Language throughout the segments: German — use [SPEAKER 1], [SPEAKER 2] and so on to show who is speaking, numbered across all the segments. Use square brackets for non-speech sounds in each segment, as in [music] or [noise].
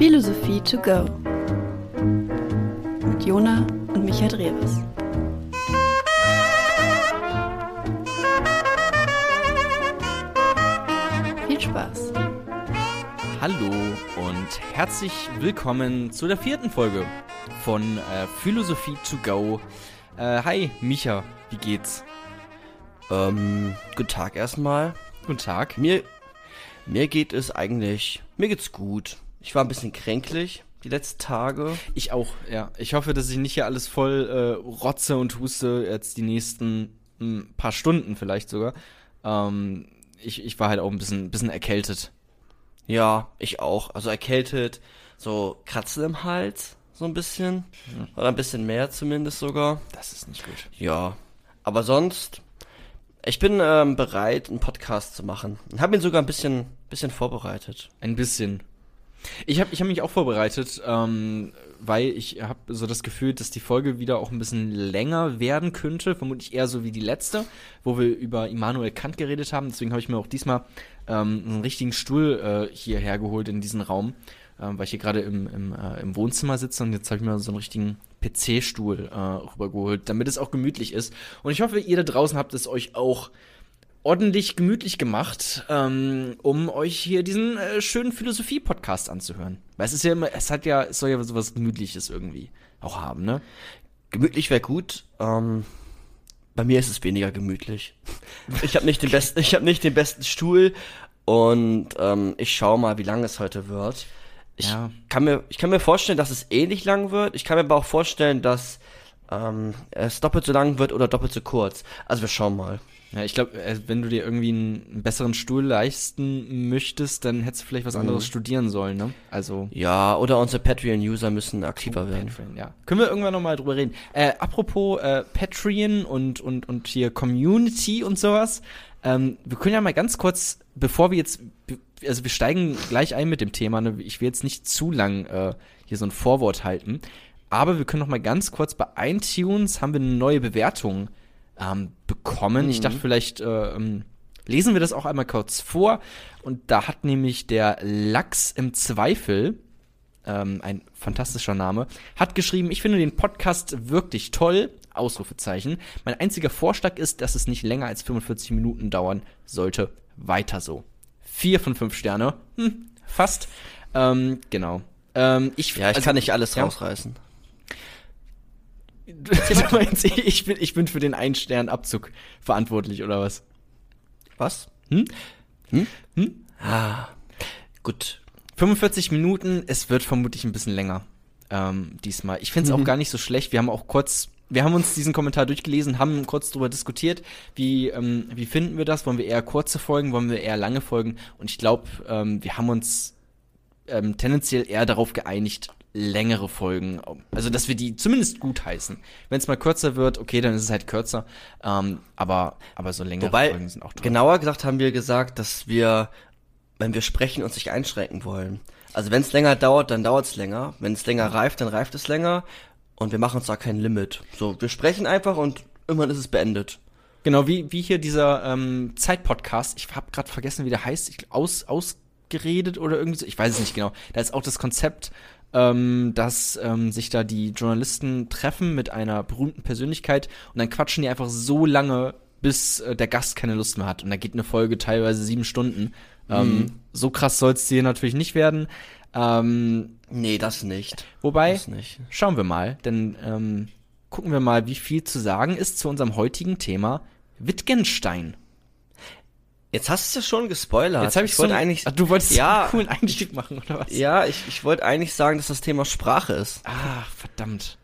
[SPEAKER 1] Philosophie to go mit Jona und Michael Drewes. Viel Spaß.
[SPEAKER 2] Hallo und herzlich willkommen zu der vierten Folge von äh, Philosophie to go. Äh, hi, Micha, wie geht's?
[SPEAKER 3] Ähm, guten Tag erstmal.
[SPEAKER 2] Guten Tag.
[SPEAKER 3] Mir, mir geht es eigentlich, mir geht's gut. Ich war ein bisschen kränklich die letzten Tage.
[SPEAKER 2] Ich auch, ja. Ich hoffe, dass ich nicht hier alles voll äh, rotze und huste jetzt die nächsten mh, paar Stunden vielleicht sogar. Ähm, ich, ich war halt auch ein bisschen, bisschen erkältet.
[SPEAKER 3] Ja, ich auch. Also erkältet, so Kratzen im Hals, so ein bisschen. Oder ein bisschen mehr zumindest sogar.
[SPEAKER 2] Das ist nicht gut.
[SPEAKER 3] Ja. Aber sonst, ich bin ähm, bereit, einen Podcast zu machen. Habe ihn sogar ein bisschen, bisschen vorbereitet.
[SPEAKER 2] Ein bisschen. Ich habe ich hab mich auch vorbereitet, ähm, weil ich habe so das Gefühl, dass die Folge wieder auch ein bisschen länger werden könnte, vermutlich eher so wie die letzte, wo wir über Immanuel Kant geredet haben. Deswegen habe ich mir auch diesmal ähm, einen richtigen Stuhl äh, hierher geholt in diesen Raum, äh, weil ich hier gerade im, im, äh, im Wohnzimmer sitze und jetzt habe ich mir so einen richtigen PC-Stuhl äh, rübergeholt, damit es auch gemütlich ist. Und ich hoffe, ihr da draußen habt es euch auch ordentlich gemütlich gemacht, ähm, um euch hier diesen äh, schönen Philosophie-Podcast anzuhören. Weil es ist ja immer, es hat ja, es soll ja sowas Gemütliches irgendwie auch haben, ne?
[SPEAKER 3] Gemütlich wäre gut. Ähm, bei mir ist es weniger gemütlich. [laughs] Ich habe nicht den besten, ich habe nicht den besten Stuhl und ähm, ich schaue mal, wie lang es heute wird. Ich
[SPEAKER 2] Ja.
[SPEAKER 3] kann mir, ich kann mir vorstellen, dass es ähnlich lang wird. Ich kann mir aber auch vorstellen, dass ähm, es doppelt so lang wird oder doppelt so kurz. Also wir schauen mal.
[SPEAKER 2] Ja, ich glaube, äh, wenn du dir irgendwie einen besseren Stuhl leisten möchtest, dann hättest du vielleicht was anderes studieren sollen, ne? Also.
[SPEAKER 3] Ja, oder unsere Patreon-User müssen aktiver werden.
[SPEAKER 2] Patreon, ja. Können wir irgendwann nochmal drüber reden. Äh, apropos äh, Patreon und, und, und hier Community und sowas. Ähm, wir können ja mal ganz kurz, bevor wir jetzt, also wir steigen gleich ein mit dem Thema, ne? ich will jetzt nicht zu lang äh, hier so ein Vorwort halten, aber wir können noch mal ganz kurz bei iTunes haben wir eine neue Bewertung ähm, bekommen. Ich dachte vielleicht äh, ähm, lesen wir das auch einmal kurz vor und da hat nämlich der Lachs im Zweifel ähm, ein fantastischer Name, hat geschrieben, ich finde den Podcast wirklich toll, Ausrufezeichen. Mein einziger Vorschlag ist, dass es nicht länger als 45 Minuten dauern sollte. Weiter so. Vier von fünf Sterne. Hm, fast. Ähm, genau. Ähm, ich,
[SPEAKER 3] Ja, ich
[SPEAKER 2] also-
[SPEAKER 3] kann nicht alles
[SPEAKER 2] ja.
[SPEAKER 3] rausreißen.
[SPEAKER 2] Du meinst, ich bin, ich bin für den Ein-Stern-Abzug verantwortlich, oder was?
[SPEAKER 3] Was?
[SPEAKER 2] Hm?
[SPEAKER 3] Hm?
[SPEAKER 2] Hm?
[SPEAKER 3] Ah, gut.
[SPEAKER 2] 45 Minuten, es wird vermutlich ein bisschen länger ähm, diesmal. Ich finde es auch gar nicht so schlecht. Wir haben auch kurz, wir haben uns diesen Kommentar durchgelesen, haben kurz drüber diskutiert, wie, ähm, wie finden wir das? Wollen wir eher kurze Folgen, wollen wir eher lange Folgen? Und ich glaube, ähm, wir haben uns ähm, tendenziell eher darauf geeinigt, längere Folgen, also dass wir die zumindest gut heißen. Wenn es mal kürzer wird, okay, dann ist es halt kürzer, ähm, aber, aber so längere
[SPEAKER 3] Wobei,
[SPEAKER 2] Folgen sind auch toll.
[SPEAKER 3] genauer gesagt haben wir gesagt, dass wir, wenn wir sprechen, uns nicht einschränken wollen. Also wenn es länger dauert, dann dauert es länger. Wenn es länger reift, dann reift es länger. Und wir machen uns da kein Limit. So, wir sprechen einfach und irgendwann ist es beendet.
[SPEAKER 2] Genau, wie, wie hier dieser ähm, Zeit-Podcast, ich habe gerade vergessen, wie der heißt, ich, aus, ausgeredet oder irgendwie so, ich weiß es nicht genau. Da ist auch das Konzept, ähm, dass ähm, sich da die Journalisten treffen mit einer berühmten Persönlichkeit und dann quatschen die einfach so lange, bis äh, der Gast keine Lust mehr hat. Und da geht eine Folge teilweise sieben Stunden. Ähm, so krass soll es hier natürlich nicht werden. Ähm,
[SPEAKER 3] Nee, das nicht.
[SPEAKER 2] wobei,
[SPEAKER 3] Das nicht.
[SPEAKER 2] Schauen wir mal, denn ähm, gucken wir mal, wie viel zu sagen ist zu unserem heutigen Thema Wittgenstein.
[SPEAKER 3] Jetzt hast du es ja schon gespoilert.
[SPEAKER 2] Jetzt habe ich,
[SPEAKER 3] wollte
[SPEAKER 2] so
[SPEAKER 3] eigentlich.
[SPEAKER 2] Ach, du wolltest
[SPEAKER 3] Ja.
[SPEAKER 2] einen coolen Einstieg machen oder was?
[SPEAKER 3] Ja, ich, ich wollte eigentlich sagen, dass das Thema Sprache ist.
[SPEAKER 2] Ah, verdammt.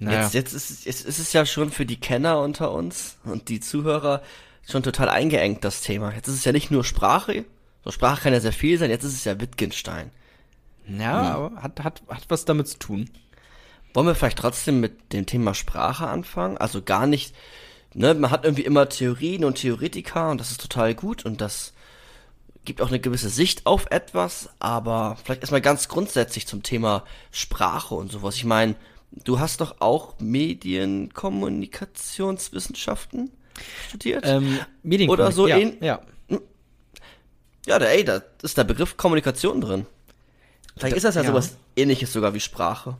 [SPEAKER 2] Naja.
[SPEAKER 3] Jetzt, jetzt, ist, jetzt ist es ja schon für die Kenner unter uns und die Zuhörer schon total eingeengt, das Thema. Jetzt ist es ja nicht nur Sprache. So Sprache kann ja sehr viel sein, jetzt ist es ja Wittgenstein.
[SPEAKER 2] ja, aber hat, hat, hat was damit zu tun.
[SPEAKER 3] Wollen wir vielleicht trotzdem mit dem Thema Sprache anfangen? Also gar nicht, ne, man hat irgendwie immer Theorien und Theoretiker und das ist total gut und das gibt auch eine gewisse Sicht auf etwas, aber vielleicht erstmal ganz grundsätzlich zum Thema Sprache und sowas. Ich meine, du hast doch auch Medienkommunikationswissenschaften studiert?
[SPEAKER 2] Ähm, Medien
[SPEAKER 3] Oder so
[SPEAKER 2] ja,
[SPEAKER 3] ähn-
[SPEAKER 2] Ja.
[SPEAKER 3] Ja, da, ey, da ist der Begriff Kommunikation drin. Vielleicht ist das ja,
[SPEAKER 2] ja.
[SPEAKER 3] sowas ähnliches sogar wie Sprache.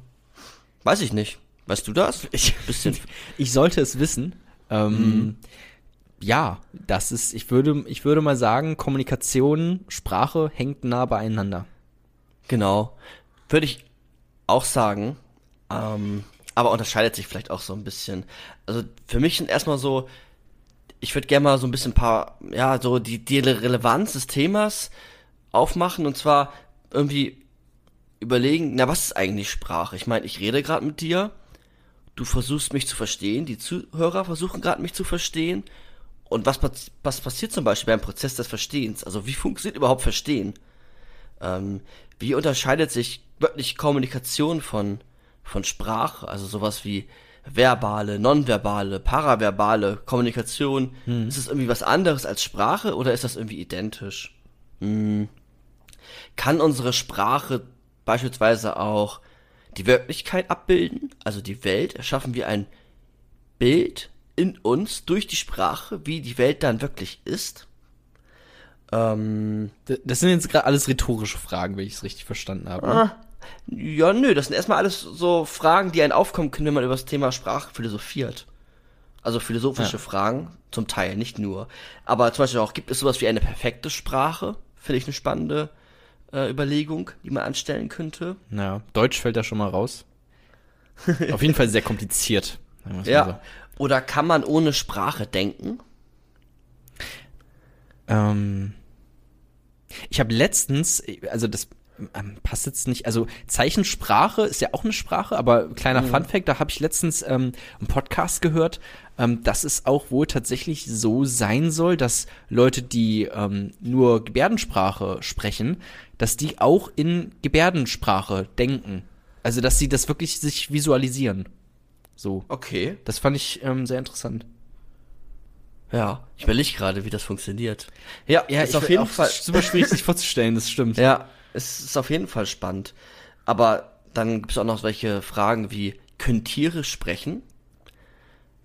[SPEAKER 3] Weiß ich nicht. Weißt du das?
[SPEAKER 2] Ich,
[SPEAKER 3] Bisschen. [laughs]
[SPEAKER 2] ich sollte es wissen. Ähm, Ja, das ist, ich würde, ich würde mal sagen, Kommunikation, Sprache hängt nah beieinander.
[SPEAKER 3] Genau. Würde ich auch sagen. Ähm, aber unterscheidet sich vielleicht auch so ein bisschen. Also für mich sind erstmal so, ich würde gerne mal so ein bisschen ein paar, ja, so die, die Relevanz des Themas aufmachen und zwar irgendwie überlegen, na, was ist eigentlich Sprache? Ich meine, ich rede gerade mit dir, du versuchst mich zu verstehen, die Zuhörer versuchen gerade mich zu verstehen. Und was, was passiert zum Beispiel beim Prozess des Verstehens? Also wie funktioniert überhaupt Verstehen? Ähm, wie unterscheidet sich wirklich Kommunikation von, von Sprache? Also sowas wie verbale, nonverbale, paraverbale Kommunikation. Ist es irgendwie was anderes als Sprache oder ist das irgendwie identisch? Hm. Kann unsere Sprache beispielsweise auch die Wirklichkeit abbilden? Also die Welt? Erschaffen wir ein Bild in uns durch die Sprache, wie die Welt dann wirklich ist? Ähm,
[SPEAKER 2] Das sind jetzt gerade alles rhetorische Fragen, wenn ich es richtig verstanden habe. ne?
[SPEAKER 3] Ah, ja, nö, das sind erstmal alles so Fragen, die einen aufkommen können, wenn man über das Thema Sprache philosophiert. Also philosophische
[SPEAKER 2] Ja.
[SPEAKER 3] Fragen, zum Teil, nicht nur. Aber zum Beispiel auch, gibt es sowas wie eine perfekte Sprache? Finde ich eine spannende äh, Überlegung, die man anstellen könnte.
[SPEAKER 2] Ja, Deutsch fällt da schon mal raus. Auf jeden Fall sehr kompliziert.
[SPEAKER 3] Ja. Oder kann man ohne Sprache denken?
[SPEAKER 2] so. Ähm, ich habe letztens, also das ähm, passt jetzt nicht, also Zeichensprache ist ja auch eine Sprache, aber kleiner Funfact, da habe ich letztens ähm, einen Podcast gehört, ähm, dass es auch wohl tatsächlich so sein soll, dass Leute, die ähm, nur Gebärdensprache sprechen, dass die auch in Gebärdensprache denken. Also dass sie das wirklich sich visualisieren. So.
[SPEAKER 3] Okay.
[SPEAKER 2] Das fand ich ähm, sehr interessant.
[SPEAKER 3] Ja, ich überlege gerade, wie das funktioniert. Ja, ist
[SPEAKER 2] ich
[SPEAKER 3] auf jeden Fall. [laughs]
[SPEAKER 2] super schwierig sich vorzustellen, das stimmt.
[SPEAKER 3] Ja, es ist auf jeden Fall spannend. Aber dann gibt es auch noch solche Fragen wie, können Tiere sprechen?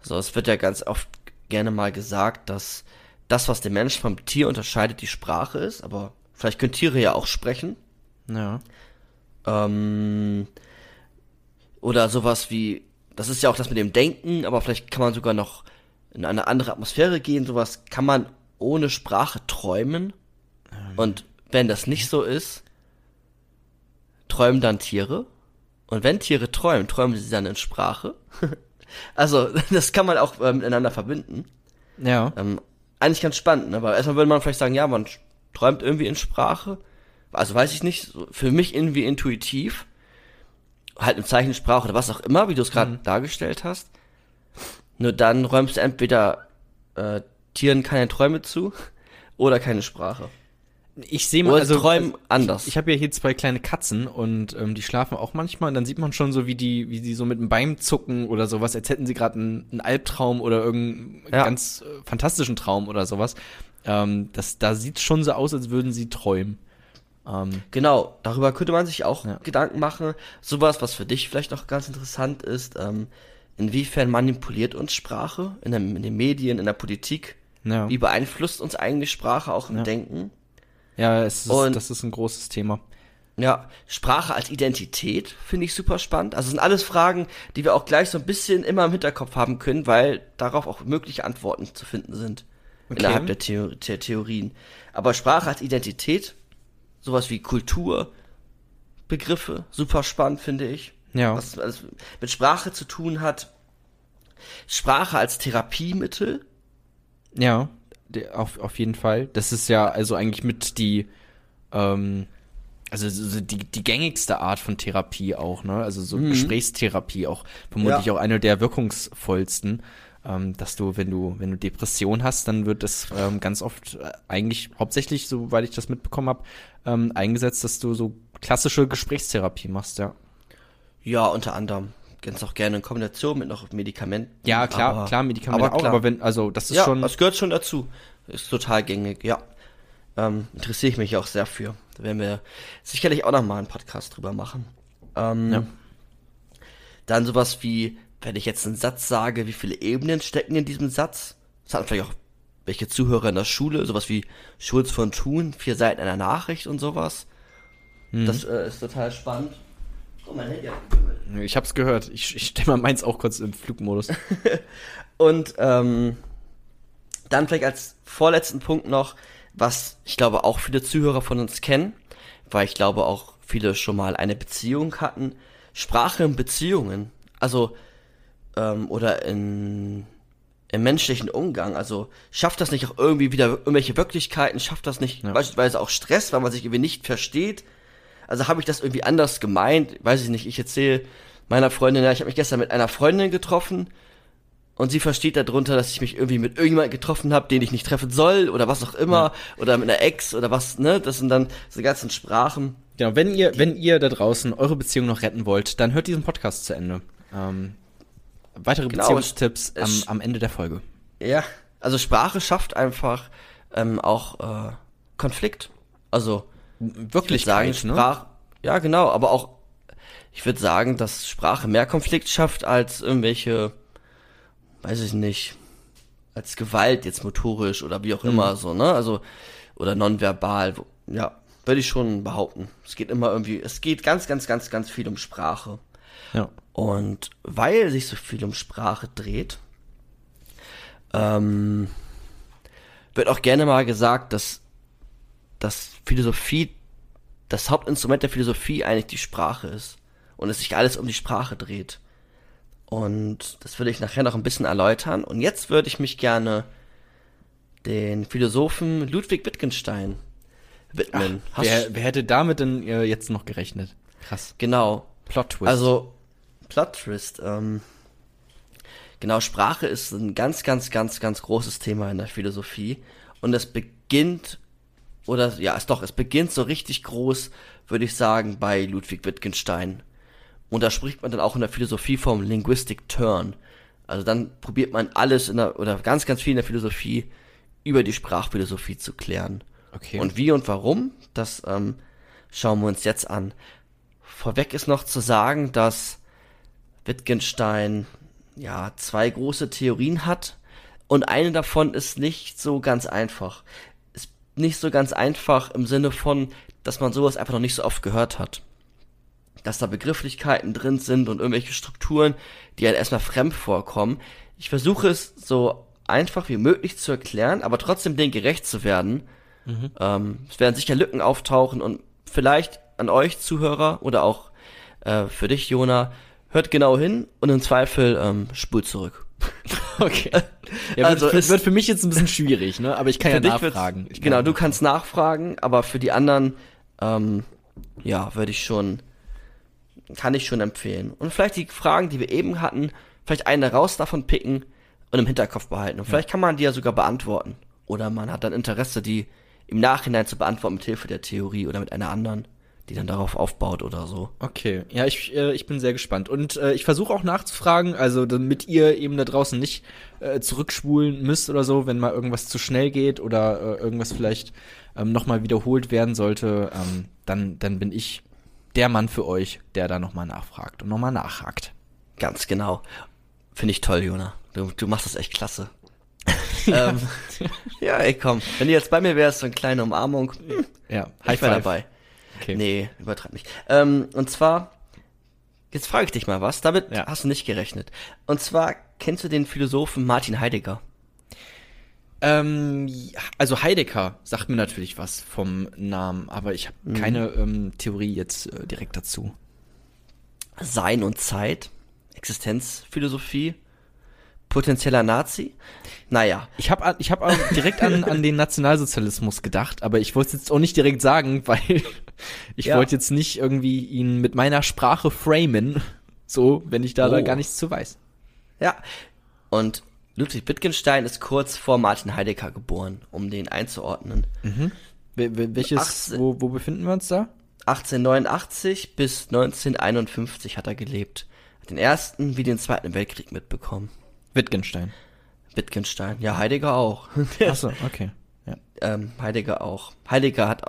[SPEAKER 3] So, es wird ja ganz oft gerne mal gesagt, dass das, was den Menschen vom Tier unterscheidet, die Sprache ist, aber vielleicht können Tiere ja auch sprechen.
[SPEAKER 2] Ja.
[SPEAKER 3] Ähm, oder sowas wie, das ist ja auch das mit dem Denken, aber vielleicht kann man sogar noch in eine andere Atmosphäre gehen, sowas kann man ohne Sprache träumen. Und wenn das nicht so ist, träumen dann Tiere. Und wenn Tiere träumen, träumen sie dann in Sprache. [laughs] also, [laughs] das kann man auch äh, miteinander verbinden.
[SPEAKER 2] Ja.
[SPEAKER 3] Ähm, eigentlich ganz spannend, ne? aber erstmal würde man vielleicht sagen, ja, man träumt irgendwie in Sprache. Also weiß ich nicht, für mich irgendwie intuitiv. Halt in Zeichensprache oder was auch immer, wie du es gerade dargestellt hast. Nur dann räumst du entweder äh, Tieren keine Träume zu [laughs] oder keine Sprache.
[SPEAKER 2] Ich sehe mal, also
[SPEAKER 3] träumen anders.
[SPEAKER 2] Ich habe ja hier zwei kleine Katzen und ähm, die schlafen auch manchmal und dann sieht man schon so, wie die, wie die so mit dem Bein zucken oder sowas, als hätten sie gerade einen, einen Albtraum oder irgendeinen
[SPEAKER 3] Ja.
[SPEAKER 2] ganz äh, fantastischen Traum oder sowas. Ähm, das, da sieht schon so aus, als würden sie träumen. Ähm,
[SPEAKER 3] Genau, darüber könnte man sich auch
[SPEAKER 2] Ja.
[SPEAKER 3] Gedanken machen. Sowas, was für dich vielleicht auch ganz interessant ist, ähm, inwiefern manipuliert uns Sprache in, der, in den Medien, in der Politik?
[SPEAKER 2] ja.
[SPEAKER 3] Wie beeinflusst uns eigentlich Sprache auch im
[SPEAKER 2] Ja.
[SPEAKER 3] Denken?
[SPEAKER 2] ja, es ist,
[SPEAKER 3] Und-
[SPEAKER 2] das ist ein großes Thema.
[SPEAKER 3] Ja, Sprache als Identität finde ich super spannend. Also es sind alles Fragen, die wir auch gleich so ein bisschen immer im Hinterkopf haben können, weil darauf auch mögliche Antworten zu finden sind.
[SPEAKER 2] Okay.
[SPEAKER 3] Innerhalb der, Theo der Theorien. Aber Sprache als Identität, sowas wie Kultur, Begriffe, super spannend finde ich.
[SPEAKER 2] Ja.
[SPEAKER 3] Was alles mit Sprache zu tun hat. Sprache als Therapiemittel.
[SPEAKER 2] Ja, auf, auf jeden Fall. Das ist ja also eigentlich mit die, ähm, also so- so die, die gängigste Art von Therapie auch, ne? Also so Gesprächstherapie auch vermutlich
[SPEAKER 3] Ja.
[SPEAKER 2] auch eine der wirkungsvollsten. Ähm, dass du, wenn du, wenn du Depression hast, dann wird das ähm, ganz oft äh, eigentlich hauptsächlich, soweit ich das mitbekommen habe, ähm, eingesetzt, dass du so klassische Gesprächstherapie machst, ja.
[SPEAKER 3] Ja, unter anderem. Ganz auch gerne in Kombination mit noch Medikamenten.
[SPEAKER 2] Ja, klar,
[SPEAKER 3] aber-
[SPEAKER 2] klar, Medikamente
[SPEAKER 3] aber
[SPEAKER 2] auch,
[SPEAKER 3] klar.
[SPEAKER 2] aber wenn, also das ist
[SPEAKER 3] ja,
[SPEAKER 2] schon.
[SPEAKER 3] das gehört schon dazu. Ist total gängig, ja. Ähm, interessiere ich mich auch sehr für. Da werden wir sicherlich auch noch mal einen Podcast drüber machen. Ähm,
[SPEAKER 2] Ja.
[SPEAKER 3] Dann sowas wie, wenn ich jetzt einen Satz sage, wie viele Ebenen stecken in diesem Satz? Das hatten vielleicht auch welche Zuhörer in der Schule, sowas wie Schulz von Thun, vier Seiten einer Nachricht und sowas. Das äh, ist total spannend. Oh, mein Handy hat gebimmelt.
[SPEAKER 2] Ich hab's gehört. Ich, ich stelle mal meins auch kurz im Flugmodus. [laughs]
[SPEAKER 3] Und ähm, dann vielleicht als vorletzten Punkt noch, was ich glaube auch viele Zuhörer von uns kennen, weil ich glaube auch viele schon mal eine Beziehung hatten. Sprache in Beziehungen, also ähm, oder in im menschlichen Umgang, also schafft das nicht auch irgendwie wieder irgendwelche Wirklichkeiten, schafft das nicht
[SPEAKER 2] Ja.
[SPEAKER 3] beispielsweise auch Stress, weil man sich irgendwie nicht versteht. Also habe ich das irgendwie anders gemeint, weiß ich nicht, ich erzähle meiner Freundin, ja, ich habe mich gestern mit einer Freundin getroffen und sie versteht darunter, dass ich mich irgendwie mit irgendjemandem getroffen habe, den ich nicht treffen soll oder was auch immer oder mit einer Ex oder was, ne? Das sind dann so ganzen Sprachen.
[SPEAKER 2] Genau, wenn ihr, wenn ihr da draußen eure Beziehung noch retten wollt, dann hört diesen Podcast zu Ende. Ähm, weitere
[SPEAKER 3] Genau,
[SPEAKER 2] Beziehungstipps am, am Ende der Folge.
[SPEAKER 3] Ja, also Sprache schafft einfach ähm, auch äh, Konflikt. Also
[SPEAKER 2] Wirklich
[SPEAKER 3] sagen,
[SPEAKER 2] ne?
[SPEAKER 3] Sprach, ja genau, aber auch ich würde sagen, dass Sprache mehr Konflikt schafft als irgendwelche, weiß ich nicht, als Gewalt jetzt motorisch oder wie auch
[SPEAKER 2] Mhm.
[SPEAKER 3] immer so, ne? Also oder nonverbal, ja, würde ich schon behaupten. Es geht immer irgendwie, es geht ganz, ganz, ganz, ganz viel um Sprache.
[SPEAKER 2] Ja.
[SPEAKER 3] Und weil sich so viel um Sprache dreht, ähm, wird auch gerne mal gesagt, dass, dass Philosophie, das Hauptinstrument der Philosophie eigentlich die Sprache ist. Und es sich alles um die Sprache dreht. Und das würde ich nachher noch ein bisschen erläutern. Und jetzt würde ich mich gerne den Philosophen Ludwig Wittgenstein widmen. Du-
[SPEAKER 2] Wer, wer hätte damit denn äh, jetzt noch gerechnet? Krass.
[SPEAKER 3] genau.
[SPEAKER 2] Plot Twist.
[SPEAKER 3] Also, Plot Twist, ähm, genau, Sprache ist ein ganz, ganz, ganz, ganz großes Thema in der Philosophie. Und es beginnt, oder ja, es doch, es beginnt so richtig groß, würde ich sagen, bei Ludwig Wittgenstein. Und da spricht man dann auch in der Philosophie vom Linguistic Turn. Also dann probiert man alles in der, oder ganz, ganz viel in der Philosophie über die Sprachphilosophie zu klären.
[SPEAKER 2] Okay.
[SPEAKER 3] Und wie und warum, das ähm, schauen wir uns jetzt an. Vorweg ist noch zu sagen, dass Wittgenstein ja zwei große Theorien hat und eine davon ist nicht so ganz einfach. Ist nicht so ganz einfach im Sinne von, dass man sowas einfach noch nicht so oft gehört hat. Dass da Begrifflichkeiten drin sind und irgendwelche Strukturen, die halt erstmal fremd vorkommen. Ich versuche es so einfach wie möglich zu erklären, aber trotzdem denen gerecht zu werden. Ähm, es werden sicher Lücken auftauchen und vielleicht an euch Zuhörer oder auch äh, für dich, Jona, hört genau hin und im Zweifel ähm, spult zurück. [laughs]
[SPEAKER 2] okay. Ja,
[SPEAKER 3] Also
[SPEAKER 2] wird, wird für mich jetzt ein bisschen schwierig, ne? Aber ich kann ja nachfragen. Ich
[SPEAKER 3] Genau,
[SPEAKER 2] ja
[SPEAKER 3] du kannst nachfragen, aber für die anderen, ähm, ja, würde ich schon, kann ich schon empfehlen. Und vielleicht die Fragen, die wir eben hatten, vielleicht eine raus davon picken und im Hinterkopf behalten. Und vielleicht kann man die ja sogar beantworten. Oder man hat dann Interesse, die im Nachhinein zu beantworten mit Hilfe der Theorie oder mit einer anderen, die dann darauf aufbaut oder so.
[SPEAKER 2] Okay, ja, ich, äh, ich bin sehr gespannt. Und äh, ich versuche auch nachzufragen, also damit ihr eben da draußen nicht äh, zurückspulen müsst oder so, wenn mal irgendwas zu schnell geht oder äh, irgendwas vielleicht ähm, nochmal wiederholt werden sollte, ähm, dann, dann bin ich der Mann für euch, der da nochmal nachfragt und nochmal nachhakt.
[SPEAKER 3] Ganz genau. Finde ich toll, Jona. Du, du machst das echt klasse. ja. [laughs] Ähm, ja, ey, komm. Wenn du jetzt bei mir wärst, so eine kleine Umarmung, hm,
[SPEAKER 2] Ja,
[SPEAKER 3] ich wär dabei.
[SPEAKER 2] Okay.
[SPEAKER 3] Nee, übertreib nicht. Ähm, und zwar, jetzt frage ich dich mal was, damit
[SPEAKER 2] Ja.
[SPEAKER 3] hast du nicht gerechnet. Und zwar, kennst du den Philosophen Martin Heidegger?
[SPEAKER 2] Ähm, also Heidegger sagt mir natürlich was vom Namen, aber ich habe
[SPEAKER 3] Mhm.
[SPEAKER 2] keine ähm, Theorie jetzt äh, direkt dazu.
[SPEAKER 3] Sein und Zeit, Existenzphilosophie, potenzieller Nazi? Naja,
[SPEAKER 2] Ich habe ich hab auch direkt an, an den [laughs] Nationalsozialismus gedacht, aber ich wollte es jetzt auch nicht direkt sagen, weil ich
[SPEAKER 3] Ja.
[SPEAKER 2] wollte jetzt nicht irgendwie ihn mit meiner Sprache framen, so, wenn ich da, da
[SPEAKER 3] Oh.
[SPEAKER 2] gar nichts zu weiß.
[SPEAKER 3] ja. Und Ludwig Wittgenstein ist kurz vor Martin Heidegger geboren, um den einzuordnen.
[SPEAKER 2] Wel- Welches,
[SPEAKER 3] 18
[SPEAKER 2] wo, wo befinden wir uns da?
[SPEAKER 3] 1889 bis 1951 hat er gelebt. Hat den ersten wie den zweiten Weltkrieg mitbekommen.
[SPEAKER 2] Wittgenstein.
[SPEAKER 3] Wittgenstein. Ja, Heidegger auch. [laughs]
[SPEAKER 2] Achso, okay. Ja.
[SPEAKER 3] ähm, Heidegger auch. Heidegger hat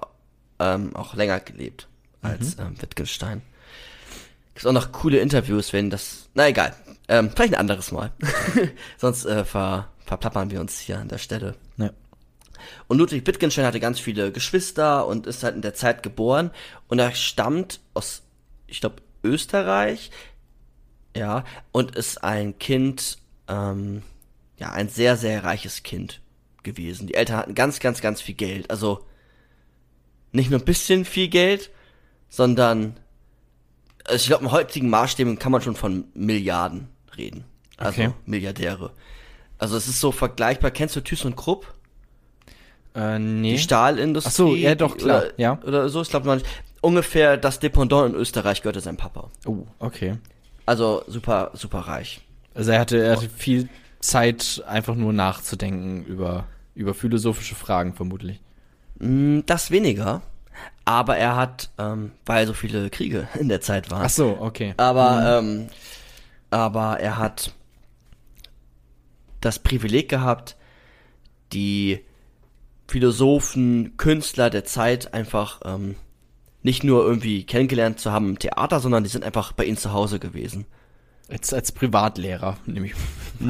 [SPEAKER 3] ähm, auch länger gelebt als
[SPEAKER 2] Mhm.
[SPEAKER 3] ähm, Wittgenstein. Gibt auch noch coole Interviews, wenn das. Na egal. Ähm, vielleicht ein anderes Mal. [laughs] Sonst äh, ver, verplappern wir uns hier an der Stelle.
[SPEAKER 2] Ja.
[SPEAKER 3] Und Ludwig Wittgenstein hatte ganz viele Geschwister und ist halt in der Zeit geboren. Und er stammt aus, ich glaube, Österreich. Ja, und ist ein Kind, ähm, ja, ein sehr, sehr reiches Kind gewesen. Die Eltern hatten ganz, ganz, ganz viel Geld. Also nicht nur ein bisschen viel Geld, sondern also ich glaube, in heutigen Maßstäben kann man schon von Milliarden reden. Also
[SPEAKER 2] Okay.
[SPEAKER 3] Milliardäre. Also es ist so vergleichbar. Kennst du Thys und Krupp?
[SPEAKER 2] Äh, nee.
[SPEAKER 3] Die Stahlindustrie?
[SPEAKER 2] Ach so, ja, doch, klar,
[SPEAKER 3] Oder,
[SPEAKER 2] ja.
[SPEAKER 3] Oder so, ich glaube, man ungefähr das Dependant in Österreich gehörte sein Papa.
[SPEAKER 2] Oh, okay.
[SPEAKER 3] Also super, super reich.
[SPEAKER 2] Also er hatte, er hatte viel Zeit, einfach nur nachzudenken über, über philosophische Fragen, vermutlich.
[SPEAKER 3] Mm, Das weniger. Aber er hat, ähm, weil so viele Kriege [laughs] in der Zeit waren.
[SPEAKER 2] Ach so, okay.
[SPEAKER 3] Aber, ähm, aber er hat das Privileg gehabt, die Philosophen, Künstler der Zeit einfach ähm, nicht nur irgendwie kennengelernt zu haben im Theater, sondern die sind einfach bei ihm zu Hause gewesen.
[SPEAKER 2] Als, als Privatlehrer, nämlich.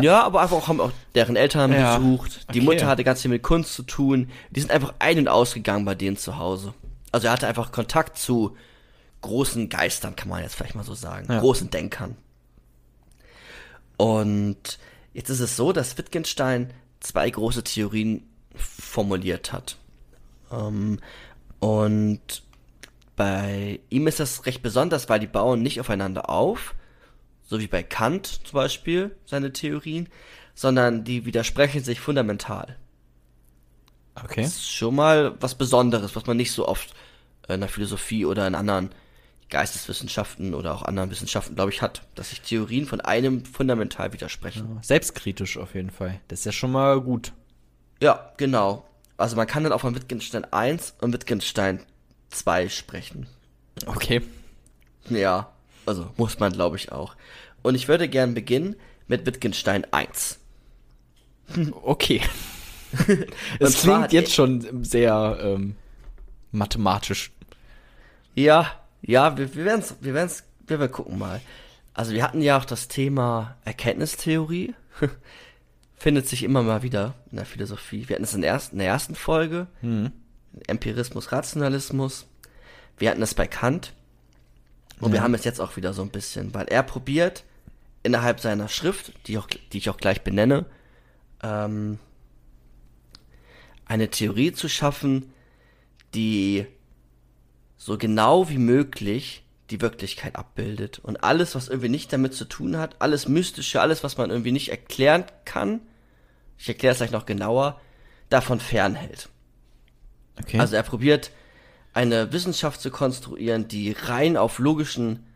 [SPEAKER 3] Ja, aber einfach auch haben auch deren Eltern
[SPEAKER 2] Ja,
[SPEAKER 3] besucht. Die
[SPEAKER 2] okay.
[SPEAKER 3] Mutter hatte ganz viel mit Kunst zu tun. Die sind einfach ein- und ausgegangen bei denen zu Hause. Also er hatte einfach Kontakt zu großen Geistern, kann man jetzt vielleicht mal so sagen.
[SPEAKER 2] Ja.
[SPEAKER 3] Großen Denkern. Und jetzt ist es so, dass Wittgenstein zwei große Theorien formuliert hat. Ähm, und bei ihm ist das recht besonders, weil die bauen nicht aufeinander auf, so wie bei Kant zum Beispiel, seine Theorien, sondern die widersprechen sich fundamental.
[SPEAKER 2] Okay.
[SPEAKER 3] Das ist schon mal was Besonderes, was man nicht so oft in der Philosophie oder in anderen Geisteswissenschaften oder auch anderen Wissenschaften, glaube ich, hat, dass sich Theorien von einem fundamental widersprechen.
[SPEAKER 2] Selbstkritisch auf jeden Fall. Das ist ja schon mal gut.
[SPEAKER 3] Ja, genau. Also man kann dann auch von Wittgenstein 1 und Wittgenstein 2 sprechen.
[SPEAKER 2] Okay.
[SPEAKER 3] Ja, also muss man, glaube ich, auch. Und ich würde gern beginnen mit Wittgenstein 1. [laughs]
[SPEAKER 2] Okay. [laughs] Es klingt jetzt schon sehr ähm, mathematisch.
[SPEAKER 3] Ja, ja, wir, wir werden's, wir werden's, wir werden gucken mal. Also wir hatten ja auch das Thema Erkenntnistheorie. [laughs] Findet sich immer mal wieder in der Philosophie. Wir hatten es in der ersten, in der ersten Folge. Empirismus, Rationalismus. Wir hatten es bei Kant. Und wir
[SPEAKER 2] Ja.
[SPEAKER 3] haben es jetzt auch wieder so ein bisschen, weil er probiert, innerhalb seiner Schrift, die, auch, die ich auch gleich benenne, ähm, eine Theorie zu schaffen, die so genau wie möglich die Wirklichkeit abbildet. Und alles, was irgendwie nicht damit zu tun hat, alles Mystische, alles, was man irgendwie nicht erklären kann, ich erkläre es gleich noch genauer, davon fernhält.
[SPEAKER 2] Okay.
[SPEAKER 3] Also er probiert eine Wissenschaft zu konstruieren, die rein auf logischen,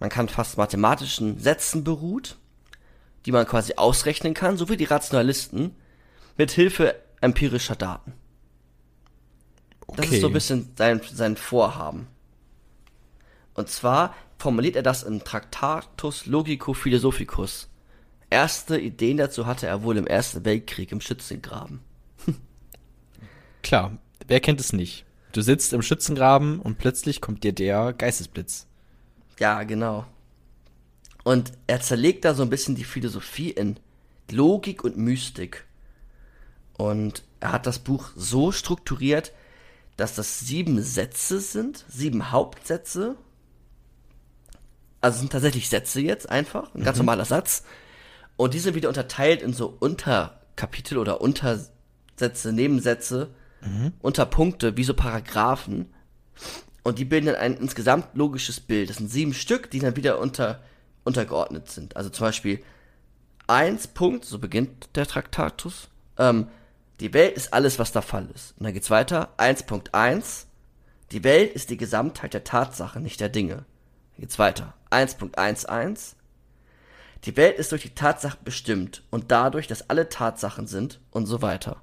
[SPEAKER 3] man kann fast mathematischen Sätzen beruht, die man quasi ausrechnen kann, so wie die Rationalisten, mit Hilfe empirischer Daten. Das
[SPEAKER 2] Okay.
[SPEAKER 3] ist so ein bisschen sein, sein Vorhaben. Und zwar formuliert er das im Tractatus Logico Philosophicus. Erste Ideen dazu hatte er wohl im Ersten Weltkrieg im Schützengraben.
[SPEAKER 2] Klar, wer kennt es nicht? Du sitzt im Schützengraben und plötzlich kommt dir der Geistesblitz.
[SPEAKER 3] Ja, genau. Und er zerlegt da so ein bisschen die Philosophie in Logik und Mystik. Und er hat das Buch so strukturiert, dass das sieben Sätze sind, sieben Hauptsätze. Also sind tatsächlich Sätze jetzt einfach, ein ganz normaler Satz. Und die sind wieder unterteilt in so Unterkapitel oder Untersätze, Nebensätze, Unterpunkte, wie so Paragraphen. Und die bilden dann ein insgesamt logisches Bild. Das sind sieben Stück, die dann wieder unter, untergeordnet sind. Also zum Beispiel eins Punkt, so beginnt der Traktatus. Ähm, die Welt ist alles, was der Fall ist. Und dann geht's weiter. 1.1. Die Welt ist die Gesamtheit der Tatsachen, nicht der Dinge. Dann geht's weiter. 1.11. Die Welt ist durch die Tatsachen bestimmt und dadurch, dass alle Tatsachen sind und so weiter.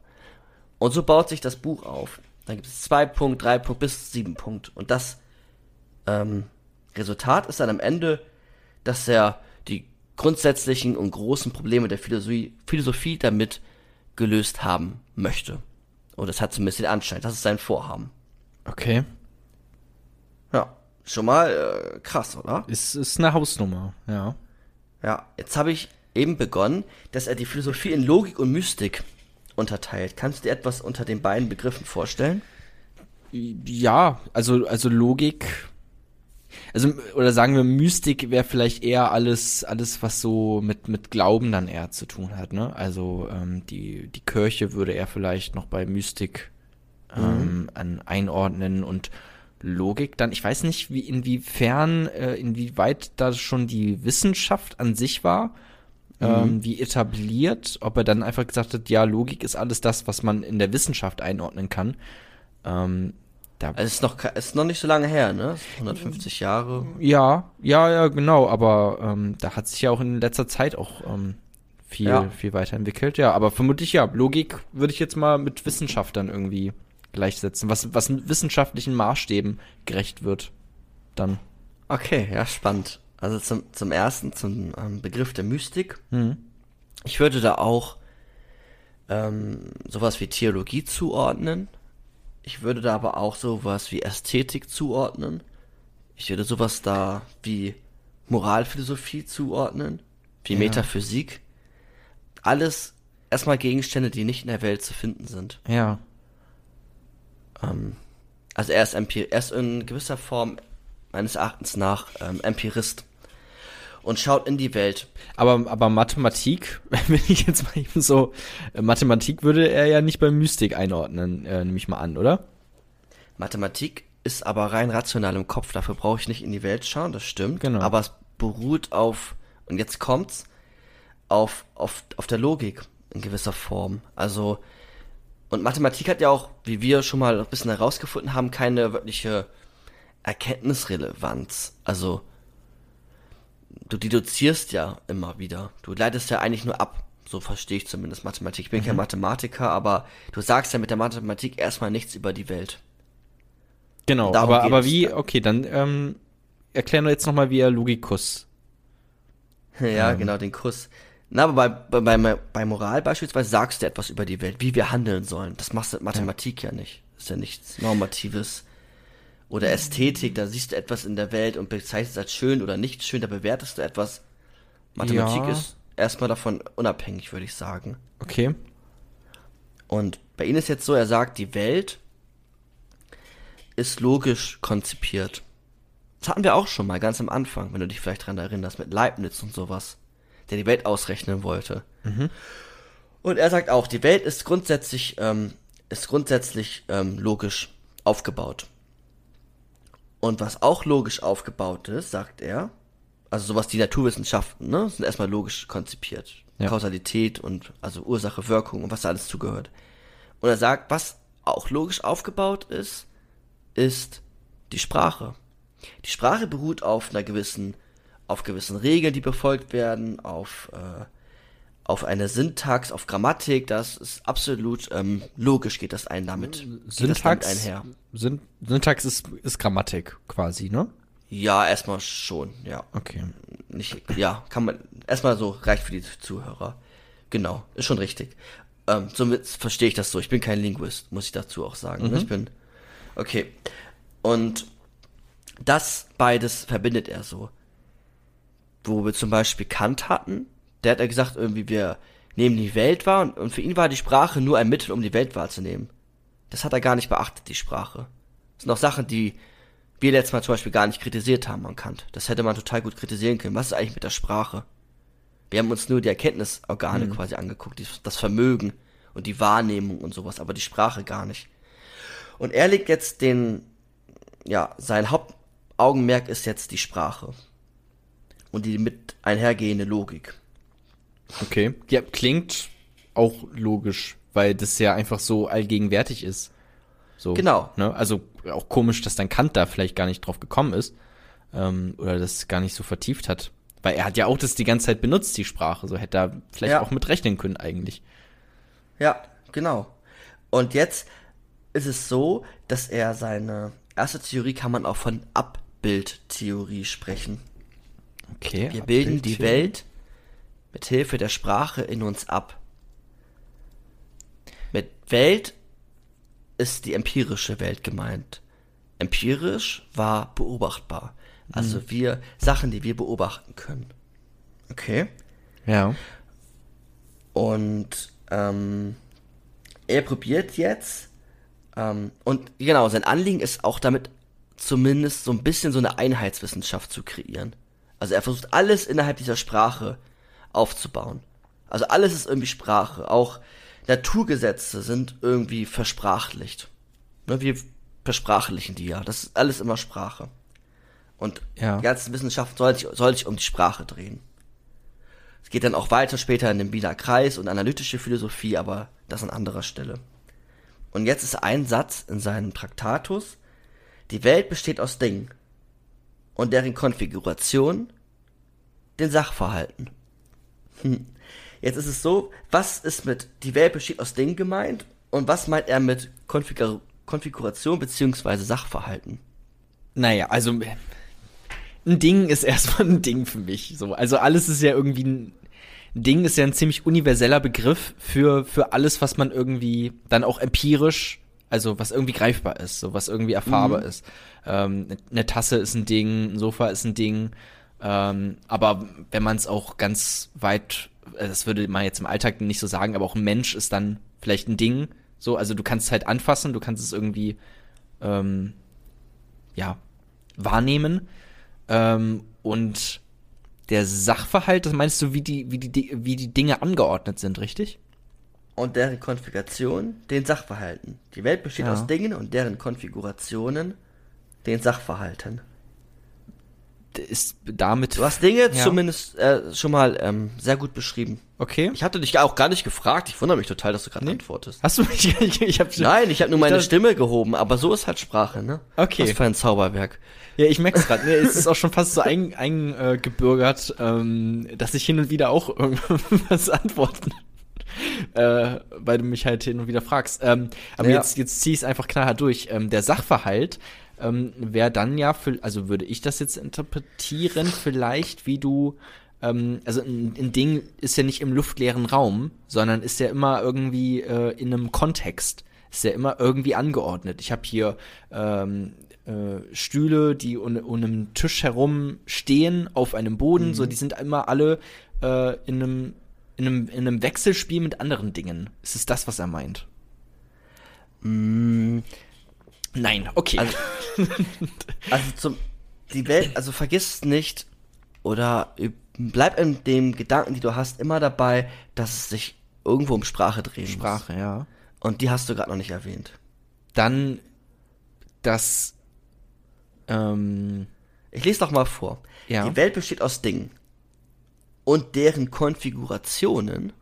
[SPEAKER 3] Und so baut sich das Buch auf. Dann gibt es zwei Punkt, drei Punkt bis sieben Punkt. Und das ähm, Resultat ist dann am Ende, dass er die grundsätzlichen und großen Probleme der Philosophie, Philosophie damit gelöst haben möchte. Und das hat zumindest den Anschein. Das ist sein Vorhaben.
[SPEAKER 2] Okay.
[SPEAKER 3] Ja, schon mal äh, krass, oder?
[SPEAKER 2] Ist, ist eine Hausnummer, ja.
[SPEAKER 3] Ja, jetzt habe ich eben begonnen, dass er die Philosophie in Logik und Mystik unterteilt. Kannst du dir etwas unter den beiden Begriffen vorstellen?
[SPEAKER 2] Ja, also, also Logik. Also, oder sagen wir, Mystik wäre vielleicht eher alles, alles, was so mit, mit Glauben dann eher zu tun hat, ne? Also, ähm, die, die Kirche würde er vielleicht noch bei Mystik ähm, an, einordnen und Logik dann, ich weiß nicht, wie, inwiefern, äh, inwieweit da schon die Wissenschaft an sich war, ähm, wie etabliert, ob er dann einfach gesagt hat, ja, Logik ist alles das, was man in der Wissenschaft einordnen kann. Ähm, da,
[SPEAKER 3] Also es ist noch, ist noch nicht so lange her, ne? 150 Jahre.
[SPEAKER 2] ja, ja, ja, genau, aber ähm, da hat sich ja auch in letzter Zeit auch ähm, viel,
[SPEAKER 3] Ja.
[SPEAKER 2] viel weiterentwickelt, ja, aber vermutlich ja, Logik würde ich jetzt mal mit Wissenschaft dann irgendwie gleichsetzen, was, was mit wissenschaftlichen Maßstäben gerecht wird, dann.
[SPEAKER 3] Okay, ja, spannend. Also zum, zum ersten, zum ähm, Begriff der Mystik.
[SPEAKER 2] Mhm.
[SPEAKER 3] Ich würde da auch ähm, sowas wie Theologie zuordnen. Ich würde da aber auch sowas wie Ästhetik zuordnen. Ich würde sowas da wie Moralphilosophie zuordnen, wie
[SPEAKER 2] Ja.
[SPEAKER 3] Metaphysik. Alles erstmal Gegenstände, die nicht in der Welt zu finden sind.
[SPEAKER 2] Ja,
[SPEAKER 3] Ähm, also er ist, Empir er ist in gewisser Form meines Erachtens nach ähm, Empirist und schaut in die Welt.
[SPEAKER 2] aber, aber Mathematik, [laughs] wenn ich jetzt mal eben so, äh, Mathematik würde er ja nicht bei Mystik einordnen, äh, nehme ich mal an, oder?
[SPEAKER 3] Mathematik ist aber rein rational im Kopf, dafür brauche ich nicht in die Welt schauen, das stimmt.
[SPEAKER 2] Genau.
[SPEAKER 3] Aber es beruht auf, und jetzt kommt's, auf, auf, auf der Logik in gewisser Form. Also, und Mathematik hat ja auch, wie wir schon mal ein bisschen herausgefunden haben, keine wirkliche Erkenntnisrelevanz. Also, du deduzierst ja immer wieder. Du leitest ja eigentlich nur ab. So verstehe ich zumindest Mathematik. Ich bin kein Mathematiker, aber du sagst ja mit der Mathematik erstmal nichts über die Welt.
[SPEAKER 2] Genau, aber, aber wie, okay, dann ähm, erklären wir jetzt nochmal, wie er Logikus. [laughs]
[SPEAKER 3] Ja, genau, den Kuss. Na, aber bei, bei, bei, Moral beispielsweise sagst du etwas über die Welt, wie wir handeln sollen. Das machst du mit Mathematik ja, nicht. Das ist ja nichts Normatives. Oder Ästhetik, da siehst du etwas in der Welt und bezeichnest es als schön oder nicht schön, da bewertest du etwas. Mathematik
[SPEAKER 2] Ja.
[SPEAKER 3] ist erstmal davon unabhängig, würde ich sagen.
[SPEAKER 2] Okay.
[SPEAKER 3] Und bei ihm ist jetzt so, er sagt, die Welt ist logisch konzipiert. Das hatten wir auch schon mal ganz am Anfang, wenn du dich vielleicht dran erinnerst, mit Leibniz und sowas, der die Welt ausrechnen wollte. Und er sagt auch, die Welt ist grundsätzlich, ähm, ist grundsätzlich ähm, logisch aufgebaut. Und was auch logisch aufgebaut ist, sagt er, also sowas die Naturwissenschaften, ne, sind erstmal logisch konzipiert.
[SPEAKER 2] Ja.
[SPEAKER 3] Kausalität und also Ursache, Wirkung und was da alles zugehört. Und er sagt, was auch logisch aufgebaut ist, ist die Sprache. Die Sprache beruht auf einer gewissen, auf gewissen Regeln, die befolgt werden, auf, äh, auf eine Syntax, auf Grammatik, das ist absolut ähm, logisch, geht das ein damit. das damit
[SPEAKER 2] Syntax,
[SPEAKER 3] einher.
[SPEAKER 2] Syn Syntax ist, ist Grammatik quasi, ne?
[SPEAKER 3] Ja, erstmal schon, ja.
[SPEAKER 2] Okay.
[SPEAKER 3] Nicht, ja, kann man, erstmal so, reicht für die Zuhörer. Genau, ist schon richtig. Ähm, somit verstehe ich das so. Ich bin kein Linguist, muss ich dazu auch sagen. ne? Ich bin, okay. Und das beides verbindet er so. Wo wir zum Beispiel Kant hatten, der hat ja gesagt, irgendwie, wir nehmen die Welt wahr und, und für ihn war die Sprache nur ein Mittel, um die Welt wahrzunehmen. Das hat er gar nicht beachtet, die Sprache. Das sind auch Sachen, die wir letztes Mal zum Beispiel gar nicht kritisiert haben an Kant. Das hätte man total gut kritisieren können. Was ist eigentlich mit der Sprache? Wir haben uns nur die Erkenntnisorgane quasi angeguckt, die, das Vermögen und die Wahrnehmung und sowas, aber die Sprache gar nicht. Und er legt jetzt den, ja, sein Hauptaugenmerk ist jetzt die Sprache. Und die mit einhergehende Logik.
[SPEAKER 2] Okay. Ja, klingt auch logisch, weil das ja einfach so allgegenwärtig ist. So,
[SPEAKER 3] Genau.
[SPEAKER 2] Ne? Also auch komisch, dass dann Kant da vielleicht gar nicht drauf gekommen ist. Ähm, oder das gar nicht so vertieft hat. Weil er hat ja auch das die ganze Zeit benutzt, die Sprache. So hätte er vielleicht
[SPEAKER 3] Ja.
[SPEAKER 2] auch mit rechnen können eigentlich.
[SPEAKER 3] Ja, genau. Und jetzt ist es so, dass er seine erste Theorie kann man auch von Abbildtheorie sprechen.
[SPEAKER 2] Okay.
[SPEAKER 3] Wir bilden die Welt mit Hilfe der Sprache in uns ab. Mit Welt ist die empirische Welt gemeint. Empirisch war beobachtbar. Also wir Sachen, die wir beobachten können. Okay.
[SPEAKER 2] Ja.
[SPEAKER 3] Und ähm, er probiert jetzt, ähm, und genau, sein Anliegen ist auch damit zumindest so ein bisschen so eine Einheitswissenschaft zu kreieren. Also er versucht alles innerhalb dieser Sprache aufzubauen. Also alles ist irgendwie Sprache. Auch Naturgesetze sind irgendwie versprachlicht. Ne, wir versprachlichen die ja. Das ist alles immer Sprache. Und
[SPEAKER 2] Ja.
[SPEAKER 3] die ganze Wissenschaft soll sich, soll sich um die Sprache drehen. Es geht dann auch weiter später in den Wiener Kreis und analytische Philosophie, aber das an anderer Stelle. Und jetzt ist ein Satz in seinem Traktatus, die Welt besteht aus Dingen und deren Konfiguration den Sachverhalten. Hm. Jetzt ist es so, was ist mit die Welt besteht aus Dingen gemeint und was meint er mit Konfigur Konfiguration beziehungsweise Sachverhalten?
[SPEAKER 2] Naja, also ein Ding ist [laughs] erstmal ein Ding für mich. So, also alles ist ja irgendwie ein ein Ding ist ja ein ziemlich universeller Begriff für für alles, was man irgendwie dann auch empirisch, also was irgendwie greifbar ist, so was irgendwie erfahrbar ist. Ähm, eine Tasse ist ein Ding, ein Sofa ist ein Ding. Ähm, aber wenn man es auch ganz weit, äh, das würde man jetzt im Alltag nicht so sagen, aber auch ein Mensch ist dann vielleicht ein Ding. So, also du kannst es halt anfassen, du kannst es irgendwie ähm, ja, wahrnehmen. Ähm, und der Sachverhalt, das meinst du, wie die, wie die, wie die Dinge angeordnet sind, richtig?
[SPEAKER 3] Und deren Konfiguration den Sachverhalten. Die Welt besteht
[SPEAKER 2] Ja.
[SPEAKER 3] aus Dingen und deren Konfigurationen den Sachverhalten.
[SPEAKER 2] Ist damit.
[SPEAKER 3] Du hast Dinge
[SPEAKER 2] Ja.
[SPEAKER 3] zumindest äh, schon mal ähm, sehr gut beschrieben.
[SPEAKER 2] Okay.
[SPEAKER 3] Ich hatte dich auch gar nicht gefragt. Ich wundere mich total, dass du gerade antwortest.
[SPEAKER 2] Hast du mich gar [laughs] nicht, ich hab
[SPEAKER 3] Nein, ich habe nur meine Stimme gehoben, aber so ist halt Sprache, ne?
[SPEAKER 2] Okay.
[SPEAKER 3] Was für ein Zauberwerk.
[SPEAKER 2] Ja, ich merk's gerade. Nee, es ist auch schon fast so eingebürgert, ein, äh, gebürgert, ähm, dass ich hin und wieder auch [laughs] irgendwas antworten. [laughs] Äh, weil du mich halt hin und wieder fragst. Ähm, aber
[SPEAKER 3] Ja.
[SPEAKER 2] jetzt, jetzt zieh ich es einfach knallhart durch. Ähm, der Sachverhalt ähm, wäre dann ja, für, also würde ich das jetzt interpretieren, vielleicht wie du, ähm, also ein, ein Ding ist ja nicht im luftleeren Raum, sondern ist ja immer irgendwie äh, in einem Kontext. Ist ja immer irgendwie angeordnet. Ich habe hier ähm, äh, Stühle, die um, um einen Tisch herum stehen auf einem Boden, so die sind immer alle äh, in einem in einem, in einem Wechselspiel mit anderen Dingen. Ist es das, was er meint? Nein, okay.
[SPEAKER 3] Also, [laughs] also zum die Welt, also vergiss nicht oder bleib in dem Gedanken, die du hast, immer dabei, dass es sich irgendwo um Sprache drehen
[SPEAKER 2] Sprache, ja.
[SPEAKER 3] muss. Und die hast du gerade noch nicht erwähnt.
[SPEAKER 2] Dann das ähm,
[SPEAKER 3] Ich lese doch mal vor.
[SPEAKER 2] Ja.
[SPEAKER 3] Die Welt besteht aus Dingen und deren Konfigurationen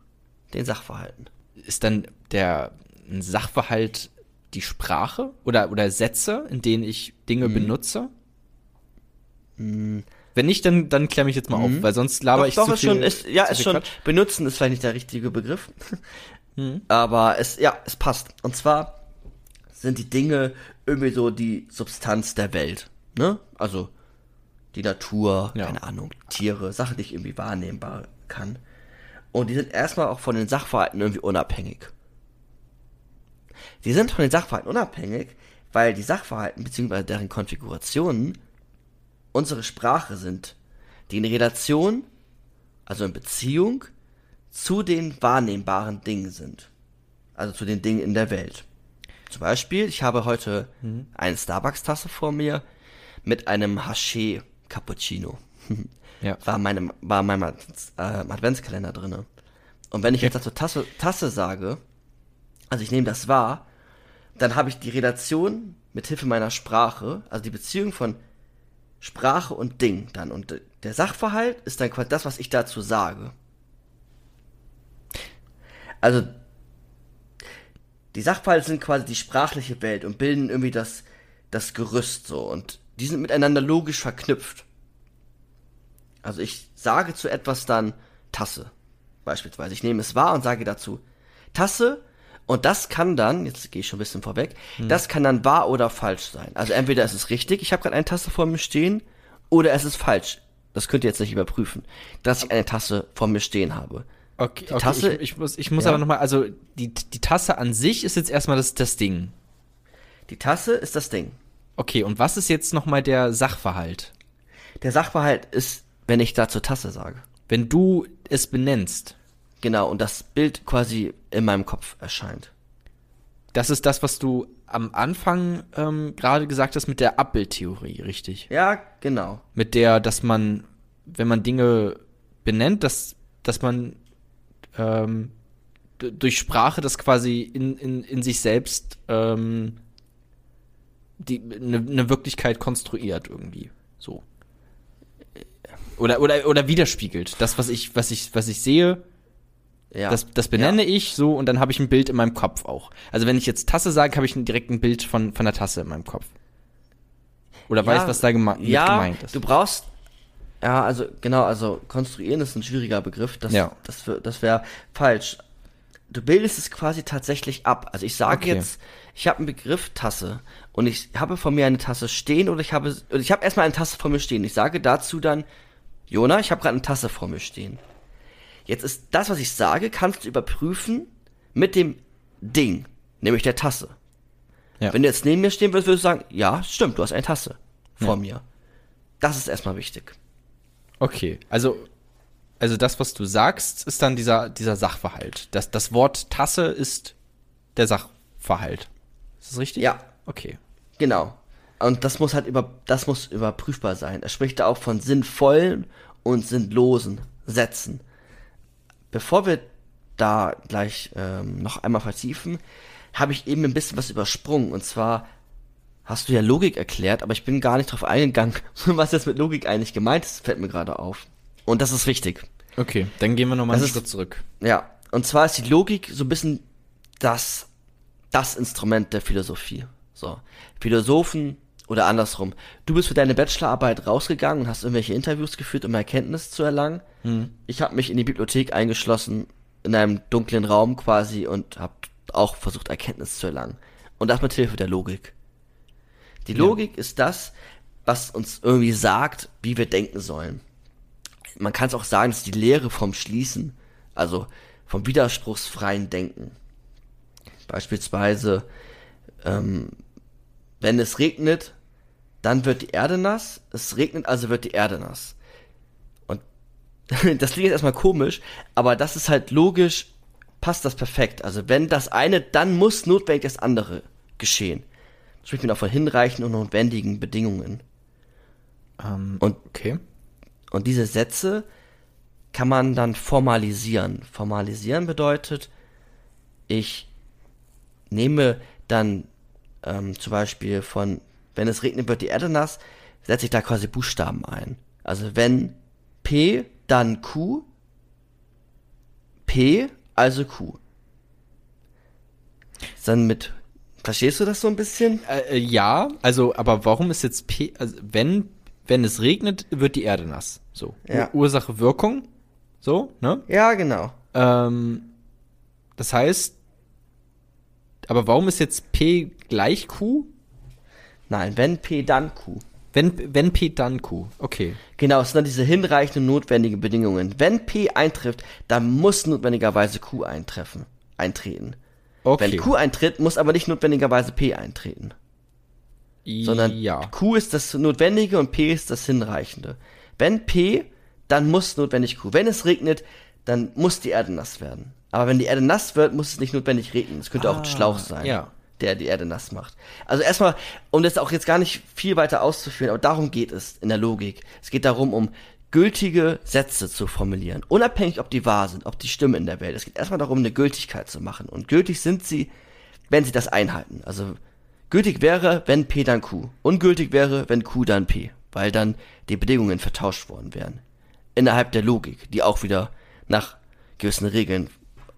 [SPEAKER 3] den Sachverhalten.
[SPEAKER 2] ist dann der Sachverhalt die Sprache oder oder Sätze, in denen ich Dinge benutze? Wenn nicht, dann dann klär mich jetzt mal auf, weil sonst laber
[SPEAKER 3] doch,
[SPEAKER 2] ich
[SPEAKER 3] doch,
[SPEAKER 2] zu
[SPEAKER 3] ist
[SPEAKER 2] viel.
[SPEAKER 3] schon, ist, ja, ist schon,
[SPEAKER 2] Quatsch.
[SPEAKER 3] benutzen ist vielleicht nicht der richtige Begriff. [laughs]
[SPEAKER 2] Mhm.
[SPEAKER 3] Aber es, ja, es passt. Und zwar sind die Dinge irgendwie so die Substanz der Welt. Ne? Also die Natur,
[SPEAKER 2] Ja.
[SPEAKER 3] keine Ahnung, Tiere, Sachen, die ich irgendwie wahrnehmbar kann. Und die sind erstmal auch von den Sachverhalten irgendwie unabhängig. Die sind von den Sachverhalten unabhängig, weil die Sachverhalten bzw. deren Konfigurationen unsere Sprache sind, die in Relation, also in Beziehung zu den wahrnehmbaren Dingen sind. Also zu den Dingen in der Welt. Zum Beispiel, ich habe heute eine Starbucks-Tasse vor mir mit einem Haché Cappuccino.
[SPEAKER 2] Ja.
[SPEAKER 3] War, in meinem, war in meinem Ad- äh, Adventskalender drinne. Und wenn ich jetzt dazu Tasse, Tasse sage, also ich nehme das wahr, dann habe ich die Relation mit Hilfe meiner Sprache, also die Beziehung von Sprache und Ding dann. Und der Sachverhalt ist dann quasi das, was ich dazu sage. Also, die Sachverhalte sind quasi die sprachliche Welt und bilden irgendwie das, das Gerüst so. Und die sind miteinander logisch verknüpft. Also ich sage zu etwas dann Tasse. Beispielsweise. Ich nehme es wahr und sage dazu Tasse. Und das kann dann, jetzt gehe ich schon ein bisschen vorweg, das kann dann wahr oder falsch sein. Also entweder es ist richtig, ich habe gerade eine Tasse vor mir stehen, oder es ist falsch. Das könnt ihr jetzt nicht überprüfen, dass ich eine Tasse vor mir stehen habe.
[SPEAKER 2] Okay, okay
[SPEAKER 3] Tasse-
[SPEAKER 2] ich, ich muss, ich muss
[SPEAKER 3] Ja.
[SPEAKER 2] aber nochmal, also die, die Tasse an sich ist jetzt erstmal das, das Ding.
[SPEAKER 3] Die Tasse ist das Ding.
[SPEAKER 2] Okay, und was ist jetzt nochmal der Sachverhalt?
[SPEAKER 3] Der Sachverhalt ist, wenn ich dazu Tasse sage.
[SPEAKER 2] Wenn du es benennst,
[SPEAKER 3] Genau, und das Bild quasi in meinem Kopf erscheint.
[SPEAKER 2] Das ist das, was du am Anfang ähm, gerade gesagt hast mit der Abbildtheorie, richtig?
[SPEAKER 3] Ja, genau.
[SPEAKER 2] Mit der, dass man, wenn man Dinge benennt, dass, dass man ähm, durch Sprache das quasi in, in, in sich selbst ähm, eine ne Wirklichkeit konstruiert irgendwie. So. Oder, oder, oder widerspiegelt. Das, was ich, was ich, was ich sehe,
[SPEAKER 3] Ja.
[SPEAKER 2] das, das benenne ich so und dann habe ich ein Bild in meinem Kopf auch. Also wenn ich jetzt Tasse sage, habe ich direkt ein Bild von, von der Tasse in meinem Kopf. Oder weiß, was da geme
[SPEAKER 3] ja,
[SPEAKER 2] gemeint ist.
[SPEAKER 3] Du brauchst, ja, also genau, also konstruieren ist ein schwieriger Begriff. Das,
[SPEAKER 2] Ja.
[SPEAKER 3] das, das wäre falsch. Du bildest es quasi tatsächlich ab. Also ich sage
[SPEAKER 2] Okay.
[SPEAKER 3] jetzt, ich habe einen Begriff Tasse und ich habe vor mir eine Tasse stehen oder ich habe, ich habe erstmal eine Tasse vor mir stehen. Ich sage dazu dann, Jona, ich habe gerade eine Tasse vor mir stehen. Jetzt ist das, was ich sage, kannst du überprüfen mit dem Ding, nämlich der Tasse.
[SPEAKER 2] Ja.
[SPEAKER 3] Wenn du jetzt neben mir stehen würdest, würdest du sagen, ja, stimmt, du hast eine Tasse vor
[SPEAKER 2] Ja.
[SPEAKER 3] mir. Das ist erstmal wichtig.
[SPEAKER 2] Okay, also, also das, was du sagst, ist dann dieser, dieser Sachverhalt. Das, das Wort Tasse ist der Sachverhalt. Ist das richtig?
[SPEAKER 3] Ja.
[SPEAKER 2] Okay.
[SPEAKER 3] Genau. Und das muss halt über, das muss überprüfbar sein. Er spricht da auch von sinnvollen und sinnlosen Sätzen. Bevor wir da gleich ähm, noch einmal vertiefen, habe ich eben ein bisschen was übersprungen. Und zwar hast du ja Logik erklärt, aber ich bin gar nicht drauf eingegangen, [laughs] was jetzt mit Logik eigentlich gemeint ist, fällt mir gerade auf. Und das ist wichtig.
[SPEAKER 2] Okay, dann gehen wir nochmal einen
[SPEAKER 3] ist-
[SPEAKER 2] Schritt zurück.
[SPEAKER 3] Ja, und zwar ist die Logik so ein bisschen das, das Instrument der Philosophie. So, Philosophen oder andersrum. Du bist für deine Bachelorarbeit rausgegangen und hast irgendwelche Interviews geführt, um Erkenntnis zu erlangen. Ich habe mich in die Bibliothek eingeschlossen, in einem dunklen Raum quasi und habe auch versucht, Erkenntnis zu erlangen. Und das mit Hilfe der Logik. Die Logik ist das, was uns irgendwie sagt, wie wir denken sollen man kann es auch sagen, das ist die Lehre vom Schließen, also vom widerspruchsfreien Denken. Beispielsweise, ähm, wenn es regnet, dann wird die Erde nass, es regnet, also wird die Erde nass. Und [laughs] das klingt jetzt erstmal komisch, aber das ist halt logisch, passt das perfekt. Also wenn das eine, dann muss notwendig das andere geschehen. Spricht man auch von hinreichenden und notwendigen Bedingungen.
[SPEAKER 2] Ähm,
[SPEAKER 3] Und
[SPEAKER 2] okay.
[SPEAKER 3] Und diese Sätze kann man dann formalisieren. Formalisieren bedeutet, ich nehme dann ähm, zum Beispiel von, wenn es regnet, wird die Erde nass, setze ich da quasi Buchstaben ein. Also wenn P, dann Q, P, also Q. Dann mit, verstehst du das so ein bisschen?
[SPEAKER 2] Äh, äh, ja, also, aber warum ist jetzt P, also wenn, wenn es regnet, wird die Erde nass. So.
[SPEAKER 3] Ja.
[SPEAKER 2] Ur Ursache, Wirkung. So, ne?
[SPEAKER 3] Ja, genau.
[SPEAKER 2] Ähm, das heißt, aber warum ist jetzt P gleich Q?
[SPEAKER 3] Nein, wenn P, dann Q.
[SPEAKER 2] Wenn, wenn P, dann Q. Okay.
[SPEAKER 3] Genau, es sind dann diese hinreichenden notwendigen Bedingungen. Wenn P eintrifft, dann muss notwendigerweise Q eintreffen, eintreten.
[SPEAKER 2] Okay.
[SPEAKER 3] Wenn Q eintritt, muss aber nicht notwendigerweise P eintreten. Sondern
[SPEAKER 2] ja.
[SPEAKER 3] Q ist das Notwendige und P ist das Hinreichende. Wenn P, dann muss notwendig Q. Wenn es regnet, dann muss die Erde nass werden. Aber wenn die Erde nass wird, muss es nicht notwendig regnen. Es könnte auch ein
[SPEAKER 2] Ah,
[SPEAKER 3] Schlauch sein,
[SPEAKER 2] ja.
[SPEAKER 3] der die Erde nass macht. Also erstmal, um das auch jetzt gar nicht viel weiter auszuführen, aber darum geht es in der Logik. Es geht darum, um gültige Sätze zu formulieren. Unabhängig, ob die wahr sind, ob die stimmen in der Welt. Es geht erstmal darum, eine Gültigkeit zu machen. Und gültig sind sie, wenn sie das einhalten. Also gültig wäre, wenn P dann Q. Ungültig wäre, wenn Q dann P. Weil dann die Bedingungen vertauscht worden wären. Innerhalb der Logik, die auch wieder nach gewissen Regeln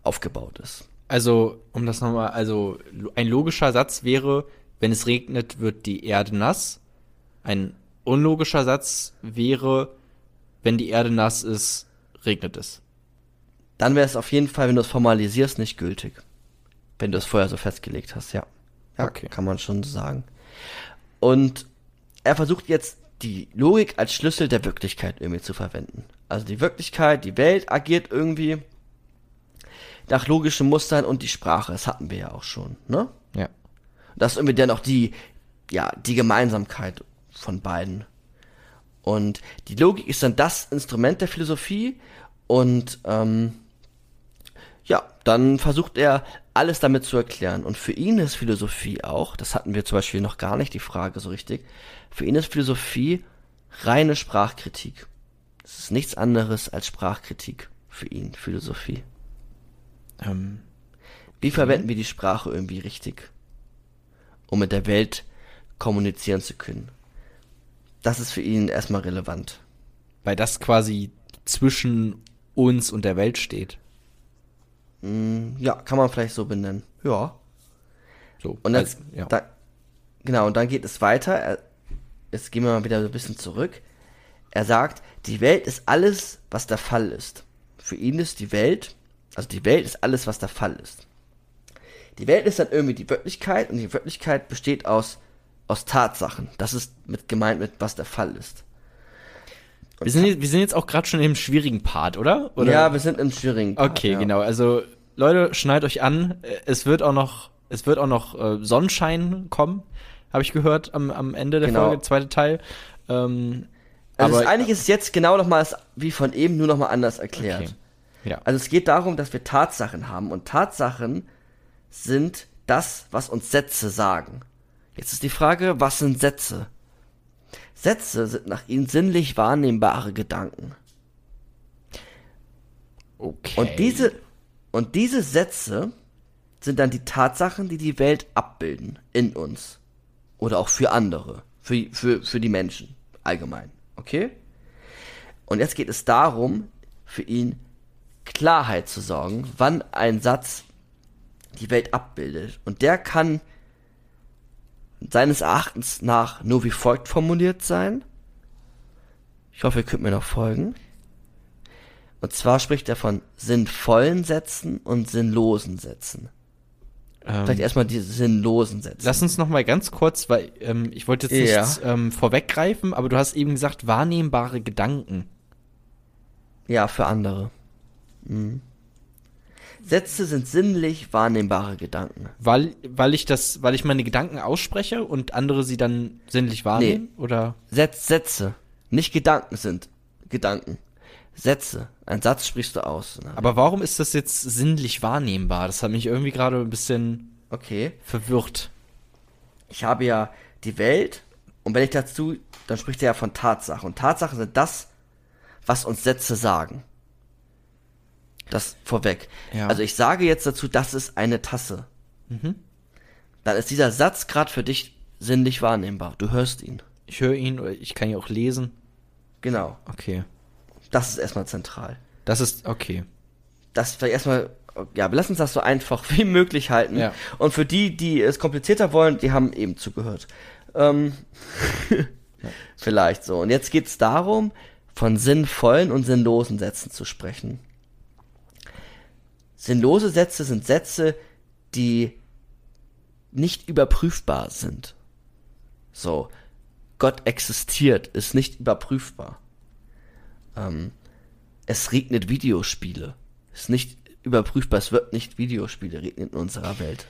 [SPEAKER 3] aufgebaut ist.
[SPEAKER 2] Also, um das nochmal, also ein logischer Satz wäre, wenn es regnet, wird die Erde nass. Ein unlogischer Satz wäre, wenn die Erde nass ist, regnet es.
[SPEAKER 3] Dann wäre es auf jeden Fall, wenn du es formalisierst, nicht gültig. Wenn du es vorher so festgelegt hast, ja. Ja,
[SPEAKER 2] Okay.
[SPEAKER 3] kann man schon sagen. Und er versucht jetzt die Logik als Schlüssel der Wirklichkeit irgendwie zu verwenden. Also die Wirklichkeit, die Welt agiert irgendwie nach logischen Mustern und die Sprache, das hatten wir ja auch schon, ne?
[SPEAKER 2] Ja.
[SPEAKER 3] Das ist irgendwie dann auch die, ja, die Gemeinsamkeit von beiden. Und die Logik ist dann das Instrument der Philosophie und ähm, ja, dann versucht er alles damit zu erklären. Und für ihn ist Philosophie auch, das hatten wir zum Beispiel noch gar nicht die Frage so richtig, für ihn ist Philosophie reine Sprachkritik. Es ist nichts anderes als Sprachkritik für ihn, Philosophie.
[SPEAKER 2] Ähm,
[SPEAKER 3] Wie verwenden wir die Sprache irgendwie richtig, um mit der Welt kommunizieren zu können? Das ist für ihn erstmal relevant.
[SPEAKER 2] weil das quasi zwischen uns und der Welt steht.
[SPEAKER 3] Ja, kann man vielleicht so benennen. Ja.
[SPEAKER 2] So,
[SPEAKER 3] Und
[SPEAKER 2] als-
[SPEAKER 3] jetzt,
[SPEAKER 2] ja.
[SPEAKER 3] da, genau, und dann geht es weiter. Er, jetzt gehen wir mal wieder so ein bisschen zurück. Er sagt, die Welt ist alles, was der Fall ist. Für ihn ist die Welt, also die Welt ist alles, was der Fall ist. Die Welt ist dann irgendwie die Wirklichkeit und die Wirklichkeit besteht aus, aus Tatsachen. Das ist mit gemeint mit, was der Fall ist.
[SPEAKER 2] Wir, sind, jetzt- wir sind jetzt auch gerade schon im schwierigen Part, oder? oder?
[SPEAKER 3] Ja, wir sind im schwierigen Part,
[SPEAKER 2] Okay,
[SPEAKER 3] ja.
[SPEAKER 2] genau. Also Leute, schneidet euch an. Äh, Es wird auch noch, es wird auch noch äh, Sonnenschein kommen, habe ich gehört am, am Ende der
[SPEAKER 3] Genau.
[SPEAKER 2] Folge, zweite Teil. Ähm,
[SPEAKER 3] Also
[SPEAKER 2] aber
[SPEAKER 3] es, eigentlich ist es jetzt genau nochmal wie von eben, nur nochmal anders erklärt.
[SPEAKER 2] Okay. ja.
[SPEAKER 3] Also es geht darum, dass wir Tatsachen haben und Tatsachen sind das, was uns Sätze sagen. Jetzt ist die Frage, was sind Sätze? Sätze sind nach ihnen sinnlich wahrnehmbare Gedanken.
[SPEAKER 2] okay.
[SPEAKER 3] Und diese und diese Sätze sind dann die Tatsachen, die die Welt abbilden in uns oder auch für andere, für für für die Menschen allgemein, okay? Und jetzt geht es darum, für ihn Klarheit zu sorgen, wann ein Satz die Welt abbildet. Und der kann seines Erachtens nach nur wie folgt formuliert sein. Ich hoffe, ihr könnt mir noch folgen. Und zwar spricht er von sinnvollen Sätzen und sinnlosen Sätzen. Vielleicht
[SPEAKER 2] ähm,
[SPEAKER 3] erstmal die sinnlosen Sätze.
[SPEAKER 2] lass uns noch mal ganz kurz, weil ähm, ich wollte jetzt
[SPEAKER 3] Ja.
[SPEAKER 2] nicht ähm, vorweggreifen, aber du hast eben gesagt, wahrnehmbare Gedanken.
[SPEAKER 3] Ja, für andere. Mhm. Sätze sind sinnlich wahrnehmbare Gedanken.
[SPEAKER 2] Weil, weil ich das, weil ich meine Gedanken ausspreche und andere sie dann sinnlich wahrnehmen? Oder?
[SPEAKER 3] Sätz, Sätze, nicht Gedanken sind Gedanken. Sätze. Ein Satz sprichst du aus.
[SPEAKER 2] Aber warum ist das jetzt sinnlich wahrnehmbar? Das hat mich irgendwie gerade ein bisschen
[SPEAKER 3] Okay.
[SPEAKER 2] verwirrt.
[SPEAKER 3] Ich habe ja die Welt und wenn ich dazu, dann spricht er ja von Tatsachen. Und Tatsachen sind das, was uns Sätze sagen. Das vorweg.
[SPEAKER 2] Ja.
[SPEAKER 3] Also ich sage jetzt dazu, das ist eine Tasse.
[SPEAKER 2] Mhm.
[SPEAKER 3] Dann ist dieser Satz gerade für dich sinnlich wahrnehmbar. Du hörst ihn.
[SPEAKER 2] Ich höre ihn, oder ich kann ihn auch lesen.
[SPEAKER 3] Genau.
[SPEAKER 2] Okay.
[SPEAKER 3] Das ist erstmal zentral.
[SPEAKER 2] Das ist, okay.
[SPEAKER 3] Das vielleicht erstmal, ja, wir lassen uns das so einfach [laughs] wie möglich halten.
[SPEAKER 2] Ja.
[SPEAKER 3] Und für die, die es komplizierter wollen, die haben eben zugehört. Ähm, [laughs] Vielleicht so. Und jetzt geht es darum, von sinnvollen und sinnlosen Sätzen zu sprechen. Sinnlose Sätze sind Sätze, die nicht überprüfbar sind. So, Gott existiert, ist nicht überprüfbar. Ähm, es regnet Videospiele, ist nicht überprüfbar, es wird nicht Videospiele regnen in unserer Welt.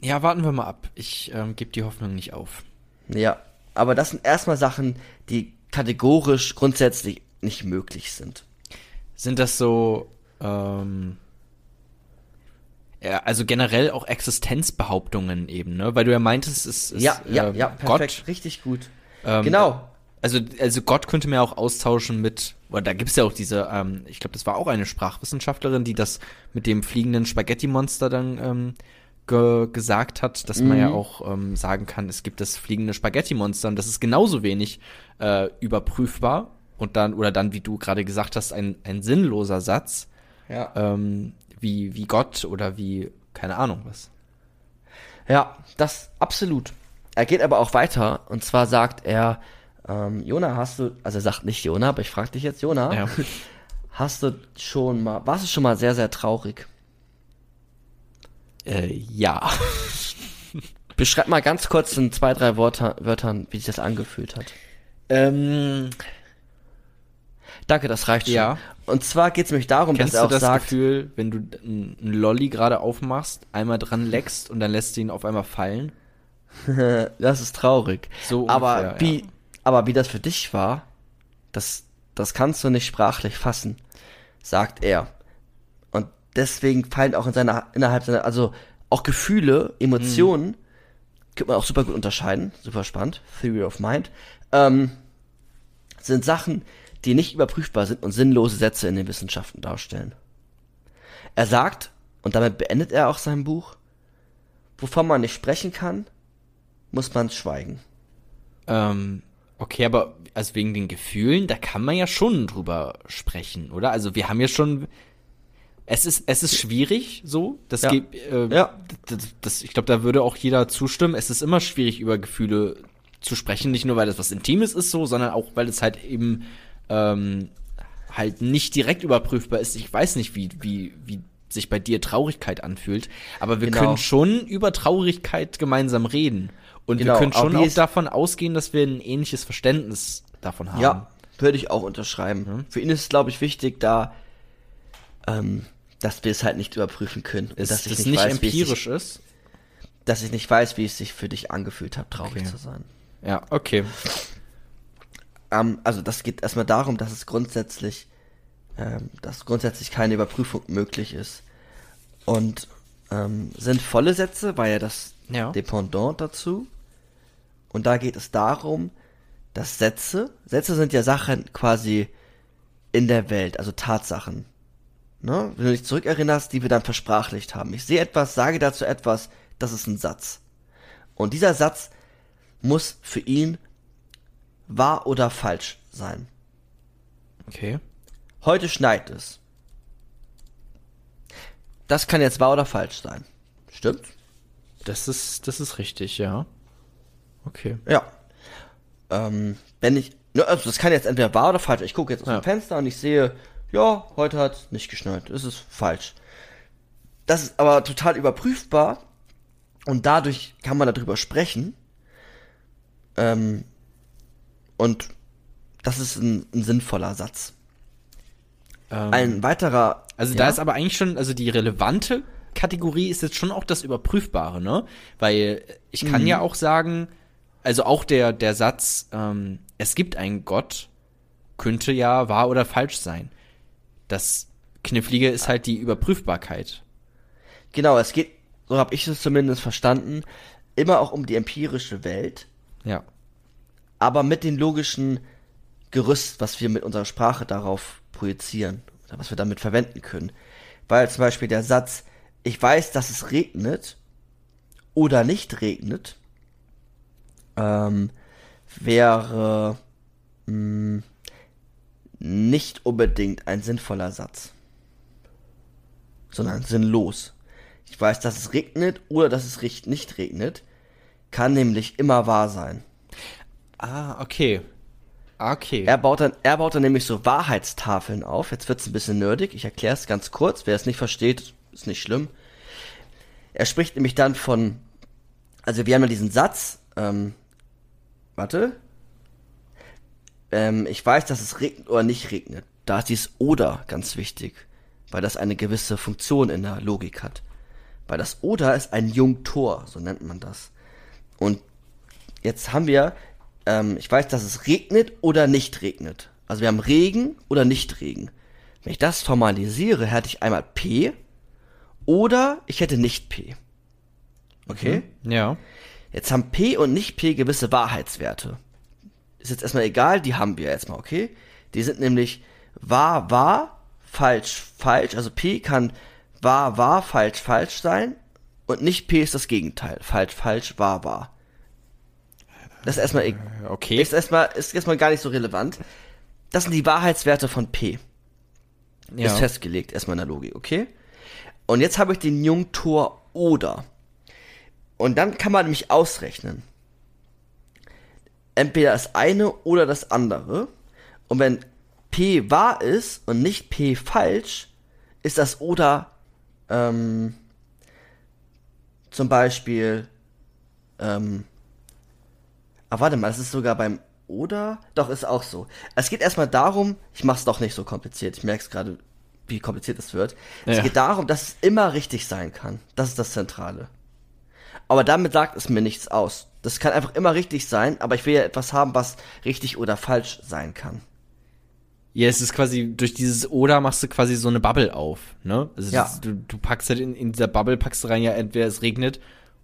[SPEAKER 2] Ja, warten wir mal ab. Ich ähm, gebe die Hoffnung nicht auf.
[SPEAKER 3] Ja, aber das sind erstmal Sachen, die kategorisch grundsätzlich nicht möglich sind.
[SPEAKER 2] Sind das so, ähm, ja, also generell auch Existenzbehauptungen eben, ne? Weil du ja meintest, es ist
[SPEAKER 3] ja, ja,
[SPEAKER 2] ähm,
[SPEAKER 3] ja, perfekt,
[SPEAKER 2] Gott.
[SPEAKER 3] richtig gut.
[SPEAKER 2] Ähm,
[SPEAKER 3] genau.
[SPEAKER 2] Also, also Gott könnte ja auch austauschen mit, oder da gibt's ja auch diese, ähm, ich glaube, das war auch eine Sprachwissenschaftlerin, die das mit dem fliegenden Spaghetti-Monster dann ähm, ge gesagt hat, dass man ja
[SPEAKER 3] Mhm.
[SPEAKER 2] auch ähm, sagen kann, es gibt das fliegende Spaghetti-Monster und das ist genauso wenig äh, überprüfbar und dann, oder dann, wie du gerade gesagt hast, ein, ein sinnloser Satz,
[SPEAKER 3] Ja.
[SPEAKER 2] ähm, wie, wie Gott oder wie, keine Ahnung was.
[SPEAKER 3] Ja, das absolut. Er geht aber auch weiter und zwar sagt er, ähm, Jona, hast du, also er sagt nicht Jona, aber ich frage dich jetzt, Jona,
[SPEAKER 2] Ja. [laughs]
[SPEAKER 3] hast du schon mal, warst du schon mal sehr, sehr traurig?
[SPEAKER 2] Äh, ja. [laughs]
[SPEAKER 3] Beschreib mal ganz kurz in zwei, drei Wörter, Wörtern, wie sich das angefühlt hat.
[SPEAKER 2] Ähm,
[SPEAKER 3] Danke, das reicht schon.
[SPEAKER 2] Ja.
[SPEAKER 3] Und zwar geht es nämlich darum,
[SPEAKER 2] Kennst
[SPEAKER 3] dass er
[SPEAKER 2] du
[SPEAKER 3] auch
[SPEAKER 2] das
[SPEAKER 3] sagt,
[SPEAKER 2] Gefühl, wenn du einen Lolli gerade aufmachst, einmal dran leckst und dann lässt du ihn auf einmal fallen? [laughs]
[SPEAKER 3] das ist traurig.
[SPEAKER 2] So
[SPEAKER 3] aber
[SPEAKER 2] ungefähr,
[SPEAKER 3] wie,
[SPEAKER 2] ja.
[SPEAKER 3] aber wie das für dich war, das, das kannst du nicht sprachlich fassen, sagt er. Und deswegen fallen auch in seiner, innerhalb seiner, also auch Gefühle, Emotionen, kann man auch super gut unterscheiden, super spannend, Theory of Mind, ähm, sind Sachen, die nicht überprüfbar sind und sinnlose Sätze in den Wissenschaften darstellen. Er sagt, und damit beendet er auch sein Buch, wovon man nicht sprechen kann, muss man schweigen.
[SPEAKER 2] Ähm, okay, aber also wegen den Gefühlen, da kann man ja schon drüber sprechen, oder? Also wir haben ja schon. Es ist, es ist schwierig, so. Das
[SPEAKER 3] Ja.
[SPEAKER 2] geht, äh,
[SPEAKER 3] Ja.
[SPEAKER 2] das, das, ich glaube, da würde auch jeder zustimmen. Es ist immer schwierig, über Gefühle zu sprechen. Nicht nur, weil das was Intimes ist, so, sondern auch, weil es halt eben ähm, halt nicht direkt überprüfbar ist. Ich weiß nicht, wie, wie, wie sich bei dir Traurigkeit anfühlt, aber wir
[SPEAKER 3] Genau.
[SPEAKER 2] können schon über Traurigkeit gemeinsam reden. Und
[SPEAKER 3] Genau,
[SPEAKER 2] wir können schon auch
[SPEAKER 3] es-
[SPEAKER 2] davon ausgehen, dass wir ein ähnliches Verständnis davon haben.
[SPEAKER 3] Ja, würde ich auch unterschreiben. Für ihn ist es, glaube ich, wichtig, da, ähm, dass wir es halt nicht überprüfen können. Und
[SPEAKER 2] Dass das
[SPEAKER 3] ich
[SPEAKER 2] nicht,
[SPEAKER 3] weiß, es
[SPEAKER 2] empirisch
[SPEAKER 3] sich,
[SPEAKER 2] ist.
[SPEAKER 3] dass ich nicht weiß, wie es sich für dich angefühlt hat, traurig
[SPEAKER 2] Okay.
[SPEAKER 3] zu sein.
[SPEAKER 2] Ja, okay.
[SPEAKER 3] Ähm, also das geht erstmal darum, dass es grundsätzlich, ähm, dass grundsätzlich keine Überprüfung möglich ist. Und ähm, sinnvolle Sätze war ja das
[SPEAKER 2] Ja.
[SPEAKER 3] Dependant dazu. Und da geht es darum, dass Sätze, Sätze sind ja Sachen quasi in der Welt, also Tatsachen. Ne? Wenn du dich zurückerinnerst, die wir dann versprachlicht haben. Ich sehe etwas, sage dazu etwas, das ist ein Satz. Und dieser Satz muss für ihn wahr oder falsch sein.
[SPEAKER 2] Okay.
[SPEAKER 3] Heute schneit es. Das kann jetzt wahr oder falsch sein. Stimmt?
[SPEAKER 2] Das ist, das ist richtig, ja. Okay.
[SPEAKER 3] Ja. Ähm, wenn ich, ne, also das kann jetzt entweder wahr oder falsch. Ich gucke jetzt aus
[SPEAKER 2] Ja.
[SPEAKER 3] dem Fenster und ich sehe, ja, heute hat es nicht geschneit. Das ist falsch. Das ist aber total überprüfbar und dadurch kann man darüber sprechen. Ähm, und das ist ein, ein sinnvoller Satz.
[SPEAKER 2] Ähm,
[SPEAKER 3] Ein weiterer.
[SPEAKER 2] also
[SPEAKER 3] ja,
[SPEAKER 2] da ist aber eigentlich schon, also die relevante Kategorie ist jetzt schon auch das Überprüfbare, ne? Weil ich kann
[SPEAKER 3] Mhm.
[SPEAKER 2] ja auch sagen, also auch der, der Satz, ähm, es gibt einen Gott, könnte ja wahr oder falsch sein. Das Knifflige ist halt die Überprüfbarkeit.
[SPEAKER 3] Genau, es geht, so habe ich es zumindest verstanden, immer auch um die empirische Welt,
[SPEAKER 2] Ja.
[SPEAKER 3] Aber mit dem logischen Gerüst, was wir mit unserer Sprache darauf projizieren, was wir damit verwenden können. Weil zum Beispiel der Satz, ich weiß, dass es regnet oder nicht regnet, ähm, wäre mh, nicht unbedingt ein sinnvoller Satz, sondern sinnlos. Ich weiß, dass es regnet oder dass es nicht regnet, kann nämlich immer wahr sein.
[SPEAKER 2] Ah, okay. Okay.
[SPEAKER 3] Er baut dann, er baut dann nämlich so Wahrheitstafeln auf. Jetzt wird's ein bisschen nerdig. Ich erkläre es ganz kurz. Wer es nicht versteht, ist nicht schlimm. Er spricht nämlich dann von, also wir haben ja diesen Satz, ähm, warte. Ähm, ich weiß, dass es regnet oder nicht regnet. Da ist dieses oder ganz wichtig, weil das eine gewisse Funktion in der Logik hat. Weil das oder ist ein Jungtor, so nennt man das. Und jetzt haben wir, ähm, ich weiß, dass es regnet oder nicht regnet. Also wir haben Regen oder nicht Regen. Wenn ich das formalisiere, hätte ich einmal P oder ich hätte nicht P. Okay?
[SPEAKER 2] ja.
[SPEAKER 3] Jetzt haben P und nicht P gewisse Wahrheitswerte. Ist jetzt erstmal egal, die haben wir jetzt mal, okay? Die sind nämlich wahr, wahr, falsch, falsch. Also P kann wahr, wahr, falsch, falsch sein. Und nicht P ist das Gegenteil. Falsch, falsch, wahr, wahr. Das ist erstmal, e-
[SPEAKER 2] Okay.
[SPEAKER 3] ist erstmal, ist erstmal gar nicht so relevant. Das sind die Wahrheitswerte von P.
[SPEAKER 2] ja.
[SPEAKER 3] Ist festgelegt, erstmal in der Logik, okay? Und jetzt habe ich den Jungtor oder. Und dann kann man nämlich ausrechnen. Entweder das eine oder das andere. Und wenn P wahr ist und nicht P falsch, ist das oder ähm, zum Beispiel ähm, Ah, warte mal, das ist sogar beim oder? Doch, ist auch so. Es geht erstmal darum, ich mach's doch nicht so kompliziert. Ich merke es gerade, wie kompliziert es wird. Es
[SPEAKER 2] Ja.
[SPEAKER 3] geht darum, dass es immer richtig sein kann. Das ist das Zentrale. Aber damit sagt es mir nichts aus. Das kann einfach immer richtig sein, aber ich will ja etwas haben, was richtig oder falsch sein kann.
[SPEAKER 2] Ja, es ist quasi, durch dieses Oder machst du quasi so eine Bubble auf, ne? Also
[SPEAKER 3] Ja.
[SPEAKER 2] du, du packst halt in, in dieser Bubble, packst du rein, ja, entweder es regnet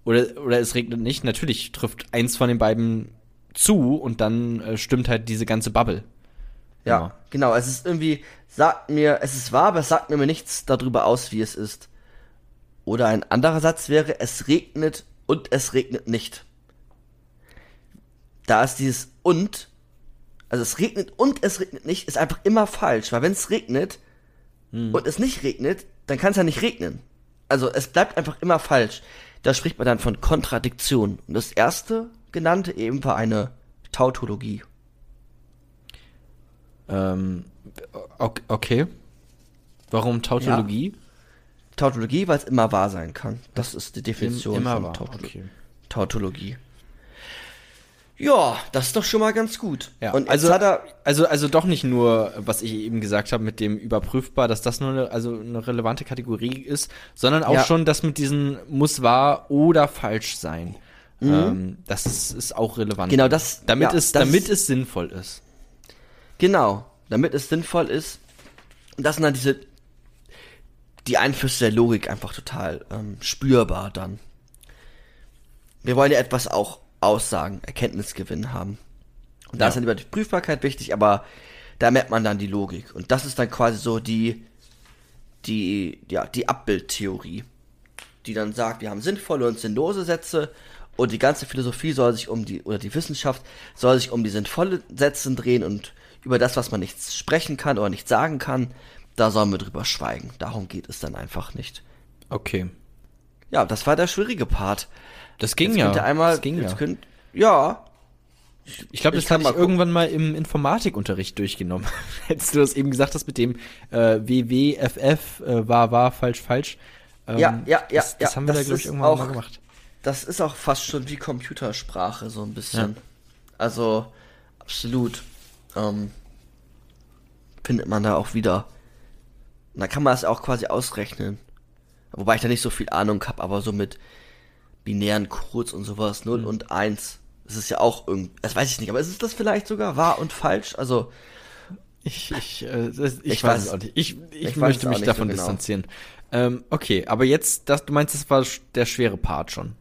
[SPEAKER 2] oder, oder es regnet nicht. Natürlich trifft eins von den beiden zu und dann äh, stimmt halt diese ganze Bubble.
[SPEAKER 3] Ja,
[SPEAKER 2] Immer.
[SPEAKER 3] genau. Es ist irgendwie, sagt mir, es ist wahr, aber es sagt mir nichts darüber aus, wie es ist. Oder ein anderer Satz wäre, es regnet und es regnet nicht. Da ist dieses und, also es regnet und es regnet nicht, ist einfach immer falsch, weil wenn es regnet und es nicht regnet, dann kann es ja nicht regnen. Also es bleibt einfach immer falsch. Da spricht man dann von Kontradiktion. Und das erste genannte eben war eine Tautologie.
[SPEAKER 2] Ähm, ok- okay. Warum Tautologie?
[SPEAKER 3] Tautologie, weil es immer wahr sein kann. Das ist die
[SPEAKER 2] Im-
[SPEAKER 3] Definition
[SPEAKER 2] immer
[SPEAKER 3] von
[SPEAKER 2] wahr.
[SPEAKER 3] Tautolo
[SPEAKER 2] Okay.
[SPEAKER 3] Tautologie. Ja, das ist doch schon mal ganz gut.
[SPEAKER 2] Ja,
[SPEAKER 3] Und
[SPEAKER 2] also,
[SPEAKER 3] also hat er,
[SPEAKER 2] also, also doch nicht nur, was ich eben gesagt habe mit dem überprüfbar, dass das nur eine, also eine relevante Kategorie ist, sondern auch
[SPEAKER 3] Ja.
[SPEAKER 2] schon das mit diesen muss wahr oder falsch sein. Ähm, das ist, ist auch relevant.
[SPEAKER 3] Mhm. Genau, das-
[SPEAKER 2] damit
[SPEAKER 3] ja,
[SPEAKER 2] es,
[SPEAKER 3] das
[SPEAKER 2] damit es sinnvoll ist.
[SPEAKER 3] genau, damit es sinnvoll ist. Und das sind dann diese, die Einflüsse der Logik einfach total ähm, spürbar dann. Wir wollen ja etwas auch aussagen, Erkenntnisgewinn haben. Und da
[SPEAKER 2] Ja.
[SPEAKER 3] ist dann über die Prüfbarkeit wichtig, aber da merkt man dann die Logik. Und das ist dann quasi so die, die, ja, die Abbildtheorie, die dann sagt, wir haben sinnvolle und sinnlose Sätze und die ganze Philosophie soll sich um die, oder die Wissenschaft soll sich um die sinnvolle Sätze drehen und über das, was man nicht sprechen kann oder nicht sagen kann, da sollen wir drüber schweigen. Darum geht es dann einfach nicht.
[SPEAKER 2] Okay.
[SPEAKER 3] Ja, das war der schwierige Part.
[SPEAKER 2] Das ging
[SPEAKER 3] Jetzt
[SPEAKER 2] ja.
[SPEAKER 3] könnt ihr einmal,
[SPEAKER 2] das ging ja.
[SPEAKER 3] könnt, ja,
[SPEAKER 2] Ich glaube, das
[SPEAKER 3] mal
[SPEAKER 2] ich irgendwann mal im Informatikunterricht durchgenommen. [laughs] Hättest du das eben gesagt hast mit dem äh, WWFF, äh, war, war, falsch, falsch. Ähm,
[SPEAKER 3] Ja, ja, ja,
[SPEAKER 2] Das, das
[SPEAKER 3] ja,
[SPEAKER 2] haben wir da,
[SPEAKER 3] das
[SPEAKER 2] glaube ich, irgendwann
[SPEAKER 3] auch-
[SPEAKER 2] mal gemacht.
[SPEAKER 3] das ist auch fast schon wie Computersprache, so ein bisschen. Also, absolut. Ähm, findet man da auch wieder. Und da kann man das auch quasi ausrechnen. Wobei ich da nicht so viel Ahnung habe, aber so mit binären Codes und sowas, 0
[SPEAKER 2] Mhm.
[SPEAKER 3] und 1, das ist ja auch irgendwie, das weiß ich nicht, aber ist es das vielleicht sogar wahr und falsch? Also,
[SPEAKER 2] Ich, ich, äh, das, ich,
[SPEAKER 3] Ich
[SPEAKER 2] weiß es auch nicht. Ich, ich,
[SPEAKER 3] ich
[SPEAKER 2] möchte
[SPEAKER 3] es
[SPEAKER 2] mich davon
[SPEAKER 3] so genau.
[SPEAKER 2] distanzieren. Ähm, okay, aber jetzt, das, du meinst, das war der schwere Part schon.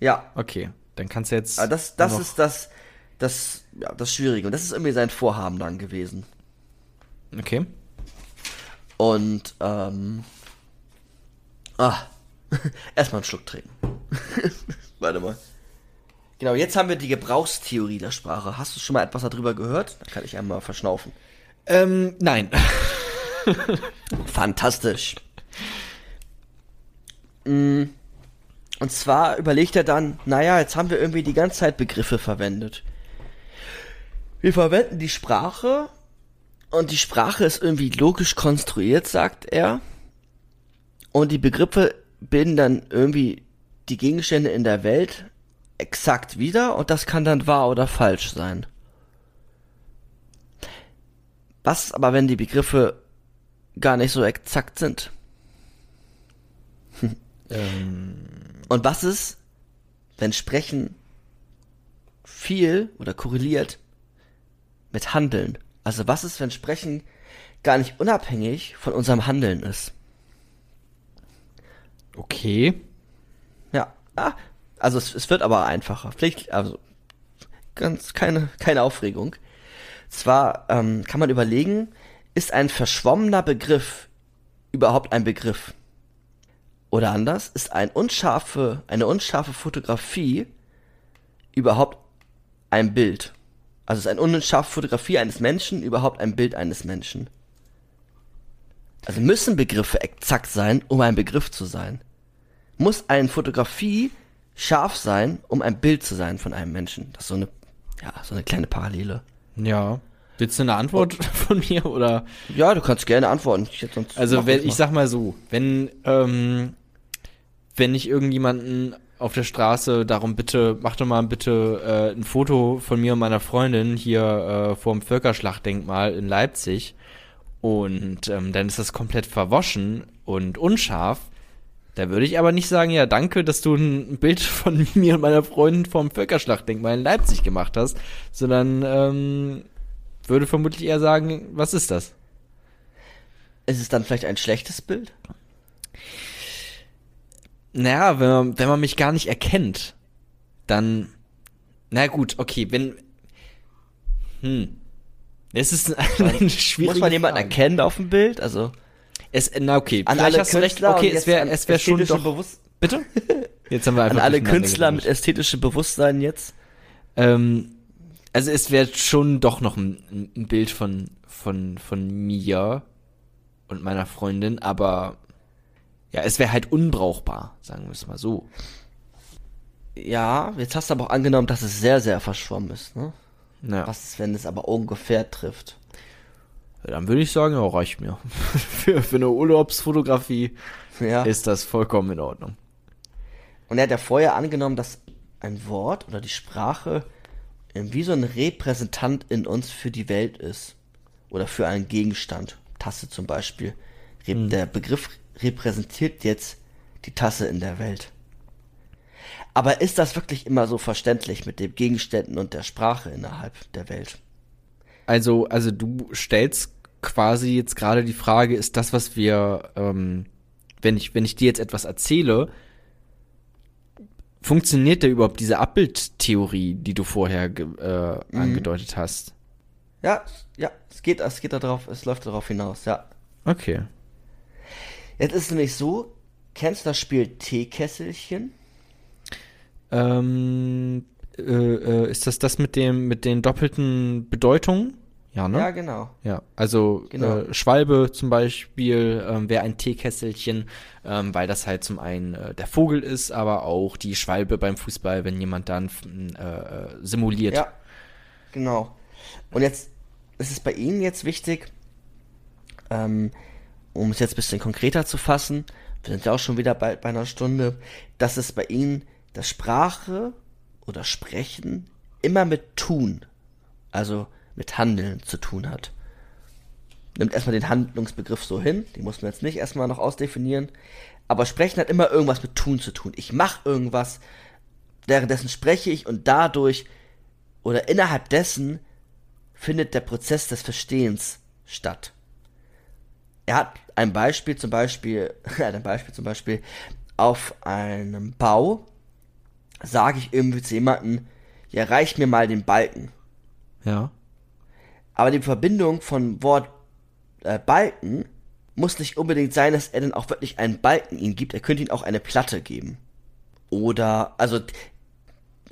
[SPEAKER 3] ja,
[SPEAKER 2] Okay, dann kannst du jetzt.
[SPEAKER 3] aber das, das ist das, das, ja, das Schwierige. Und das ist irgendwie sein Vorhaben dann gewesen.
[SPEAKER 2] Okay.
[SPEAKER 3] Und, ähm. Ah. [laughs] Erstmal einen Schluck trinken. [laughs] Warte mal. Genau, jetzt haben wir die Gebrauchstheorie der Sprache. Hast du schon mal etwas darüber gehört? Da kann ich einmal verschnaufen.
[SPEAKER 2] Ähm, nein. [laughs]
[SPEAKER 3] Fantastisch. Mm, Und zwar überlegt er dann, naja, jetzt haben wir irgendwie die ganze Zeit Begriffe verwendet. Wir verwenden die Sprache und die Sprache ist irgendwie logisch konstruiert, sagt er. Und die Begriffe bilden dann irgendwie die Gegenstände in der Welt exakt wieder und das kann dann wahr oder falsch sein. Was aber, wenn die Begriffe gar nicht so exakt sind? [laughs]
[SPEAKER 2] ähm,
[SPEAKER 3] Und was ist, wenn Sprechen viel oder korreliert mit Handeln? Also was ist, wenn Sprechen gar nicht unabhängig von unserem Handeln ist?
[SPEAKER 2] Okay.
[SPEAKER 3] Ja, ah, also es, es wird aber einfacher. Vielleicht, also ganz keine, keine Aufregung. Zwar ähm, kann man überlegen, ist ein verschwommener Begriff überhaupt ein Begriff? Oder anders, ist ein unscharfe, eine unscharfe Fotografie überhaupt ein Bild? Also ist eine unscharfe Fotografie eines Menschen überhaupt ein Bild eines Menschen? Also müssen Begriffe exakt sein, um ein Begriff zu sein? Muss eine Fotografie scharf sein, um ein Bild zu sein von einem Menschen? Das ist so eine, ja, so eine kleine Parallele.
[SPEAKER 2] Ja. Willst du eine Antwort [laughs] von mir oder?
[SPEAKER 3] Ja, du kannst gerne antworten. Ich
[SPEAKER 2] Also wenn ich sag mal so, wenn ähm, wenn ich irgendjemanden auf der Straße darum bitte, mach doch mal bitte äh, ein Foto von mir und meiner Freundin hier äh, vorm Völkerschlachtdenkmal in Leipzig und ähm, dann ist das komplett verwaschen und unscharf. Da würde ich aber nicht sagen, ja, danke, dass du ein Bild von [laughs] mir und meiner Freundin vorm Völkerschlachtdenkmal in Leipzig gemacht hast, sondern ähm, würde vermutlich eher sagen, was ist das?
[SPEAKER 3] Ist es dann vielleicht ein schlechtes Bild?
[SPEAKER 2] Naja, wenn man, wenn man mich gar nicht erkennt, dann. Na gut, okay, wenn. Hm. Es ist [laughs] eine schwierige
[SPEAKER 3] Muss man jemanden
[SPEAKER 2] Frage.
[SPEAKER 3] erkennen auf dem Bild? Also
[SPEAKER 2] Es, na okay,
[SPEAKER 3] an
[SPEAKER 2] vielleicht
[SPEAKER 3] alle
[SPEAKER 2] hast du recht.
[SPEAKER 3] Künstler
[SPEAKER 2] Okay, es wäre es wär schon doch.
[SPEAKER 3] Bewusst-
[SPEAKER 2] Bitte? [laughs] Jetzt haben wir einfach
[SPEAKER 3] an alle Künstler mit ästhetischem Bewusstsein jetzt.
[SPEAKER 2] Ähm, also es wäre schon doch noch ein, ein Bild von, von, von mir und meiner Freundin, aber ja, es wäre halt unbrauchbar, sagen wir es mal so.
[SPEAKER 3] Ja, jetzt hast du aber auch angenommen, dass es sehr, sehr verschwommen ist. Ne?
[SPEAKER 2] Ja,
[SPEAKER 3] Was wenn es aber ungefähr trifft?
[SPEAKER 2] Dann würde ich sagen, ja, reicht mir. [laughs] für, für eine Urlaubsfotografie
[SPEAKER 3] Ja.
[SPEAKER 2] ist das vollkommen in Ordnung.
[SPEAKER 3] Und er hat ja vorher angenommen, dass ein Wort oder die Sprache äh, wie so ein Repräsentant in uns für die Welt ist. Oder für einen Gegenstand. Tasse zum Beispiel. Re Der Begriff repräsentiert jetzt die Tasse in der Welt. Aber ist das wirklich immer so verständlich mit den Gegenständen und der Sprache innerhalb der Welt?
[SPEAKER 2] Also, also du stellst quasi jetzt gerade die Frage, ist das, was wir, ähm, wenn ich, wenn ich dir jetzt etwas erzähle, funktioniert da überhaupt diese Abbildtheorie, die du vorher äh, angedeutet hast?
[SPEAKER 3] Ja, ja, es geht, es geht darauf, es läuft darauf hinaus, ja.
[SPEAKER 2] Okay.
[SPEAKER 3] Jetzt ist es nämlich so, kennst du das Spiel Teekesselchen?
[SPEAKER 2] Ähm, äh, äh, ist das das mit dem, mit den doppelten Bedeutungen? Ja, ne?
[SPEAKER 3] Ja, genau.
[SPEAKER 2] Ja, also
[SPEAKER 3] Genau.
[SPEAKER 2] äh, Schwalbe zum Beispiel ähm, wäre ein Teekesselchen, ähm, weil das halt zum einen äh, der Vogel ist, aber auch die Schwalbe beim Fußball, wenn jemand dann äh, äh, simuliert.
[SPEAKER 3] Ja, genau. Und jetzt ist es bei Ihnen jetzt wichtig, ähm, um es jetzt ein bisschen konkreter zu fassen, wir sind ja auch schon wieder bei, bei einer Stunde, dass es bei Ihnen das Sprache oder Sprechen immer mit Tun, also mit Handeln zu tun hat. Nimmt erstmal den Handlungsbegriff so hin, die muss man jetzt nicht erstmal noch ausdefinieren, aber Sprechen hat immer irgendwas mit Tun zu tun. Ich mache irgendwas, währenddessen spreche ich und dadurch oder innerhalb dessen findet der Prozess des Verstehens statt. Er hat ein Beispiel zum Beispiel, [laughs] er hat ein Beispiel zum Beispiel auf einem Bau sage ich irgendwie zu jemandem, ja reich mir mal den Balken.
[SPEAKER 2] Ja.
[SPEAKER 3] Aber die Verbindung von Wort äh, Balken muss nicht unbedingt sein, dass er dann auch wirklich einen Balken ihm gibt. Er könnte ihm auch eine Platte geben. Oder, also,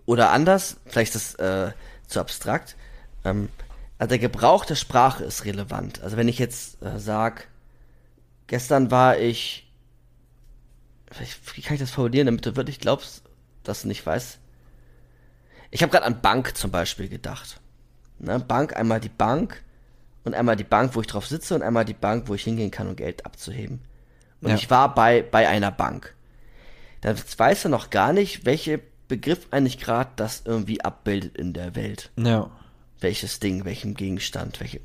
[SPEAKER 3] oder anders, vielleicht ist das äh, zu abstrakt. Ähm, also der Gebrauch der Sprache ist relevant. Also wenn ich jetzt äh, sag, gestern war ich, wie kann ich das formulieren, damit du wirklich glaubst, dass du nicht weißt? Ich habe gerade an Bank zum Beispiel gedacht. Ne, Bank, einmal die Bank und einmal die Bank, wo ich drauf sitze und einmal die Bank, wo ich hingehen kann, um Geld abzuheben. Und
[SPEAKER 2] Ja.
[SPEAKER 3] ich war bei, bei einer Bank. Dann weiß er noch gar nicht, welche Begriff eigentlich gerade das irgendwie abbildet in der Welt.
[SPEAKER 2] Ja.
[SPEAKER 3] Welches Ding, welchem Gegenstand, welche.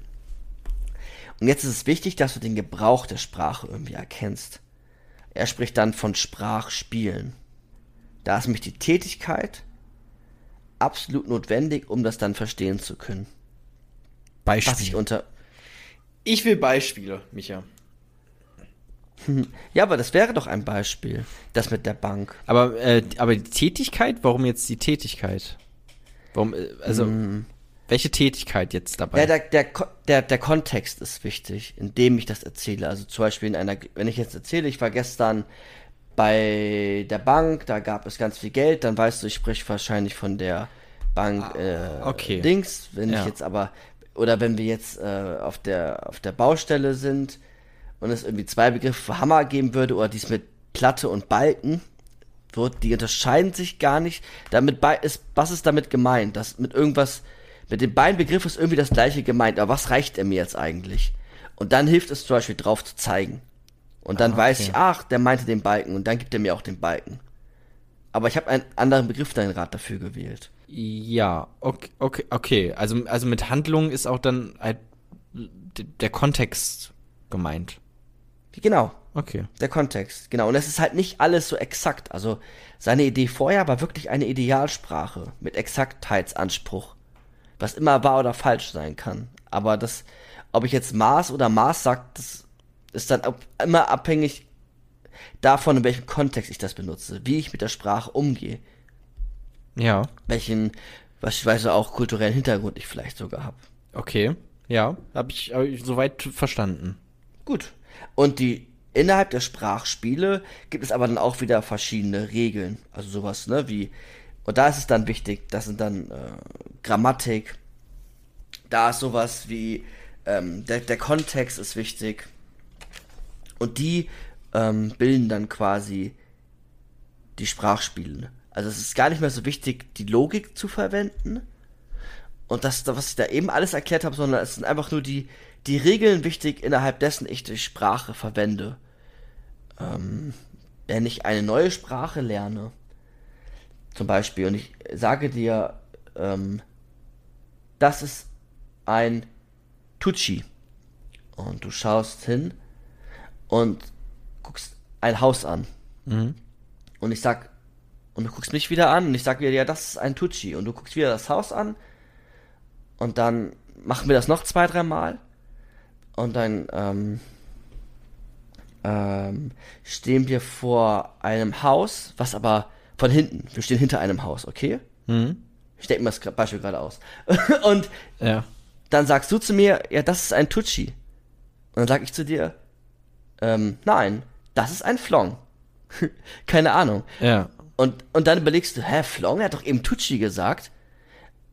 [SPEAKER 3] Und jetzt ist es wichtig, dass du den Gebrauch der Sprache irgendwie erkennst. Er spricht dann von Sprachspielen. Da ist nämlich die Tätigkeit absolut notwendig, um das dann verstehen zu können. Was ich
[SPEAKER 2] Beispiel.
[SPEAKER 3] unter.
[SPEAKER 2] Ich will Beispiele, Micha. [laughs]
[SPEAKER 3] Ja, aber das wäre doch ein Beispiel. Das mit der Bank.
[SPEAKER 2] Aber, äh, aber die Tätigkeit, warum jetzt die Tätigkeit? Warum, äh, also, welche Tätigkeit jetzt dabei?
[SPEAKER 3] Ja, der, der, der, der Kontext ist wichtig, in dem ich das erzähle. Also zum Beispiel in einer, wenn ich jetzt erzähle, ich war gestern bei der Bank, da gab es ganz viel Geld, dann weißt du, ich spreche wahrscheinlich von der Bank äh,
[SPEAKER 2] okay.
[SPEAKER 3] Dings. Wenn
[SPEAKER 2] Ja.
[SPEAKER 3] ich jetzt aber, oder wenn wir jetzt äh, auf, der, auf der Baustelle sind und es irgendwie zwei Begriffe für Hammer geben würde oder dies mit Platte und Balken, wird, die unterscheiden sich gar nicht. Damit bei ist, was ist damit gemeint? Das mit irgendwas, mit dem beiden Begriff ist irgendwie das gleiche gemeint, aber was reicht er mir jetzt eigentlich? Und dann hilft es zum Beispiel drauf zu zeigen. Und dann weiß ich, ach, der meinte den Balken und dann gibt er mir auch den Balken. Aber ich habe einen anderen Begriff dann gerade dafür gewählt.
[SPEAKER 2] Ja, okay, okay, okay. Also, also mit Handlung ist auch dann halt der Kontext gemeint.
[SPEAKER 3] Genau,
[SPEAKER 2] Okay.
[SPEAKER 3] der Kontext, genau. Und es ist halt nicht alles so exakt. Also seine Idee vorher war wirklich eine Idealsprache mit Exaktheitsanspruch, was immer wahr oder falsch sein kann. Aber das, ob ich jetzt Maß oder Maß sag, das ist dann immer abhängig davon, in welchem Kontext ich das benutze, wie ich mit der Sprache umgehe.
[SPEAKER 2] Ja.
[SPEAKER 3] Welchen, beispielsweise auch kulturellen Hintergrund ich vielleicht sogar habe.
[SPEAKER 2] Okay. Ja, habe ich, hab ich soweit verstanden.
[SPEAKER 3] Gut. Und die innerhalb der Sprachspiele gibt es aber dann auch wieder verschiedene Regeln. Also sowas, ne, wie und da ist es dann wichtig, das sind dann äh, Grammatik, da ist sowas wie ähm, der, der Kontext ist wichtig und die ähm, bilden dann quasi die Sprachspiele. Also es ist gar nicht mehr so wichtig, die Logik zu verwenden und das, was ich da eben alles erklärt habe, sondern es sind einfach nur die, die Regeln wichtig, innerhalb dessen ich die Sprache verwende. Ähm, wenn ich eine neue Sprache lerne, zum Beispiel, und ich sage dir, ähm, das ist ein Tucci. Und du schaust hin und guckst ein Haus an.
[SPEAKER 2] Mhm.
[SPEAKER 3] Und ich sag, und du guckst mich wieder an und ich sag wieder, ja, das ist ein Tucci. Und du guckst wieder das Haus an und dann machen wir das noch zwei, dreimal und dann ähm, ähm, stehen wir vor einem Haus, was aber von hinten, wir stehen hinter einem Haus, okay?
[SPEAKER 2] Mhm.
[SPEAKER 3] Ich denke mir das Beispiel gerade aus. [laughs] und
[SPEAKER 2] Ja.
[SPEAKER 3] dann sagst du zu mir, ja, das ist ein Tucci. Und dann sag ich zu dir, ähm, nein, das ist ein Flong. [laughs] Keine Ahnung.
[SPEAKER 2] Ja.
[SPEAKER 3] Und, und dann überlegst du, hä, Flong, er hat doch eben Tucci gesagt.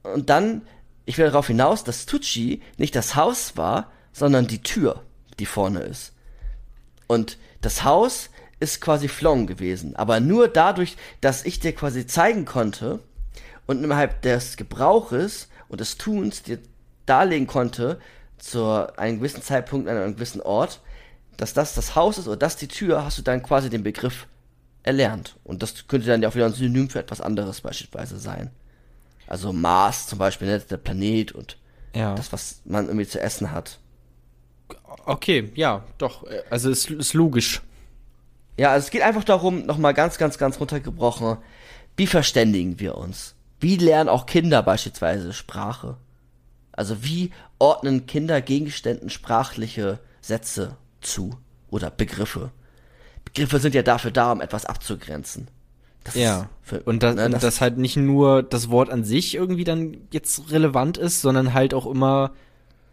[SPEAKER 3] Und dann, ich will darauf hinaus, dass Tucci nicht das Haus war, sondern die Tür, die vorne ist. Und das Haus ist quasi Flong gewesen. Aber nur dadurch, dass ich dir quasi zeigen konnte und innerhalb des Gebrauches und des Tuns dir darlegen konnte, zu einem gewissen Zeitpunkt an einem gewissen Ort, dass das das Haus ist oder das die Tür, hast du dann quasi den Begriff erlernt. Und das könnte dann ja auch wieder ein Synonym für etwas anderes beispielsweise sein. Also Mars zum Beispiel, ne, der Planet und
[SPEAKER 2] Ja.
[SPEAKER 3] das, was man irgendwie zu essen hat.
[SPEAKER 2] Okay, ja, doch. äh, Also es ist logisch.
[SPEAKER 3] Ja, also es geht einfach darum, nochmal ganz, ganz, ganz runtergebrochen, wie verständigen wir uns? Wie lernen auch Kinder beispielsweise Sprache? Also wie ordnen Kinder Gegenständen sprachliche Sätze zu oder Begriffe? Begriffe sind ja dafür da, um etwas abzugrenzen. Das
[SPEAKER 2] Ja.
[SPEAKER 3] für-
[SPEAKER 2] Und, das,
[SPEAKER 3] ne,
[SPEAKER 2] das halt nicht nur das Wort an sich irgendwie dann jetzt relevant ist, sondern halt auch immer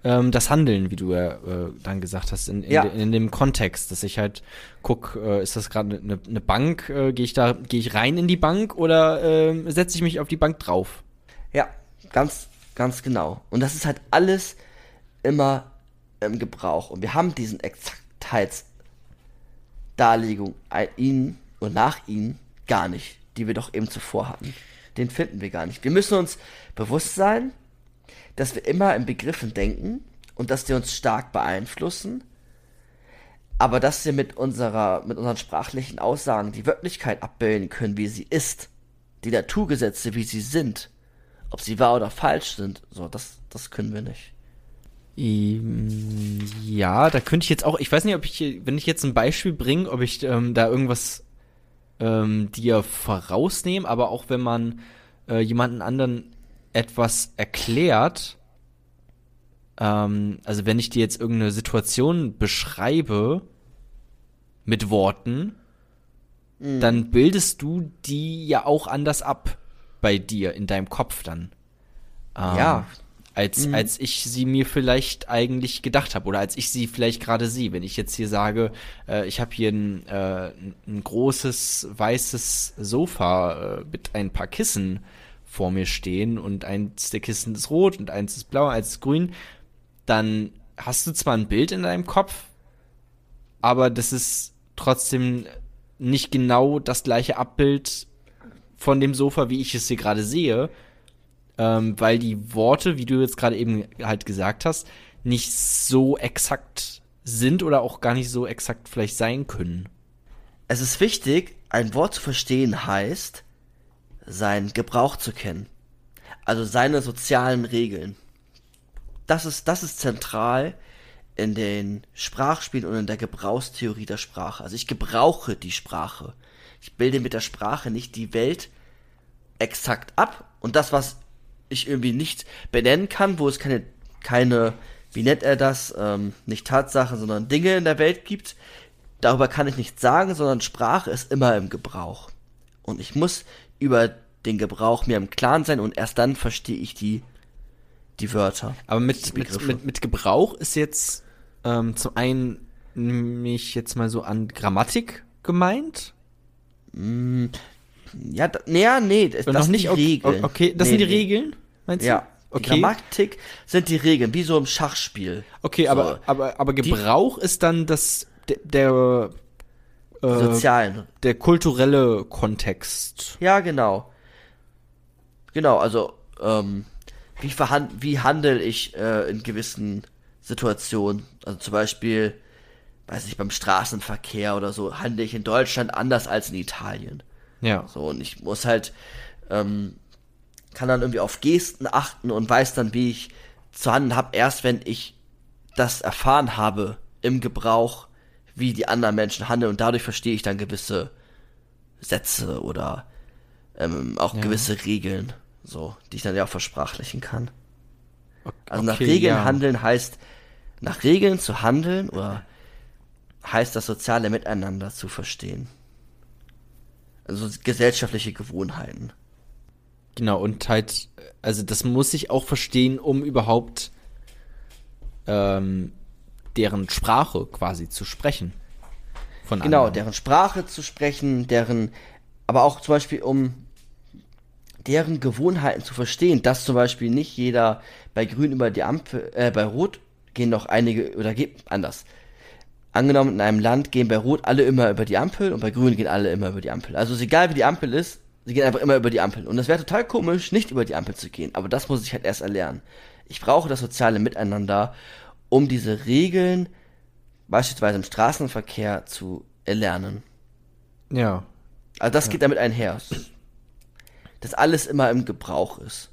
[SPEAKER 2] ähm, das Handeln, wie du ja äh, dann gesagt hast, in, in,
[SPEAKER 3] Ja.
[SPEAKER 2] de, in dem Kontext, dass ich halt guck, äh, ist das gerade eine ne Bank, äh, gehe ich da, gehe ich rein in die Bank oder ähm, setze ich mich auf die Bank drauf?
[SPEAKER 3] Ja, ganz, ganz genau. Und das ist halt alles immer im Gebrauch. Und wir haben diesen Exaktheitsdarlegung ein- ihnen und nach ihnen gar nicht, die wir doch eben zuvor hatten. Den finden wir gar nicht. Wir müssen uns bewusst sein, dass wir immer in Begriffen denken und dass die uns stark beeinflussen, aber dass wir mit unserer, mit unseren sprachlichen Aussagen die Wirklichkeit abbilden können, wie sie ist, die Naturgesetze, wie sie sind, ob sie wahr oder falsch sind, so, das, das können wir nicht.
[SPEAKER 2] Ähm, Ja, da könnte ich jetzt auch, ich weiß nicht, ob ich, wenn ich jetzt ein Beispiel bringe, ob ich ähm, da irgendwas ähm, dir vorausnehme, aber auch wenn man äh, jemanden anderen etwas erklärt, ähm, also wenn ich dir jetzt irgendeine Situation beschreibe mit Worten, dann bildest du die ja auch anders ab bei dir in deinem Kopf dann. Ähm,
[SPEAKER 3] Ja.
[SPEAKER 2] Als, als ich sie mir vielleicht eigentlich gedacht habe oder als ich sie vielleicht gerade sehe. Wenn ich jetzt hier sage, äh, ich habe hier ein, äh, ein großes weißes Sofa äh, mit ein paar Kissen vor mir stehen und eins der Kissen ist rot und eins ist blau, eins ist grün, dann hast du zwar ein Bild in deinem Kopf, aber das ist trotzdem nicht genau das gleiche Abbild von dem Sofa, wie ich es hier gerade sehe, ähm, weil die Worte, wie du jetzt gerade eben halt gesagt hast, nicht so exakt sind oder auch gar nicht so exakt vielleicht sein können.
[SPEAKER 3] Es ist wichtig, ein Wort zu verstehen heißt, seinen Gebrauch zu kennen. Also seine sozialen Regeln. Das ist, das ist zentral in den Sprachspielen und in der Gebrauchstheorie der Sprache. Also ich gebrauche die Sprache. Ich bilde mit der Sprache nicht die Welt exakt ab und das, was ich irgendwie nicht benennen kann, wo es keine, keine wie nennt er das, ähm, nicht Tatsachen, sondern Dinge in der Welt gibt. Darüber kann ich nichts sagen, sondern Sprache ist immer im Gebrauch. Und ich muss über den Gebrauch mir im Klaren sein und erst dann verstehe ich die, die Wörter.
[SPEAKER 2] Aber mit, mit, mit, mit Gebrauch ist jetzt ähm, zum einen mich jetzt mal so an Grammatik gemeint.
[SPEAKER 3] Ja, da, nee, ja, das, das sind
[SPEAKER 2] nicht
[SPEAKER 3] die Regeln.
[SPEAKER 2] Okay, das
[SPEAKER 3] Nee,
[SPEAKER 2] sind die
[SPEAKER 3] nee.
[SPEAKER 2] Regeln, meinst
[SPEAKER 3] Ja.
[SPEAKER 2] du?
[SPEAKER 3] Die
[SPEAKER 2] Okay.
[SPEAKER 3] Grammatik sind die Regeln, wie so im Schachspiel.
[SPEAKER 2] Okay,
[SPEAKER 3] So.
[SPEAKER 2] aber, aber, aber Gebrauch ist dann das der, der, äh,
[SPEAKER 3] Sozialen.
[SPEAKER 2] der kulturelle Kontext.
[SPEAKER 3] Ja, genau. Genau, also, ähm, wie, verhand wie handle ich äh, in gewissen Situationen? Also zum Beispiel, weiß ich, beim Straßenverkehr oder so, handle ich in Deutschland anders als in Italien.
[SPEAKER 2] Ja.
[SPEAKER 3] So, und ich muss halt, ähm, kann dann irgendwie auf Gesten achten und weiß dann, wie ich zu handeln habe, erst wenn ich das erfahren habe im Gebrauch, wie die anderen Menschen handeln und dadurch verstehe ich dann gewisse Sätze oder ähm, auch
[SPEAKER 2] Ja.
[SPEAKER 3] gewisse Regeln, so, die ich dann ja auch versprachlichen kann. Also nach
[SPEAKER 2] Okay,
[SPEAKER 3] Regeln
[SPEAKER 2] ja.
[SPEAKER 3] handeln heißt, nach Regeln zu handeln oder heißt das soziale Miteinander zu verstehen. Also gesellschaftliche Gewohnheiten.
[SPEAKER 2] Genau, und halt, also das muss ich auch verstehen, um überhaupt ähm, deren Sprache quasi zu sprechen. Von
[SPEAKER 3] Genau,
[SPEAKER 2] anderen.
[SPEAKER 3] deren Sprache zu sprechen, deren, aber auch zum Beispiel um deren Gewohnheiten zu verstehen, dass zum Beispiel nicht jeder bei Grün über die Ampel, äh, bei Rot gehen noch einige, oder geht anders. Angenommen, in einem Land gehen bei Rot alle immer über die Ampel und bei Grün gehen alle immer über die Ampel. Also ist egal, wie die Ampel ist, sie gehen einfach immer über die Ampel. Und das wäre total komisch, nicht über die Ampel zu gehen. Aber das muss ich halt erst erlernen. Ich brauche das soziale Miteinander, um diese Regeln beispielsweise im Straßenverkehr zu erlernen.
[SPEAKER 2] Ja.
[SPEAKER 3] Also das geht damit einher. Dass alles immer im Gebrauch ist.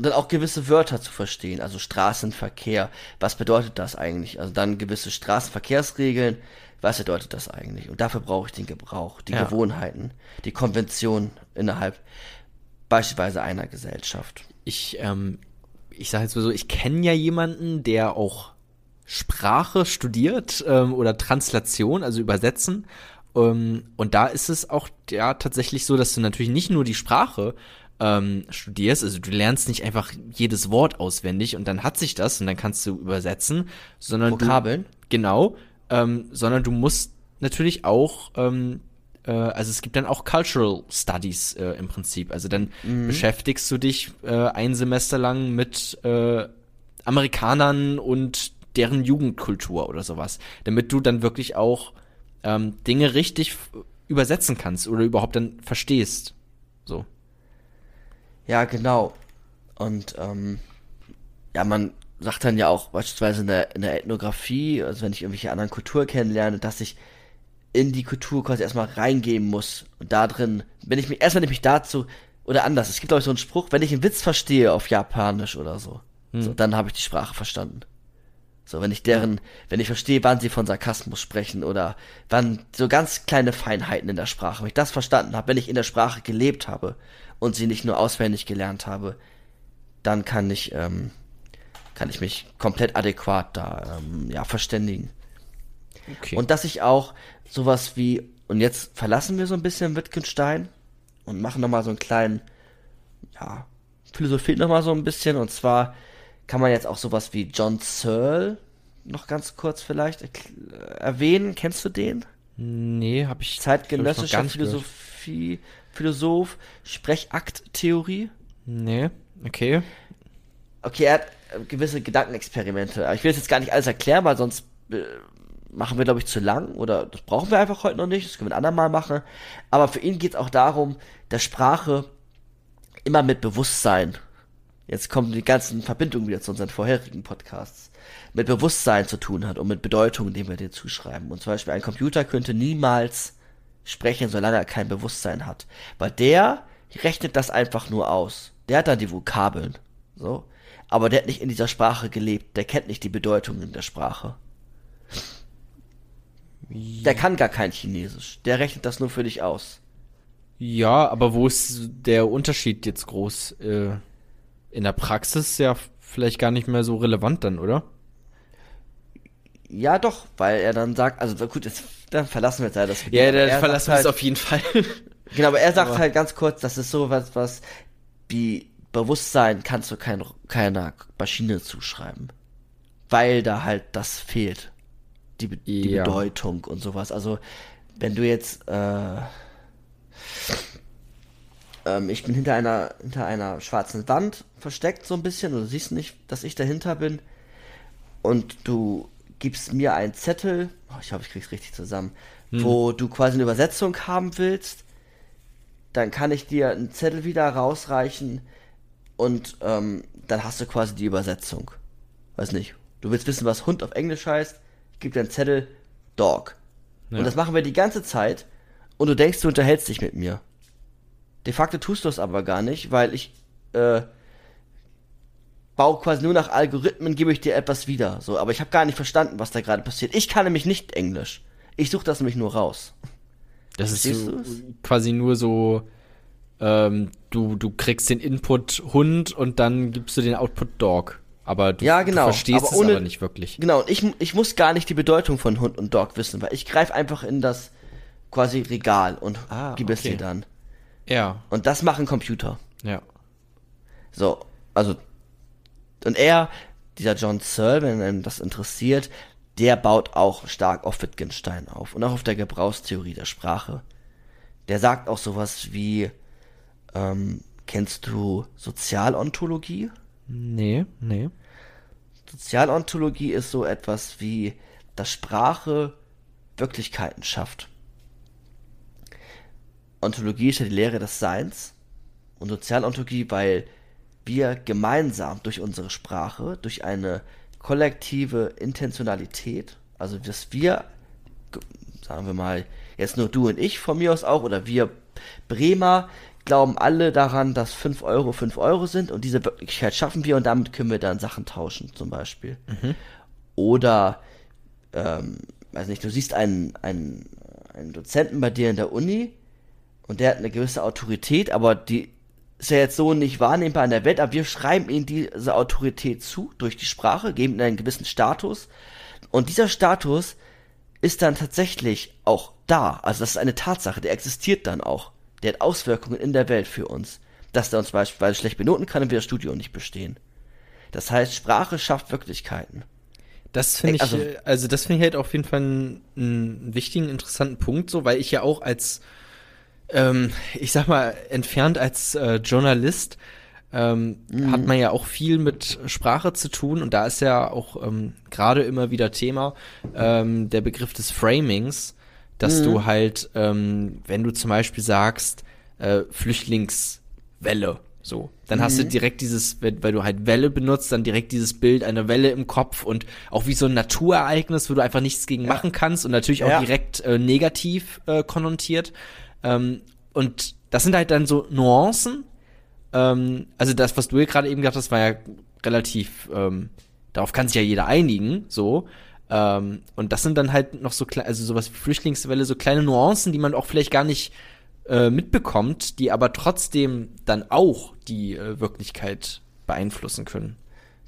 [SPEAKER 3] Und dann auch gewisse Wörter zu verstehen, also Straßenverkehr. Was bedeutet das eigentlich? Also dann gewisse Straßenverkehrsregeln. Was bedeutet das eigentlich? Und dafür brauche ich den Gebrauch, die
[SPEAKER 2] Ja.
[SPEAKER 3] Gewohnheiten, die Konvention innerhalb beispielsweise einer Gesellschaft.
[SPEAKER 2] Ich, ähm, ich sage jetzt mal so, ich kenne ja jemanden, der auch Sprache studiert ähm, oder Translation, also Übersetzen. Ähm, und da ist es auch ja tatsächlich so, dass du natürlich nicht nur die Sprache ähm, studierst, also du lernst nicht einfach jedes Wort auswendig und dann hat sich das und dann kannst du übersetzen, sondern
[SPEAKER 3] Vokabeln?
[SPEAKER 2] du genau, ähm, sondern du musst natürlich auch ähm, äh, also es gibt dann auch Cultural Studies äh, im Prinzip. Also dann beschäftigst du dich äh, ein Semester lang mit äh, Amerikanern und deren Jugendkultur oder sowas, damit du dann wirklich auch ähm, Dinge richtig übersetzen kannst oder überhaupt dann verstehst.
[SPEAKER 3] Ja, genau. Und ähm, ja, man sagt dann ja auch beispielsweise in der, in der Ethnographie, also wenn ich irgendwelche anderen Kulturen kennenlerne, dass ich in die Kultur quasi erstmal reingehen muss. Und da drin, wenn ich mich, erst wenn ich mich dazu, oder anders, es gibt glaube ich so einen Spruch, wenn ich einen Witz verstehe auf Japanisch oder so, so dann habe ich die Sprache verstanden. So, wenn ich deren, wenn ich verstehe, wann sie von Sarkasmus sprechen oder wann so ganz kleine Feinheiten in der Sprache, wenn ich das verstanden habe, wenn ich in der Sprache gelebt habe und sie nicht nur auswendig gelernt habe, dann kann ich, ähm, kann ich mich komplett adäquat da, ähm, ja, verständigen.
[SPEAKER 2] Okay.
[SPEAKER 3] Und dass ich auch sowas wie, und jetzt verlassen wir so ein bisschen Wittgenstein und machen nochmal so einen kleinen, ja, Philosophie nochmal so ein bisschen. Und zwar kann man jetzt auch sowas wie John Searle noch ganz kurz vielleicht äh, erwähnen. Kennst du den?
[SPEAKER 2] nee, habe ich glaub ich, nicht gehört.
[SPEAKER 3] Philosoph, Sprechakttheorie.
[SPEAKER 2] Nee, okay.
[SPEAKER 3] Okay, er hat äh, gewisse Gedankenexperimente. Aber Ich will jetzt gar nicht alles erklären, weil sonst äh, machen wir, glaube ich, zu lang. Oder das brauchen wir einfach heute noch nicht. Das können wir ein andermal machen. Aber für ihn geht es auch darum, dass Sprache immer mit Bewusstsein, jetzt kommen die ganzen Verbindungen wieder zu unseren vorherigen Podcasts, mit Bewusstsein zu tun hat und mit Bedeutung, die wir dir zuschreiben. Und zum Beispiel ein Computer könnte niemals sprechen, solange er kein Bewusstsein hat. Weil der rechnet das einfach nur aus. Der hat dann die Vokabeln. So. Aber der hat nicht in dieser Sprache gelebt. Der kennt nicht die Bedeutung in der Sprache. Der kann gar kein Chinesisch. Der rechnet das nur für dich aus.
[SPEAKER 2] Ja, aber wo ist der Unterschied jetzt groß? Äh, in der Praxis ja vielleicht gar nicht mehr so relevant dann, oder?
[SPEAKER 3] Ja, doch, weil er dann sagt, also gut, jetzt, dann verlassen wir jetzt leider das
[SPEAKER 2] Ja, dann
[SPEAKER 3] er
[SPEAKER 2] verlassen wir es
[SPEAKER 3] halt,
[SPEAKER 2] auf jeden Fall. [laughs]
[SPEAKER 3] Genau, aber er sagt
[SPEAKER 2] Aber-
[SPEAKER 3] halt ganz kurz, das ist so was, was wie Bewusstsein kannst du kein, keiner Maschine zuschreiben. Weil da halt das fehlt. Die, die
[SPEAKER 2] Ja.
[SPEAKER 3] Bedeutung und sowas. Also, wenn du jetzt, äh, ähm, ich bin hinter einer, hinter einer schwarzen Wand versteckt so ein bisschen, und du siehst nicht, dass ich dahinter bin, und du gibst mir einen Zettel, oh, ich hoffe, ich krieg's richtig zusammen, wo du quasi eine Übersetzung haben willst, dann kann ich dir einen Zettel wieder rausreichen und ähm, dann hast du quasi die Übersetzung. Weiß nicht. Du willst wissen, was Hund auf Englisch heißt, ich gebe dir einen Zettel Dog.
[SPEAKER 2] Ja.
[SPEAKER 3] Und das machen wir die ganze Zeit und du denkst, du unterhältst dich mit mir. De facto tust du es aber gar nicht, weil ich äh, baue quasi nur nach Algorithmen, gebe ich dir etwas wieder. So, aber ich habe gar nicht verstanden, was da gerade passiert. Ich kann nämlich nicht Englisch. Ich suche das nämlich nur raus.
[SPEAKER 2] Das ist so,
[SPEAKER 3] es?
[SPEAKER 2] quasi nur so, ähm, du, du kriegst den Input Hund und dann gibst du den Output Dog. Aber du,
[SPEAKER 3] Ja, genau,
[SPEAKER 2] du verstehst
[SPEAKER 3] aber
[SPEAKER 2] es
[SPEAKER 3] ohne-
[SPEAKER 2] aber nicht wirklich.
[SPEAKER 3] Genau, und ich, ich muss gar nicht die Bedeutung von Hund und Dog wissen, weil ich greife einfach in das quasi Regal und
[SPEAKER 2] Ah,
[SPEAKER 3] gebe es
[SPEAKER 2] okay.
[SPEAKER 3] dir dann.
[SPEAKER 2] Ja,
[SPEAKER 3] Und das machen Computer.
[SPEAKER 2] ja.
[SPEAKER 3] So, also, und er, dieser John Searle, wenn einem das interessiert, der baut auch stark auf Wittgenstein auf und auch auf der Gebrauchstheorie der Sprache. Der sagt auch sowas wie, ähm, kennst du Sozialontologie?
[SPEAKER 2] Nee, nee.
[SPEAKER 3] Sozialontologie ist so etwas wie, dass Sprache Wirklichkeiten schafft. Ontologie ist ja die Lehre des Seins und Sozialontologie, weil wir gemeinsam durch unsere Sprache, durch eine kollektive Intentionalität, also dass wir, ge- sagen wir mal, jetzt nur du und ich von mir aus auch, oder wir Bremer, glauben alle daran, dass 5 Euro 5 Euro sind und diese Wirklichkeit schaffen wir und damit können wir dann Sachen tauschen, zum Beispiel. Oder, ähm, weiß nicht, du siehst einen, einen, einen Dozenten bei dir in der Uni und der hat eine gewisse Autorität, aber die ist ja jetzt so nicht wahrnehmbar in der Welt, aber wir schreiben ihm diese Autorität zu durch die Sprache, geben ihm einen gewissen Status und dieser Status ist dann tatsächlich auch da. Also das ist eine Tatsache, der existiert dann auch. Der hat Auswirkungen in der Welt für uns. Dass der uns beispielsweise schlecht benoten kann und wir das Studium nicht bestehen. Das heißt, Sprache schafft Wirklichkeiten.
[SPEAKER 2] Das finde ich,
[SPEAKER 3] Also-
[SPEAKER 2] also, also das finde ich halt auf jeden Fall einen, einen wichtigen, interessanten Punkt, so, weil ich ja auch als, ähm, ich sag mal, entfernt als äh, Journalist, ähm, hat man ja auch viel mit Sprache zu tun und da ist ja auch ähm, gerade immer wieder Thema ähm, der Begriff des Framings, dass du halt, ähm, wenn du zum Beispiel sagst, äh, Flüchtlingswelle, so, dann hast du direkt dieses, weil du halt Welle benutzt, dann direkt dieses Bild einer Welle im Kopf und auch wie so ein Naturereignis, wo du einfach nichts gegen machen kannst und natürlich auch
[SPEAKER 3] Ja.
[SPEAKER 2] direkt äh, negativ äh, konnotiert. Ähm, und das sind halt dann so Nuancen. Ähm, also das, was du hier gerade eben gesagt hast, war ja relativ, ähm, darauf kann sich ja jeder einigen, so. Ähm, und das sind dann halt noch so also sowas wie Flüchtlingswelle, so kleine Nuancen, die man auch vielleicht gar nicht äh, mitbekommt, die aber trotzdem dann auch die äh, Wirklichkeit beeinflussen können.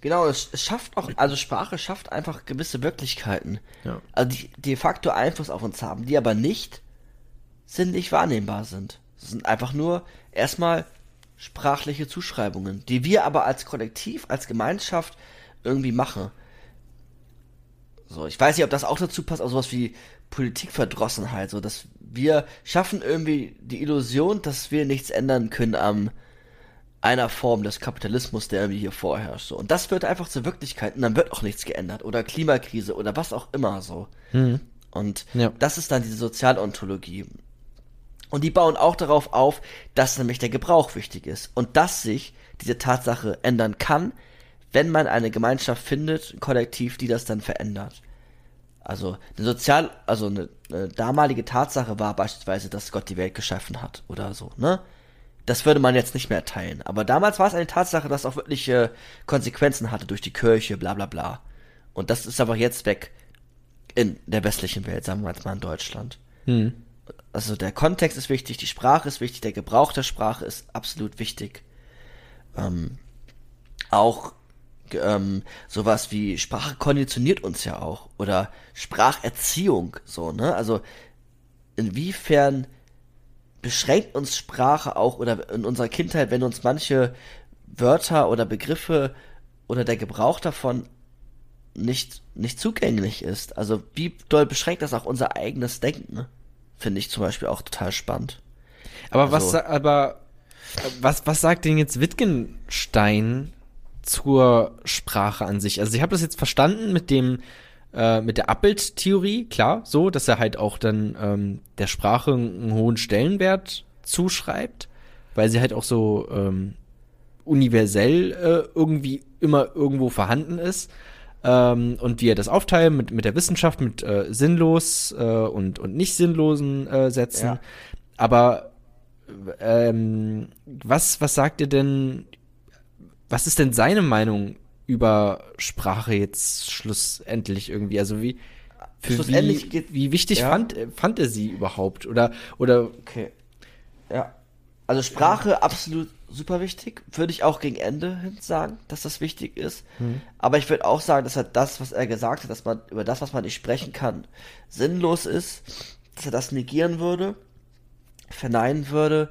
[SPEAKER 3] Genau, es, es schafft auch, also Sprache schafft einfach gewisse Wirklichkeiten.
[SPEAKER 2] Ja.
[SPEAKER 3] Also die de facto Einfluss auf uns haben, die aber nicht sinnlich wahrnehmbar sind. Das sind einfach nur erstmal sprachliche Zuschreibungen, die wir aber als Kollektiv, als Gemeinschaft irgendwie machen. So, ich weiß nicht, ob das auch dazu passt, aber sowas wie Politikverdrossenheit, so dass wir schaffen irgendwie die Illusion, dass wir nichts ändern können am einer Form des Kapitalismus, der irgendwie hier vorherrscht. So. Und das wird einfach zur Wirklichkeit und dann wird auch nichts geändert. Oder Klimakrise oder was auch immer so. Und
[SPEAKER 2] Ja.
[SPEAKER 3] das ist dann diese Sozialontologie. Und die bauen auch darauf auf, dass nämlich der Gebrauch wichtig ist und dass sich diese Tatsache ändern kann, wenn man eine Gemeinschaft findet, ein Kollektiv, die das dann verändert. Also eine sozial, also eine, eine damalige Tatsache war beispielsweise, dass Gott die Welt geschaffen hat oder so, ne? Das würde man jetzt nicht mehr teilen. Aber damals war es eine Tatsache, dass auch wirkliche Konsequenzen hatte durch die Kirche, bla bla bla. Und das ist aber jetzt weg in der westlichen Welt, sagen wir jetzt mal in Deutschland. Also der Kontext ist wichtig, die Sprache ist wichtig, der Gebrauch der Sprache ist absolut wichtig. Ähm, auch ähm, sowas wie Sprache konditioniert uns ja auch oder Spracherziehung so, ne? Also inwiefern beschränkt uns Sprache auch oder in unserer Kindheit, wenn uns manche Wörter oder Begriffe oder der Gebrauch davon nicht, nicht zugänglich ist. Also wie doll beschränkt das auch unser eigenes Denken? Ne? Finde ich zum Beispiel auch total spannend.
[SPEAKER 2] Aber
[SPEAKER 3] Also-
[SPEAKER 2] was, aber was, was sagt denn jetzt Wittgenstein zur Sprache an sich? Also ich habe das jetzt verstanden mit dem, äh, mit der Abbildtheorie, klar, so, dass er halt auch dann ähm, der Sprache einen hohen Stellenwert zuschreibt, weil sie halt auch so ähm, universell äh, irgendwie immer irgendwo vorhanden ist. Ähm, und wie er das aufteilt mit, mit der Wissenschaft, mit äh, sinnlos äh, und, und nicht sinnlosen äh, Sätzen.
[SPEAKER 3] Ja.
[SPEAKER 2] Aber ähm, was, was sagt ihr denn, was ist denn seine Meinung über Sprache jetzt schlussendlich irgendwie? Also wie, für
[SPEAKER 3] Schlussendlich
[SPEAKER 2] wie,
[SPEAKER 3] geht-
[SPEAKER 2] wie wichtig
[SPEAKER 3] ja.
[SPEAKER 2] fand, fand er sie überhaupt? Oder, oder
[SPEAKER 3] Okay. Ja. Also Sprache absolut super wichtig. Würde ich auch gegen Ende hin sagen, dass das wichtig ist. Aber ich würde auch sagen, dass er das, was er gesagt hat, dass man über das, was man nicht sprechen kann, sinnlos ist, dass er das negieren würde, verneinen würde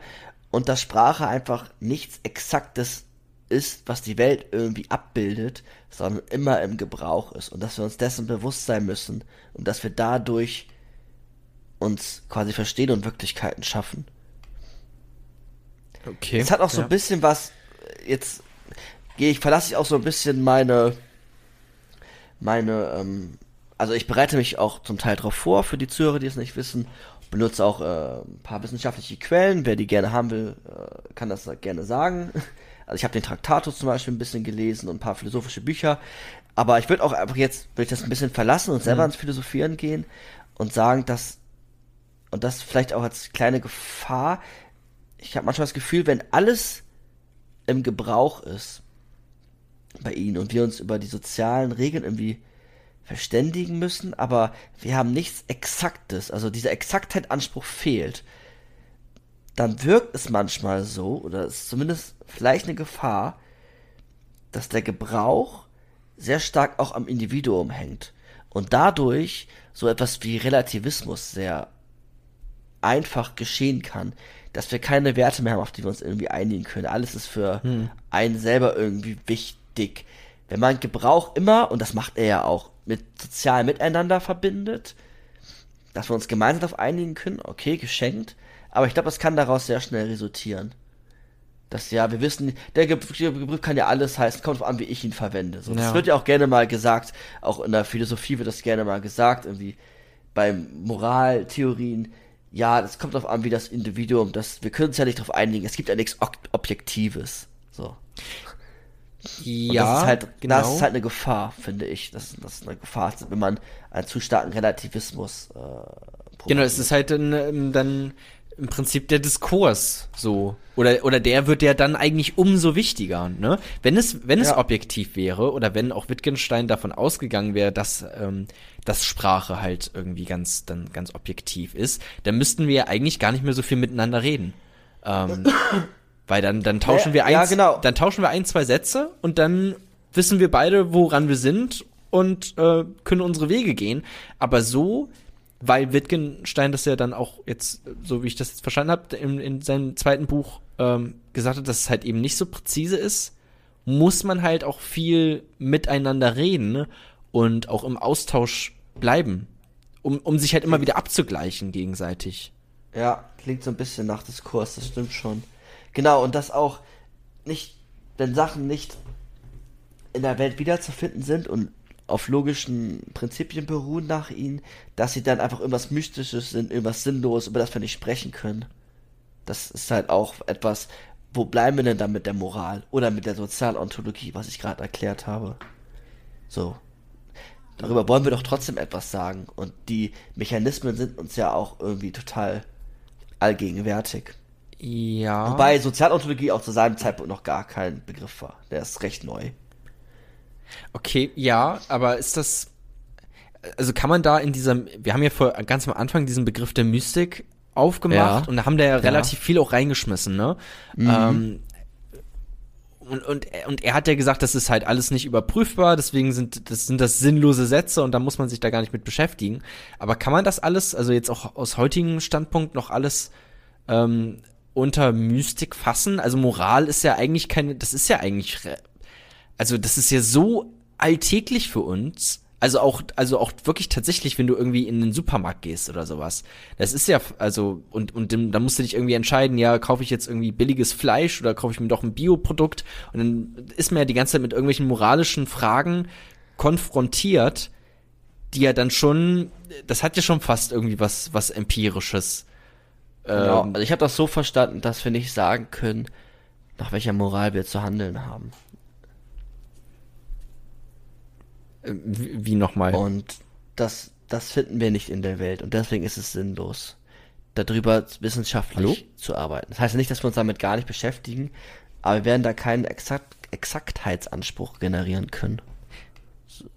[SPEAKER 3] und dass Sprache einfach nichts Exaktes ist, was die Welt irgendwie abbildet, sondern immer im Gebrauch ist und dass wir uns dessen bewusst sein müssen und dass wir dadurch uns quasi verstehen und Wirklichkeiten schaffen.
[SPEAKER 2] Okay.
[SPEAKER 3] Es hat auch so ein bisschen was, jetzt gehe ich, verlasse ich auch so ein bisschen meine, meine, ähm, also ich bereite mich auch zum Teil darauf vor, für die Zuhörer, die es nicht wissen, benutze auch äh, ein paar wissenschaftliche Quellen, wer die gerne haben will, äh, kann das gerne sagen. [laughs] Also ich habe den Traktatus zum Beispiel ein bisschen gelesen und ein paar philosophische Bücher, aber ich würde auch einfach jetzt, würde ich das ein bisschen verlassen und selber ins Philosophieren gehen und sagen, dass, und das vielleicht auch als kleine Gefahr, ich habe manchmal das Gefühl, wenn alles im Gebrauch ist bei ihnen und wir uns über die sozialen Regeln irgendwie verständigen müssen, aber wir haben nichts Exaktes, also dieser Exaktheitanspruch fehlt, dann wirkt es manchmal so, oder ist zumindest vielleicht eine Gefahr, dass der Gebrauch sehr stark auch am Individuum hängt und dadurch so etwas wie Relativismus sehr einfach geschehen kann, dass wir keine Werte mehr haben, auf die wir uns irgendwie einigen können. Alles ist für einen selber irgendwie wichtig. Wenn man Gebrauch immer, und das macht er ja auch, mit sozialem Miteinander verbindet, dass wir uns gemeinsam darauf einigen können, okay, geschenkt, aber ich glaube, das kann daraus sehr schnell resultieren. Dass ja, wir wissen, der Begriff kann ja alles heißen, kommt drauf an, wie ich ihn verwende. So, Das
[SPEAKER 2] Ja.
[SPEAKER 3] wird ja auch gerne mal gesagt, auch in der Philosophie wird das gerne mal gesagt, irgendwie bei Moraltheorien, ja, das kommt darauf an, wie das Individuum, das, wir können uns ja nicht darauf einigen, es gibt ja nichts Ob Objektives. So. Und
[SPEAKER 2] ja,
[SPEAKER 3] das ist halt,
[SPEAKER 2] genau.
[SPEAKER 3] das ist halt eine Gefahr, finde ich. Das, das ist eine Gefahr, wenn man einen zu starken Relativismus äh,
[SPEAKER 2] Genau, es ist halt dann, ähm, dann im Prinzip der Diskurs so. Oder, oder der wird ja dann eigentlich umso wichtiger, ne? Wenn es, wenn es
[SPEAKER 3] Ja.
[SPEAKER 2] objektiv wäre, oder wenn auch Wittgenstein davon ausgegangen wäre, dass, ähm, dass Sprache halt irgendwie ganz, dann ganz objektiv ist, dann müssten wir ja eigentlich gar nicht mehr so viel miteinander reden. Ähm, [coughs] weil dann, dann tauschen wir ein,
[SPEAKER 3] ja, genau.
[SPEAKER 2] dann tauschen wir ein, zwei Sätze und dann wissen wir beide, woran wir sind und äh, können unsere Wege gehen. Aber so, weil Wittgenstein das ja dann auch jetzt, so wie ich das jetzt verstanden habe, in, in seinem zweiten Buch ähm, gesagt hat, dass es halt eben nicht so präzise ist, muss man halt auch viel miteinander reden ne? Und auch im Austausch bleiben, um, um sich halt immer wieder abzugleichen gegenseitig.
[SPEAKER 3] Ja, klingt so ein bisschen nach Diskurs, das stimmt schon. Genau, und dass auch nicht, wenn Sachen nicht in der Welt wiederzufinden sind und auf logischen Prinzipien beruhen nach ihnen, dass sie dann einfach irgendwas Mystisches sind, irgendwas Sinnloses, über das wir nicht sprechen können. Das ist halt auch etwas, wo bleiben wir denn dann mit der Moral oder mit der Sozialontologie, was ich gerade erklärt habe. So. Darüber wollen wir doch trotzdem etwas sagen. Und die Mechanismen sind uns ja auch irgendwie total allgegenwärtig.
[SPEAKER 2] Ja.
[SPEAKER 3] Wobei Sozialontologie auch zu seinem Zeitpunkt noch gar kein Begriff war. Der ist recht neu.
[SPEAKER 2] Okay, ja, aber ist das, also kann man da in dieser, wir haben ja vor, ganz am Anfang diesen Begriff der Mystik aufgemacht
[SPEAKER 3] Ja.
[SPEAKER 2] und da haben da ja relativ viel auch reingeschmissen, ne? Ähm, und, und, und er hat ja gesagt, das ist halt alles nicht überprüfbar, deswegen sind das, sind das sinnlose Sätze und da muss man sich da gar nicht mit beschäftigen. Aber kann man das alles, also jetzt auch aus heutigem Standpunkt noch alles ähm, unter Mystik fassen? Also Moral ist ja eigentlich keine, das ist ja eigentlich, also das ist ja so alltäglich für uns. Also auch, also auch wirklich tatsächlich, wenn du irgendwie in den Supermarkt gehst oder sowas. Das ist ja, also, und, und da musst du dich irgendwie entscheiden, ja, kaufe ich jetzt irgendwie billiges Fleisch oder kaufe ich mir doch ein Bioprodukt? Und dann ist man ja die ganze Zeit mit irgendwelchen moralischen Fragen konfrontiert, die ja dann schon, das hat ja schon fast irgendwie was, was Empirisches.
[SPEAKER 3] Genau.
[SPEAKER 2] Ähm,
[SPEAKER 3] Also ich habe das so verstanden, dass wir nicht sagen können, nach welcher Moral wir zu handeln haben.
[SPEAKER 2] Wie, wie nochmal?
[SPEAKER 3] Und das, das finden wir nicht in der Welt und deswegen ist es sinnlos, darüber wissenschaftlich
[SPEAKER 2] Hallo?
[SPEAKER 3] zu arbeiten. Das heißt nicht, dass wir uns damit gar nicht beschäftigen, aber wir werden da keinen Exakt Exaktheitsanspruch generieren können.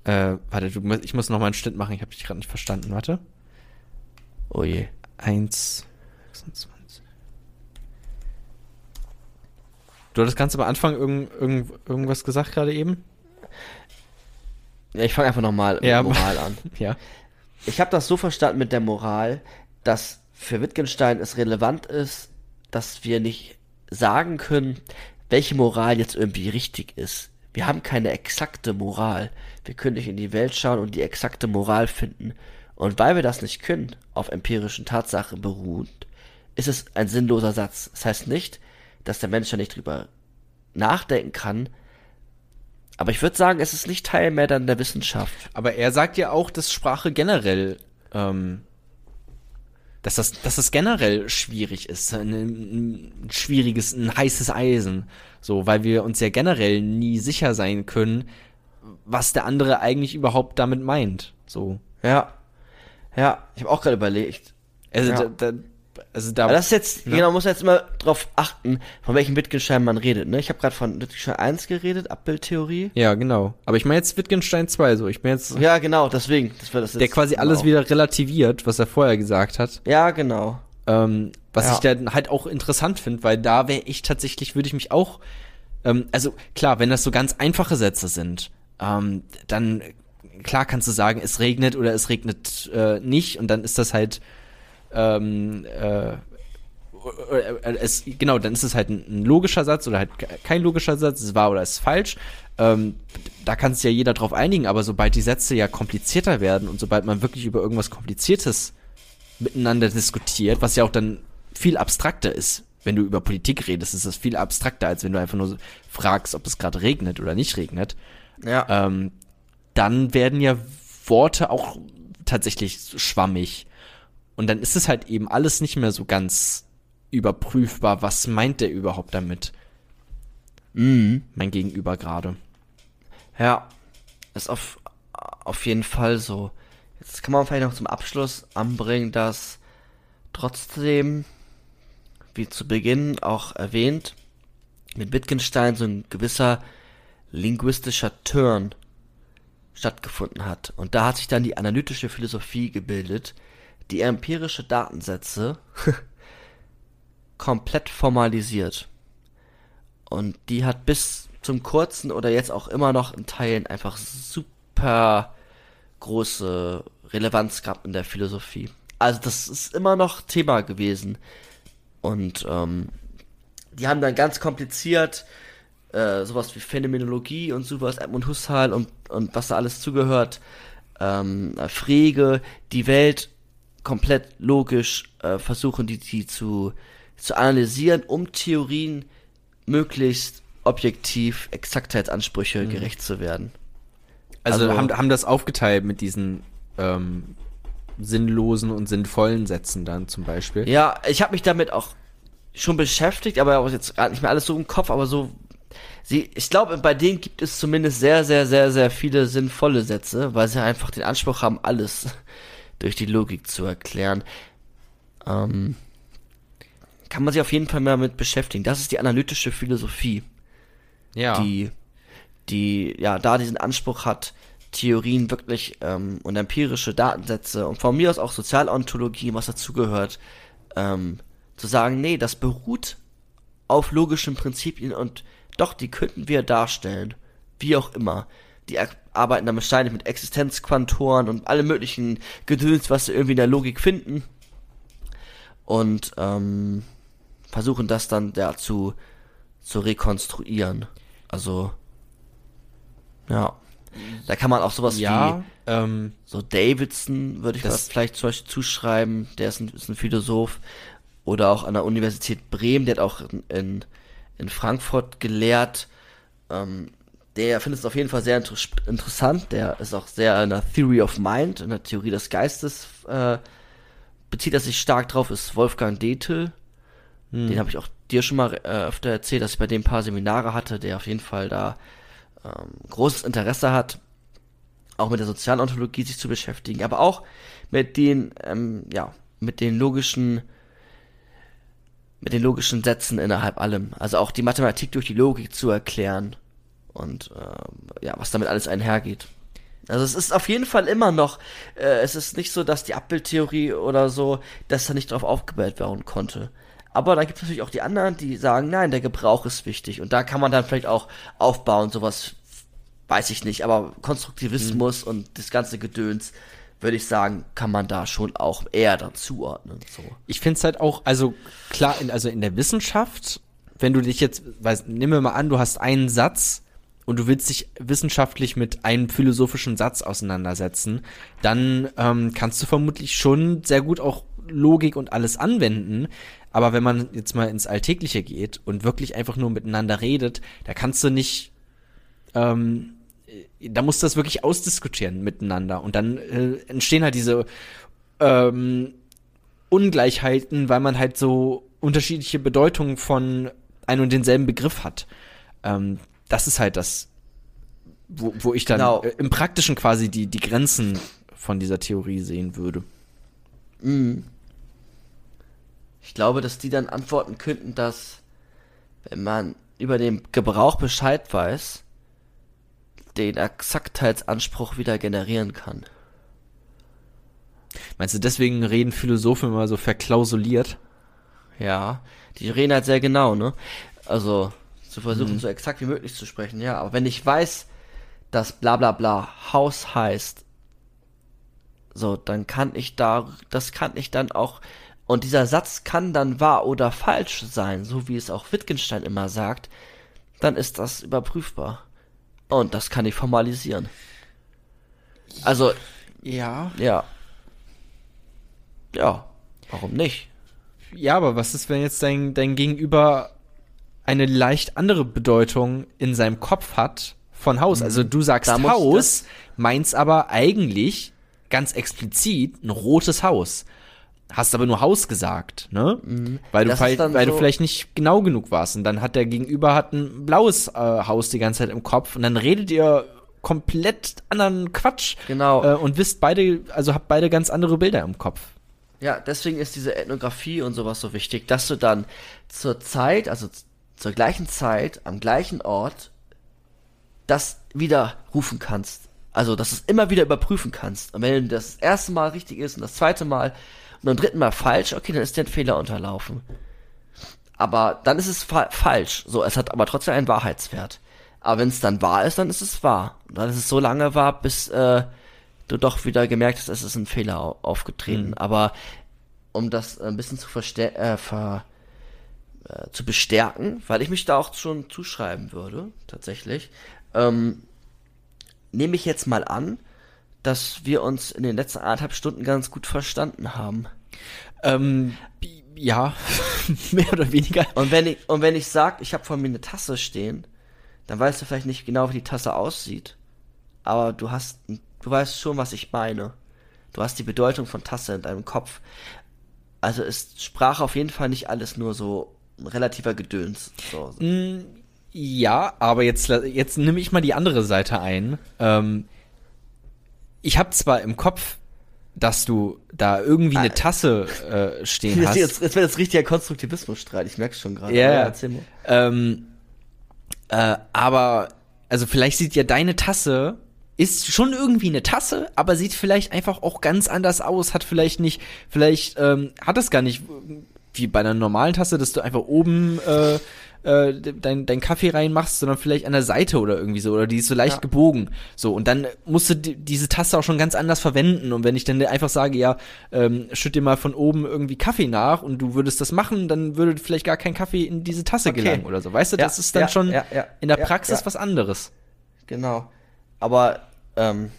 [SPEAKER 2] Äh, warte, du, ich muss noch mal einen Schnitt machen, ich habe dich gerade nicht verstanden. Warte.
[SPEAKER 3] Oh je.
[SPEAKER 2] 1, 26. Du hattest ganz am Anfang irgend, irgend, irgendwas gesagt gerade eben?
[SPEAKER 3] Ja, ich fange einfach nochmal mit
[SPEAKER 2] Ja.
[SPEAKER 3] Moral an. [laughs]
[SPEAKER 2] Ja.
[SPEAKER 3] Ich habe das so verstanden mit der Moral, dass für Wittgenstein es relevant ist, dass wir nicht sagen können, welche Moral jetzt irgendwie richtig ist. Wir haben keine exakte Moral. Wir können nicht in die Welt schauen und die exakte Moral finden. Und weil wir das nicht können, auf empirischen Tatsachen beruhend, ist es ein sinnloser Satz. Das heißt nicht, dass der Mensch da nicht drüber nachdenken kann, aber ich würde sagen, es ist nicht Teil mehr dann der Wissenschaft.
[SPEAKER 2] Aber er sagt ja auch, dass Sprache generell, ähm, dass das, dass das generell schwierig ist, ein, ein schwieriges, ein heißes Eisen, so, weil wir uns ja generell nie sicher sein können, was der andere eigentlich überhaupt damit meint, so.
[SPEAKER 3] Ja. Ja, ich habe auch gerade überlegt.
[SPEAKER 2] Also,
[SPEAKER 3] Ja.
[SPEAKER 2] da, da, also da,
[SPEAKER 3] Aber das ist jetzt,
[SPEAKER 2] Ja.
[SPEAKER 3] genau, man muss jetzt immer drauf achten, von welchem Wittgenstein man redet, ne? Ich habe gerade von Wittgenstein 1 geredet, Abbildtheorie.
[SPEAKER 2] ja, genau. Aber ich meine jetzt Wittgenstein 2, so, ich bin jetzt,
[SPEAKER 3] Ja, genau, deswegen, das wird das jetzt.
[SPEAKER 2] der quasi alles
[SPEAKER 3] genau.
[SPEAKER 2] wieder relativiert, was er vorher gesagt hat.
[SPEAKER 3] Ja, genau.
[SPEAKER 2] Ähm, was
[SPEAKER 3] Ja.
[SPEAKER 2] ich dann halt auch interessant finde, weil da wäre ich tatsächlich, würde ich mich auch, ähm, also klar, wenn das so ganz einfache Sätze sind, ähm, dann klar kannst du sagen, es regnet oder es regnet äh, nicht und dann ist das halt ähm, äh, äh, äh, es, genau, dann ist es halt ein, logischer Satz oder halt ke- kein logischer Satz, es ist wahr oder es ist falsch. Ähm, da kann sich ja jeder drauf einigen, aber sobald die Sätze ja komplizierter werden und sobald man wirklich über irgendwas Kompliziertes miteinander diskutiert, was ja auch dann viel abstrakter ist. Wenn du über Politik redest, ist das viel abstrakter, als wenn du einfach nur fragst, ob es gerade regnet oder nicht regnet.
[SPEAKER 3] Ja.
[SPEAKER 2] Ähm, dann werden ja Worte auch tatsächlich schwammig. Und dann ist es halt eben alles nicht mehr so ganz überprüfbar. Was meint der überhaupt damit?
[SPEAKER 3] Mhm.
[SPEAKER 2] Mein Gegenüber gerade.
[SPEAKER 3] Ja. Ist auf, auf jeden Fall so. Jetzt kann man vielleicht noch zum Abschluss anbringen, dass trotzdem, wie zu Beginn auch erwähnt, mit Wittgenstein so ein gewisser linguistischer Turn stattgefunden hat. Und da hat sich dann die analytische Philosophie gebildet, die empirische Datensätze [laughs] komplett formalisiert. Und die hat bis zum kurzen oder jetzt auch immer noch in Teilen einfach super große Relevanz gehabt in der Philosophie. Also das ist immer noch Thema gewesen. Und ähm, die haben dann ganz kompliziert äh, sowas wie Phänomenologie und sowas, Edmund Husserl und, und was da alles zugehört, ähm, Frege, die Welt komplett logisch äh, versuchen, die, die zu, zu analysieren, um Theorien möglichst objektiv Exaktheitsansprüche gerecht zu werden.
[SPEAKER 2] Also,
[SPEAKER 3] Also-
[SPEAKER 2] haben, haben das aufgeteilt mit diesen ähm, sinnlosen und sinnvollen Sätzen dann zum Beispiel.
[SPEAKER 3] Ja, ich habe mich damit auch schon beschäftigt, aber jetzt gerade nicht mehr alles so im Kopf, aber so sie ich glaube, bei denen gibt es zumindest sehr sehr sehr sehr viele sinnvolle Sätze, weil sie einfach den Anspruch haben, alles durch die Logik zu erklären. Ähm, kann man sich auf jeden Fall mal mit beschäftigen. Das ist die analytische Philosophie,
[SPEAKER 2] Ja.
[SPEAKER 3] die die ja da diesen Anspruch hat, Theorien wirklich ähm, und empirische Datensätze und von mir aus auch Sozialontologie, was dazugehört, ähm, zu sagen, nee, das beruht auf logischen Prinzipien und doch, die könnten wir darstellen. Wie auch immer. Die arbeiten dann wahrscheinlich mit Existenzquantoren und alle möglichen Gedöns, was sie irgendwie in der Logik finden. Und ähm, versuchen das dann ja, zu, zu rekonstruieren. Also, ja. Da kann man auch sowas wie
[SPEAKER 2] Ja, ähm,
[SPEAKER 3] so Davidson würde ich
[SPEAKER 2] Das-
[SPEAKER 3] das vielleicht zum Beispiel zuschreiben, der ist ein, ist ein Philosoph. Oder auch an der Universität Bremen, der hat auch in, in, in Frankfurt gelehrt. Ähm, der findet es auf jeden Fall sehr inter interessant. Der ist auch sehr in der Theory of Mind, in der Theorie des Geistes, äh, bezieht er sich stark drauf, ist Wolfgang Dethel. Den habe ich auch dir schon mal äh, öfter erzählt, dass ich bei dem ein paar Seminare hatte, der auf jeden Fall da ähm, großes Interesse hat auch mit der Sozialontologie sich zu beschäftigen, aber auch mit den, ähm, ja, mit den logischen, mit den logischen Sätzen innerhalb allem. Also auch die Mathematik durch die Logik zu erklären und ähm, ja, was damit alles einhergeht. Also es ist auf jeden Fall immer noch, äh, es ist nicht so, dass die Abbildtheorie oder so, dass da nicht drauf aufgebaut werden konnte. Aber da gibt es natürlich auch die anderen, die sagen, nein, der Gebrauch ist wichtig. Und da kann man dann vielleicht auch aufbauen, sowas weiß ich nicht, aber Konstruktivismus und das ganze Gedöns, würde ich sagen, kann man da schon auch eher dann zuordnen. So.
[SPEAKER 2] ich finde es halt auch, also klar, in, also in der Wissenschaft, wenn du dich jetzt, weiß, nimm mir mal an, du hast einen Satz und du willst dich wissenschaftlich mit einem philosophischen Satz auseinandersetzen, dann ähm, kannst du vermutlich schon sehr gut auch Logik und alles anwenden. Aber wenn man jetzt mal ins Alltägliche geht und wirklich einfach nur miteinander redet, da kannst du nicht ähm, da musst du das wirklich ausdiskutieren miteinander. Und dann äh, entstehen halt diese ähm, Ungleichheiten, weil man halt so unterschiedliche Bedeutungen von einem und denselben Begriff hat. Ähm, das ist halt das, wo, wo ich dann
[SPEAKER 3] Genau.
[SPEAKER 2] äh, im Praktischen quasi die, die Grenzen von dieser Theorie sehen würde.
[SPEAKER 3] Ich glaube, dass die dann antworten könnten, dass wenn man über den Gebrauch Bescheid weiß, den Exaktheitsanspruch wieder generieren kann.
[SPEAKER 2] Meinst du, deswegen reden Philosophen immer so verklausuliert?
[SPEAKER 3] Ja, die reden halt sehr genau, ne? Also, zu versuchen, so exakt wie möglich zu sprechen, ja. Aber wenn ich weiß, dass bla bla bla Haus heißt, so, dann kann ich da, das kann ich dann auch, und dieser Satz kann dann wahr oder falsch sein, so wie es auch Wittgenstein immer sagt, dann ist das überprüfbar. Und das kann ich formalisieren. Also,
[SPEAKER 2] Ja.
[SPEAKER 3] ja. Ja, warum nicht?
[SPEAKER 2] Ja, aber was ist, wenn jetzt dein, dein Gegenüber eine leicht andere Bedeutung in seinem Kopf hat von Haus? Also du sagst Haus, meinst aber eigentlich ganz explizit ein rotes Haus. Hast aber nur Haus gesagt, ne? Weil, du, vielleicht- weil du
[SPEAKER 3] so-
[SPEAKER 2] vielleicht nicht genau genug warst. Und dann hat der Gegenüber hat ein blaues äh, Haus die ganze Zeit im Kopf und dann redet ihr komplett anderen Quatsch.
[SPEAKER 3] Genau.
[SPEAKER 2] Äh, und wisst beide, also habt beide ganz andere Bilder im Kopf.
[SPEAKER 3] Ja, deswegen ist diese Ethnographie und sowas so wichtig, dass du dann zur Zeit, also zur gleichen Zeit, am gleichen Ort, das wieder rufen kannst. Also, dass du es immer wieder überprüfen kannst. Und wenn das erste Mal richtig ist und das zweite Mal und beim dritten Mal falsch, okay, dann ist dir ein Fehler unterlaufen. Aber dann ist es fa falsch. So, es hat aber trotzdem einen Wahrheitswert. Aber wenn es dann wahr ist, dann ist es wahr. Und dann ist es so lange wahr, bis äh, du doch wieder gemerkt hast, es ist ein Fehler au- aufgetreten. Aber um das ein bisschen zu verstär äh, ver äh, zu bestärken, weil ich mich da auch schon zuschreiben würde, tatsächlich, ähm, nehme ich jetzt mal an, dass wir uns in den letzten anderthalb Stunden ganz gut verstanden haben.
[SPEAKER 2] Ähm, ja, [laughs] mehr oder weniger.
[SPEAKER 3] Und wenn ich, und wenn ich sag, ich habe vor mir eine Tasse stehen, dann weißt du vielleicht nicht genau, wie die Tasse aussieht. Aber du hast, du weißt schon, was ich meine. Du hast die Bedeutung von Tasse in deinem Kopf. Also ist Sprache auf jeden Fall nicht alles nur so relativer Gedöns. So.
[SPEAKER 2] Ja, aber jetzt, jetzt nehme ich mal die andere Seite ein. Ähm, ich habe zwar im Kopf, dass du da irgendwie eine Tasse äh, stehen
[SPEAKER 3] Jetzt,
[SPEAKER 2] hast.
[SPEAKER 3] jetzt, jetzt wird das richtiger Konstruktivismusstreit, ich merk's schon gerade. Aber
[SPEAKER 2] ja. Ähm, äh, aber, also vielleicht sieht ja deine Tasse, ist schon irgendwie eine Tasse, aber sieht vielleicht einfach auch ganz anders aus, hat vielleicht nicht, vielleicht ähm, hat das gar nicht wie bei einer normalen Tasse, dass du einfach oben äh, äh, dein, dein Kaffee reinmachst, sondern vielleicht an der Seite oder irgendwie so, oder die ist so leicht
[SPEAKER 3] Ja.
[SPEAKER 2] gebogen. So, und dann musst du die, diese Tasse auch schon ganz anders verwenden. Und wenn ich dann einfach sage, ja, ähm, schütt dir mal von oben irgendwie Kaffee nach und du würdest das machen, dann würde vielleicht gar kein Kaffee in diese Tasse
[SPEAKER 3] Okay.
[SPEAKER 2] gelangen oder so. Weißt du,
[SPEAKER 3] Ja,
[SPEAKER 2] das ist dann
[SPEAKER 3] ja,
[SPEAKER 2] schon in der Praxis was anderes.
[SPEAKER 3] Genau. Aber ähm,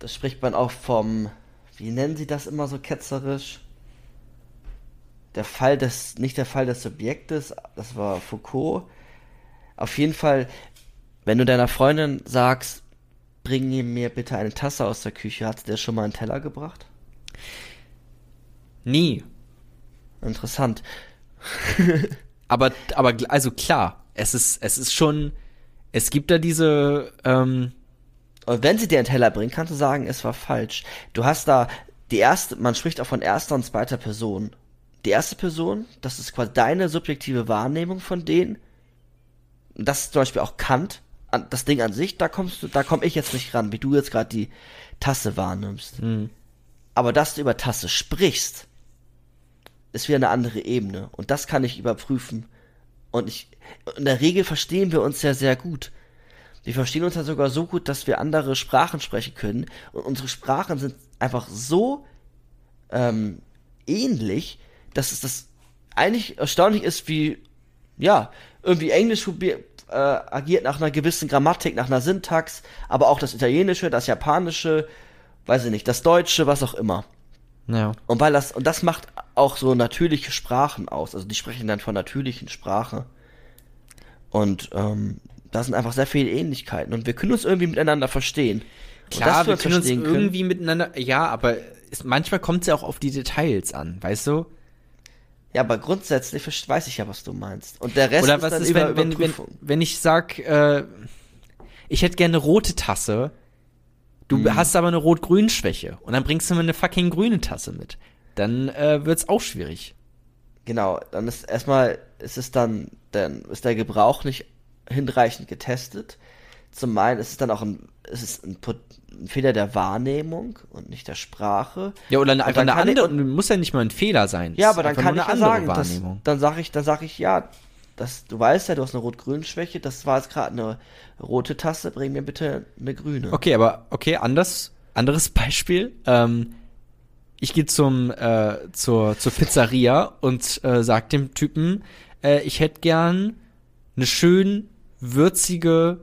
[SPEAKER 3] das spricht man auch vom, wie nennen sie das immer so ketzerisch? Der Fall des, nicht der Fall des Subjektes, das war Foucault. Auf jeden Fall, wenn du deiner Freundin sagst, bring mir bitte eine Tasse aus der Küche, hat sie dir schon mal einen Teller gebracht?
[SPEAKER 2] Nie.
[SPEAKER 3] Interessant. [laughs]
[SPEAKER 2] Aber, aber also klar, es ist, es ist schon, es gibt da diese, ähm,
[SPEAKER 3] Und wenn sie dir einen Teller bringt, kannst du sagen, es war falsch. Du hast da die erste, man spricht auch von erster und zweiter Person. Die erste Person, das ist quasi deine subjektive Wahrnehmung von denen. Das ist zum Beispiel auch Kant, an- das Ding an sich, da kommst du, da komme ich jetzt nicht ran, wie du jetzt gerade die Tasse wahrnimmst. Aber dass du über Tasse sprichst, ist wieder eine andere Ebene. Und das kann ich überprüfen. Und ich, in der Regel verstehen wir uns ja sehr gut. Wir verstehen uns ja sogar so gut, dass wir andere Sprachen sprechen können. Und unsere Sprachen sind einfach so ähm, ähnlich, dass es das eigentlich erstaunlich ist, wie, ja, irgendwie Englisch probier- äh, agiert nach einer gewissen Grammatik, nach einer Syntax, aber auch das Italienische, das Japanische, weiß ich nicht, das Deutsche, was auch immer.
[SPEAKER 2] ja.
[SPEAKER 3] Und weil das, und das macht auch so natürliche Sprachen aus. Also die sprechen dann von natürlichen Sprache. Und ähm, da sind einfach sehr viele Ähnlichkeiten. Und wir können uns irgendwie miteinander verstehen.
[SPEAKER 2] Klar, wir können uns irgendwie miteinander, ja, aber es, manchmal kommt es ja auch auf die Details an, weißt du?
[SPEAKER 3] Ja, aber grundsätzlich weiß ich ja, was du meinst. Und der Rest
[SPEAKER 2] Oder
[SPEAKER 3] ist
[SPEAKER 2] was
[SPEAKER 3] dann
[SPEAKER 2] ist,
[SPEAKER 3] über
[SPEAKER 2] wenn, wenn, wenn, ich sag, äh, ich hätte gerne eine rote Tasse, du
[SPEAKER 3] Mhm.
[SPEAKER 2] hast aber eine rot-grün-Schwäche und dann bringst du mir eine fucking grüne Tasse mit. Dann äh, wird's auch schwierig.
[SPEAKER 3] Genau, dann ist erstmal, ist es dann, dann ist der Gebrauch nicht hinreichend getestet. Zum einen ist es dann auch ein, ist es ein, Pot- ein Fehler der Wahrnehmung und nicht der Sprache.
[SPEAKER 2] Ja, oder eine,
[SPEAKER 3] Und
[SPEAKER 2] einfach eine
[SPEAKER 3] kann ich-
[SPEAKER 2] andere, muss ja nicht mal ein Fehler sein.
[SPEAKER 3] Ja,
[SPEAKER 2] Ist
[SPEAKER 3] aber dann kann ich ja
[SPEAKER 2] eine andere
[SPEAKER 3] sagen, dass,
[SPEAKER 2] Wahrnehmung.
[SPEAKER 3] dann sage ich, dann sage ich, ja, das, du weißt ja, du hast eine Rot-Grün-Schwäche, das war jetzt gerade eine rote Tasse, bring mir bitte eine grüne.
[SPEAKER 2] Okay, aber okay, anders, anderes [laughs] Beispiel. Ähm, ich gehe zum äh, zur zur Pizzeria und äh, sag dem Typen, äh, ich hätte gern eine schön würzige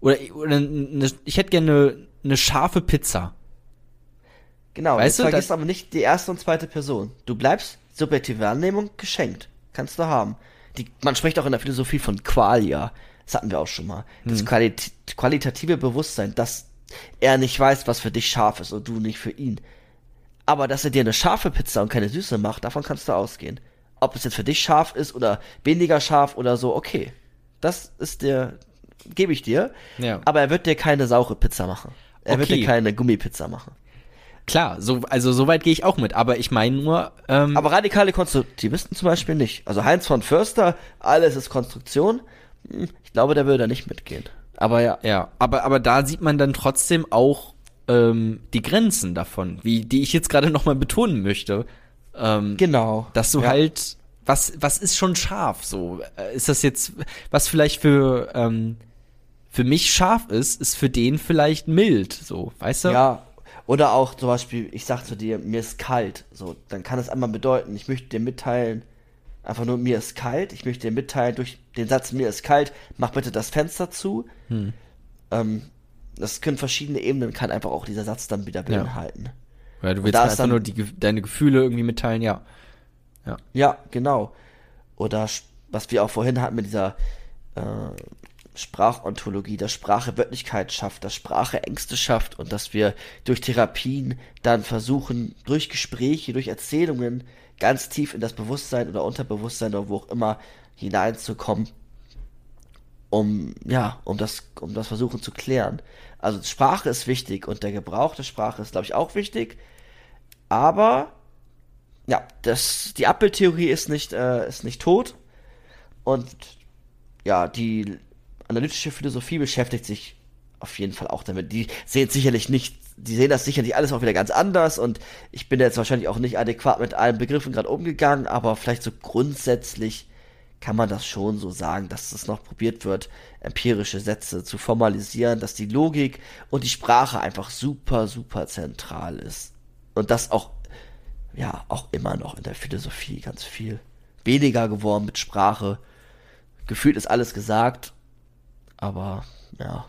[SPEAKER 2] oder, oder eine, ich hätte gerne eine, eine scharfe Pizza.
[SPEAKER 3] Genau,
[SPEAKER 2] Weißt du,
[SPEAKER 3] vergisst
[SPEAKER 2] das-
[SPEAKER 3] aber nicht die erste und zweite Person. Du bleibst subjektive Wahrnehmung geschenkt. Kannst du haben. Die, man spricht auch in der Philosophie von Qualia. Das hatten wir auch schon mal.
[SPEAKER 2] Hm.
[SPEAKER 3] Das Qualit qualitative Bewusstsein, dass er nicht weiß, was für dich scharf ist und du nicht für ihn. Aber dass er dir eine scharfe Pizza und keine süße macht, davon kannst du ausgehen. Ob es jetzt für dich scharf ist oder weniger scharf oder so, okay. Das ist der, gebe ich dir.
[SPEAKER 2] Ja.
[SPEAKER 3] Aber er wird dir keine saure Pizza machen. Er wird
[SPEAKER 2] Okay.
[SPEAKER 3] dir keine Gummipizza machen.
[SPEAKER 2] Klar, so, also so weit gehe ich auch mit, aber ich meine nur, ähm,
[SPEAKER 3] Aber radikale Konstruktivisten zum Beispiel nicht. Also Heinz von Förster, alles ist Konstruktion. Hm, Ich glaube, der würde da nicht mitgehen. Aber ja.
[SPEAKER 2] Ja, aber, aber da sieht man dann trotzdem auch ähm, die Grenzen davon, wie die ich jetzt gerade nochmal betonen möchte. Ähm,
[SPEAKER 3] Genau.
[SPEAKER 2] dass du
[SPEAKER 3] ja.
[SPEAKER 2] halt, was, was ist schon scharf? So, Äh, ist das jetzt, was vielleicht für, ähm, für mich scharf ist, ist für den vielleicht mild, so, weißt du?
[SPEAKER 3] Ja. Oder auch zum Beispiel, ich sag zu dir, mir ist kalt. So, dann kann es einmal bedeuten, ich möchte dir mitteilen, einfach nur, mir ist kalt. Ich möchte dir mitteilen durch den Satz, mir ist kalt, mach bitte das Fenster zu.
[SPEAKER 2] Hm.
[SPEAKER 3] Ähm, das können verschiedene Ebenen, kann einfach auch dieser Satz dann wieder beinhalten.
[SPEAKER 2] Weil du willst
[SPEAKER 3] da
[SPEAKER 2] einfach
[SPEAKER 3] dann-
[SPEAKER 2] nur die, deine Gefühle irgendwie mitteilen, ja.
[SPEAKER 3] Ja, genau. Oder was wir auch vorhin hatten mit dieser äh, Sprachontologie, dass Sprache Wörtlichkeit schafft, dass Sprache Ängste schafft und dass wir durch Therapien dann versuchen, durch Gespräche, durch Erzählungen ganz tief in das Bewusstsein oder Unterbewusstsein oder wo auch immer hineinzukommen, um, ja, um das, um das versuchen zu klären. Also Sprache ist wichtig und der Gebrauch der Sprache ist, glaube ich, auch wichtig. Aber ja, das, die Abbildtheorie ist nicht, äh, ist nicht tot. Und ja, die analytische Philosophie beschäftigt sich auf jeden Fall auch damit. Die sehen sicherlich nicht, die sehen das sicherlich alles auch wieder ganz anders und ich bin jetzt wahrscheinlich auch nicht adäquat mit allen Begriffen gerade umgegangen, aber vielleicht so grundsätzlich kann man das schon so sagen, dass es noch probiert wird, empirische Sätze zu formalisieren, dass die Logik und die Sprache einfach super, super zentral ist. Und das auch, ja, auch immer noch in der Philosophie ganz viel. Weniger geworden mit Sprache. Gefühlt ist alles gesagt, aber ja.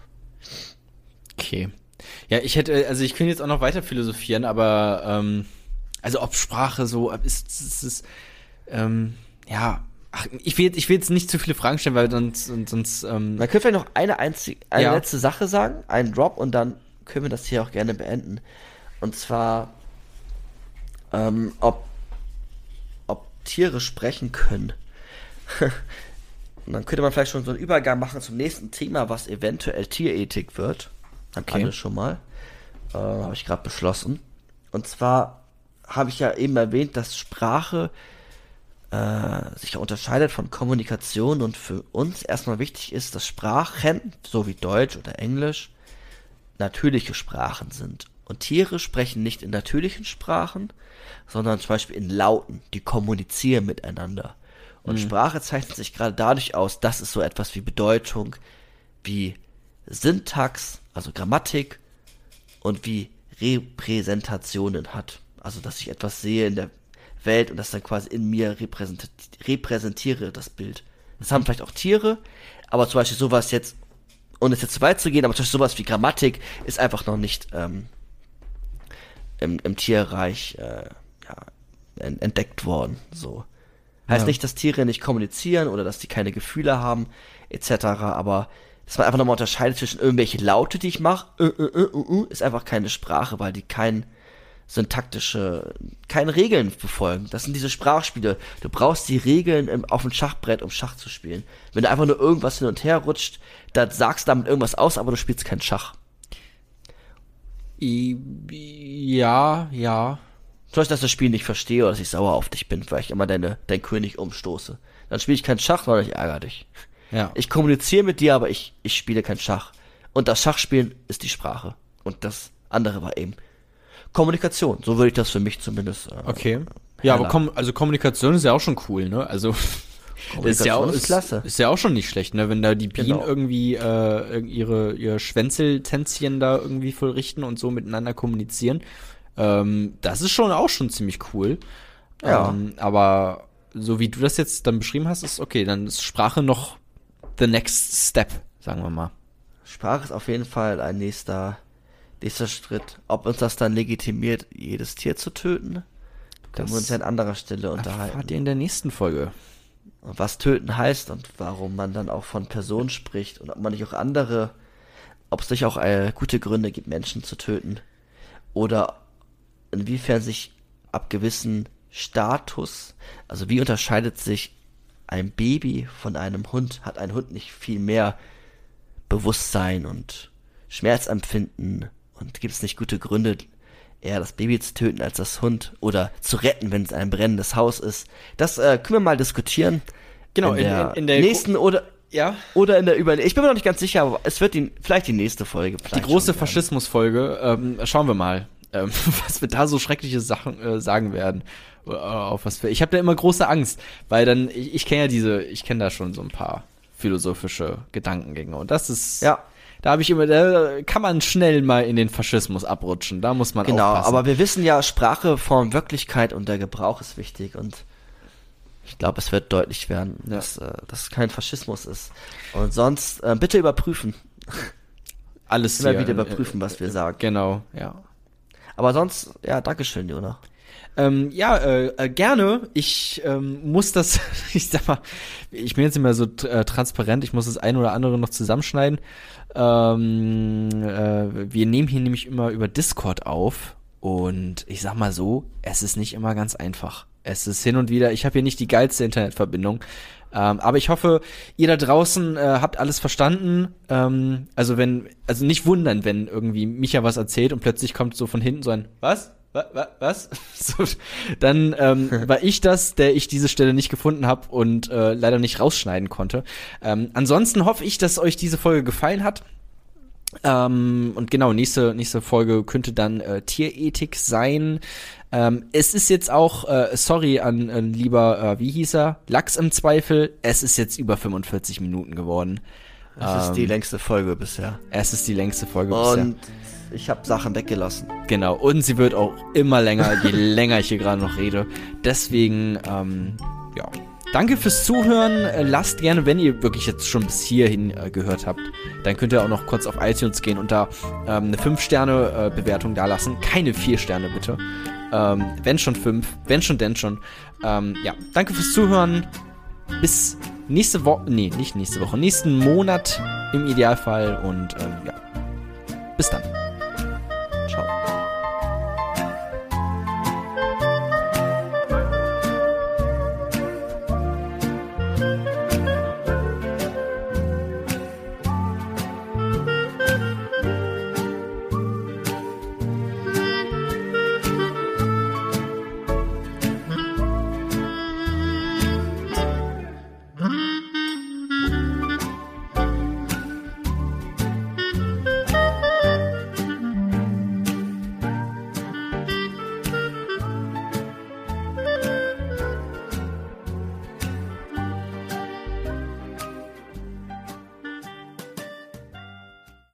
[SPEAKER 2] Okay. Ja, ich hätte, also ich könnte jetzt auch noch weiter philosophieren, aber ähm, also ob Sprache so ist, ist, ist ähm, ja, ach, ich will, jetzt- ich will jetzt nicht zu viele Fragen stellen, weil sonst, sonst ähm,
[SPEAKER 3] Man könnte vielleicht noch eine einzige, eine
[SPEAKER 2] Ja.
[SPEAKER 3] letzte Sache sagen, einen Drop und dann können wir das hier auch gerne beenden. Und zwar, ähm, ob, ob Tiere sprechen können. [laughs] und dann könnte man vielleicht schon so einen Übergang machen zum nächsten Thema, was eventuell Tierethik wird. Dann
[SPEAKER 2] Okay.
[SPEAKER 3] okay. schon mal. Äh, habe ich gerade beschlossen. Und zwar habe ich ja eben erwähnt, dass Sprache äh, sich unterscheidet von Kommunikation und für uns erstmal wichtig ist, dass Sprachen, so wie Deutsch oder Englisch, natürliche Sprachen sind. Und Tiere sprechen nicht in natürlichen Sprachen, sondern zum Beispiel in Lauten, die kommunizieren miteinander. Und Sprache zeichnet sich gerade dadurch aus, dass es so etwas wie Bedeutung, wie Syntax, also Grammatik und wie Repräsentationen hat. Also, dass ich etwas sehe in der Welt und das dann quasi in mir repräsent repräsentiere, das Bild. Das haben vielleicht auch Tiere, aber zum Beispiel sowas jetzt, ohne es jetzt zu weit zu gehen, aber zum Beispiel sowas wie Grammatik ist einfach noch nicht ähm, im, im Tierreich äh, ja, en- entdeckt worden. So. Heißt
[SPEAKER 2] Ja.
[SPEAKER 3] nicht, dass Tiere nicht kommunizieren oder dass die keine Gefühle haben, etc., aber dass man einfach nochmal unterscheidet zwischen irgendwelche Laute, die ich mache, äh, äh, äh, äh, äh, ist einfach keine Sprache, weil die kein syntaktische, keine Regeln befolgen. Das sind diese Sprachspiele. Du brauchst die Regeln im, auf dem Schachbrett, um Schach zu spielen. Wenn du einfach nur irgendwas hin und her rutscht, dann sagst du damit irgendwas aus, aber du spielst kein Schach.
[SPEAKER 2] ja, ja.
[SPEAKER 3] Zum Beispiel, dass ich das Spiel nicht verstehe oder dass ich sauer auf dich bin, weil ich immer deine, dein König umstoße. Dann spiele ich kein Schach, sondern ich ärgere dich.
[SPEAKER 2] Ja.
[SPEAKER 3] Ich kommuniziere mit dir, aber ich, ich spiele kein Schach. Und das Schachspielen ist die Sprache. Und das andere war eben Kommunikation. So würde ich das für mich zumindest. Äh,
[SPEAKER 2] Okay. Ja, aber kom also Kommunikation ist ja auch schon cool, ne? Also das [laughs] ist ja auch
[SPEAKER 3] ist klasse.
[SPEAKER 2] Ist ja auch schon nicht schlecht, ne? Wenn da die Bienen
[SPEAKER 3] Genau.
[SPEAKER 2] irgendwie äh, ihre ihr Schwänzeltänzchen da irgendwie vollrichten und so miteinander kommunizieren. Ähm, das ist schon auch schon ziemlich cool.
[SPEAKER 3] Ja.
[SPEAKER 2] Ähm, aber so wie du das jetzt dann beschrieben hast, ist okay, dann ist Sprache noch the next step, sagen wir mal.
[SPEAKER 3] Sprache ist auf jeden Fall ein nächster, nächster Schritt. Ob uns das dann legitimiert, jedes Tier zu töten, können wir uns ja an anderer Stelle unterhalten.
[SPEAKER 2] Erfahrt ihr in der nächsten Folge.
[SPEAKER 3] Und was töten heißt und warum man dann auch von Personen spricht und ob man nicht auch andere, ob es nicht auch äh, gute Gründe gibt, Menschen zu töten. Oder inwiefern sich ab gewissen Status, also wie unterscheidet sich ein Baby von einem Hund? Hat ein Hund nicht viel mehr Bewusstsein und Schmerzempfinden? Und gibt es nicht gute Gründe, eher das Baby zu töten als das Hund oder zu retten, wenn es ein brennendes Haus ist? Das äh, können wir mal diskutieren.
[SPEAKER 2] Genau,
[SPEAKER 3] in
[SPEAKER 2] in-
[SPEAKER 3] der,
[SPEAKER 2] in- der
[SPEAKER 3] nächsten oder
[SPEAKER 2] Ja.
[SPEAKER 3] oder in der über ich bin mir noch nicht ganz sicher, aber es wird die, vielleicht die nächste Folge.
[SPEAKER 2] Die große. Faschismusfolge, ähm, schauen wir mal, ähm, [laughs] was wir da so schreckliche Sachen äh, sagen werden. Äh, auf was wir, ich habe da immer große Angst, weil dann, ich, ich kenne ja diese, ich kenne da schon so ein paar philosophische Gedankengänge und das ist,
[SPEAKER 3] Ja.
[SPEAKER 2] da habe ich immer, da kann man schnell mal in den Faschismus abrutschen, da muss man
[SPEAKER 3] Genau,
[SPEAKER 2] aufpassen.
[SPEAKER 3] aber wir wissen ja, Sprache, Form, Wirklichkeit und der Gebrauch ist wichtig und ich glaube, es wird deutlich werden,
[SPEAKER 2] Ja.
[SPEAKER 3] dass äh, das kein Faschismus ist. Und sonst äh, bitte überprüfen.
[SPEAKER 2] alles
[SPEAKER 3] Immer wieder
[SPEAKER 2] äh,
[SPEAKER 3] überprüfen, was wir sagen.
[SPEAKER 2] Genau, ja.
[SPEAKER 3] Aber sonst, ja, Dankeschön, Jona.
[SPEAKER 2] Ähm, ja, äh, äh, gerne. Ich ähm, muss das, [laughs] ich sag mal, ich bin jetzt nicht mehr so äh, transparent, ich muss das ein oder andere noch zusammenschneiden. Ähm, äh, wir nehmen hier nämlich immer über Discord auf und ich sag mal so, es ist nicht immer ganz einfach. Es ist hin und wieder, ich habe hier nicht die geilste Internetverbindung. Ähm, aber ich hoffe, ihr da draußen äh, habt alles verstanden. Ähm, also wenn, also nicht wundern, wenn irgendwie Micha was erzählt und plötzlich kommt so von hinten so ein Was? Was? Was? [laughs] So, dann ähm, [laughs] war ich das, der ich diese Stelle nicht gefunden habe und äh, leider nicht rausschneiden konnte. Ähm, ansonsten hoffe ich, dass euch diese Folge gefallen hat. Ähm, und genau, nächste, nächste Folge könnte dann äh, Tierethik sein. Ähm, es ist jetzt auch, äh, sorry an äh, lieber, äh, wie hieß er? Lachs im Zweifel. Es ist jetzt über 45 Minuten geworden.
[SPEAKER 3] Das ist die
[SPEAKER 2] Ähm,
[SPEAKER 3] längste Folge bisher.
[SPEAKER 2] Es ist die längste Folge bisher.
[SPEAKER 3] Und ich habe Sachen weggelassen.
[SPEAKER 2] Genau, und sie wird auch immer länger, je [laughs] länger ich hier gerade noch rede. Deswegen, ähm, ja. Danke fürs Zuhören. Äh, Lasst gerne, wenn ihr wirklich jetzt schon bis hierhin äh, gehört habt, dann könnt ihr auch noch kurz auf iTunes gehen und da ähm, eine 5-Sterne-Bewertung da lassen. Keine 4 Sterne, bitte. Ähm, wenn schon 5, wenn schon, denn schon. Ähm, ja, danke fürs Zuhören. Bis nächste Woche, nee, nicht nächste Woche, nächsten Monat im Idealfall und ähm, ja. Bis dann.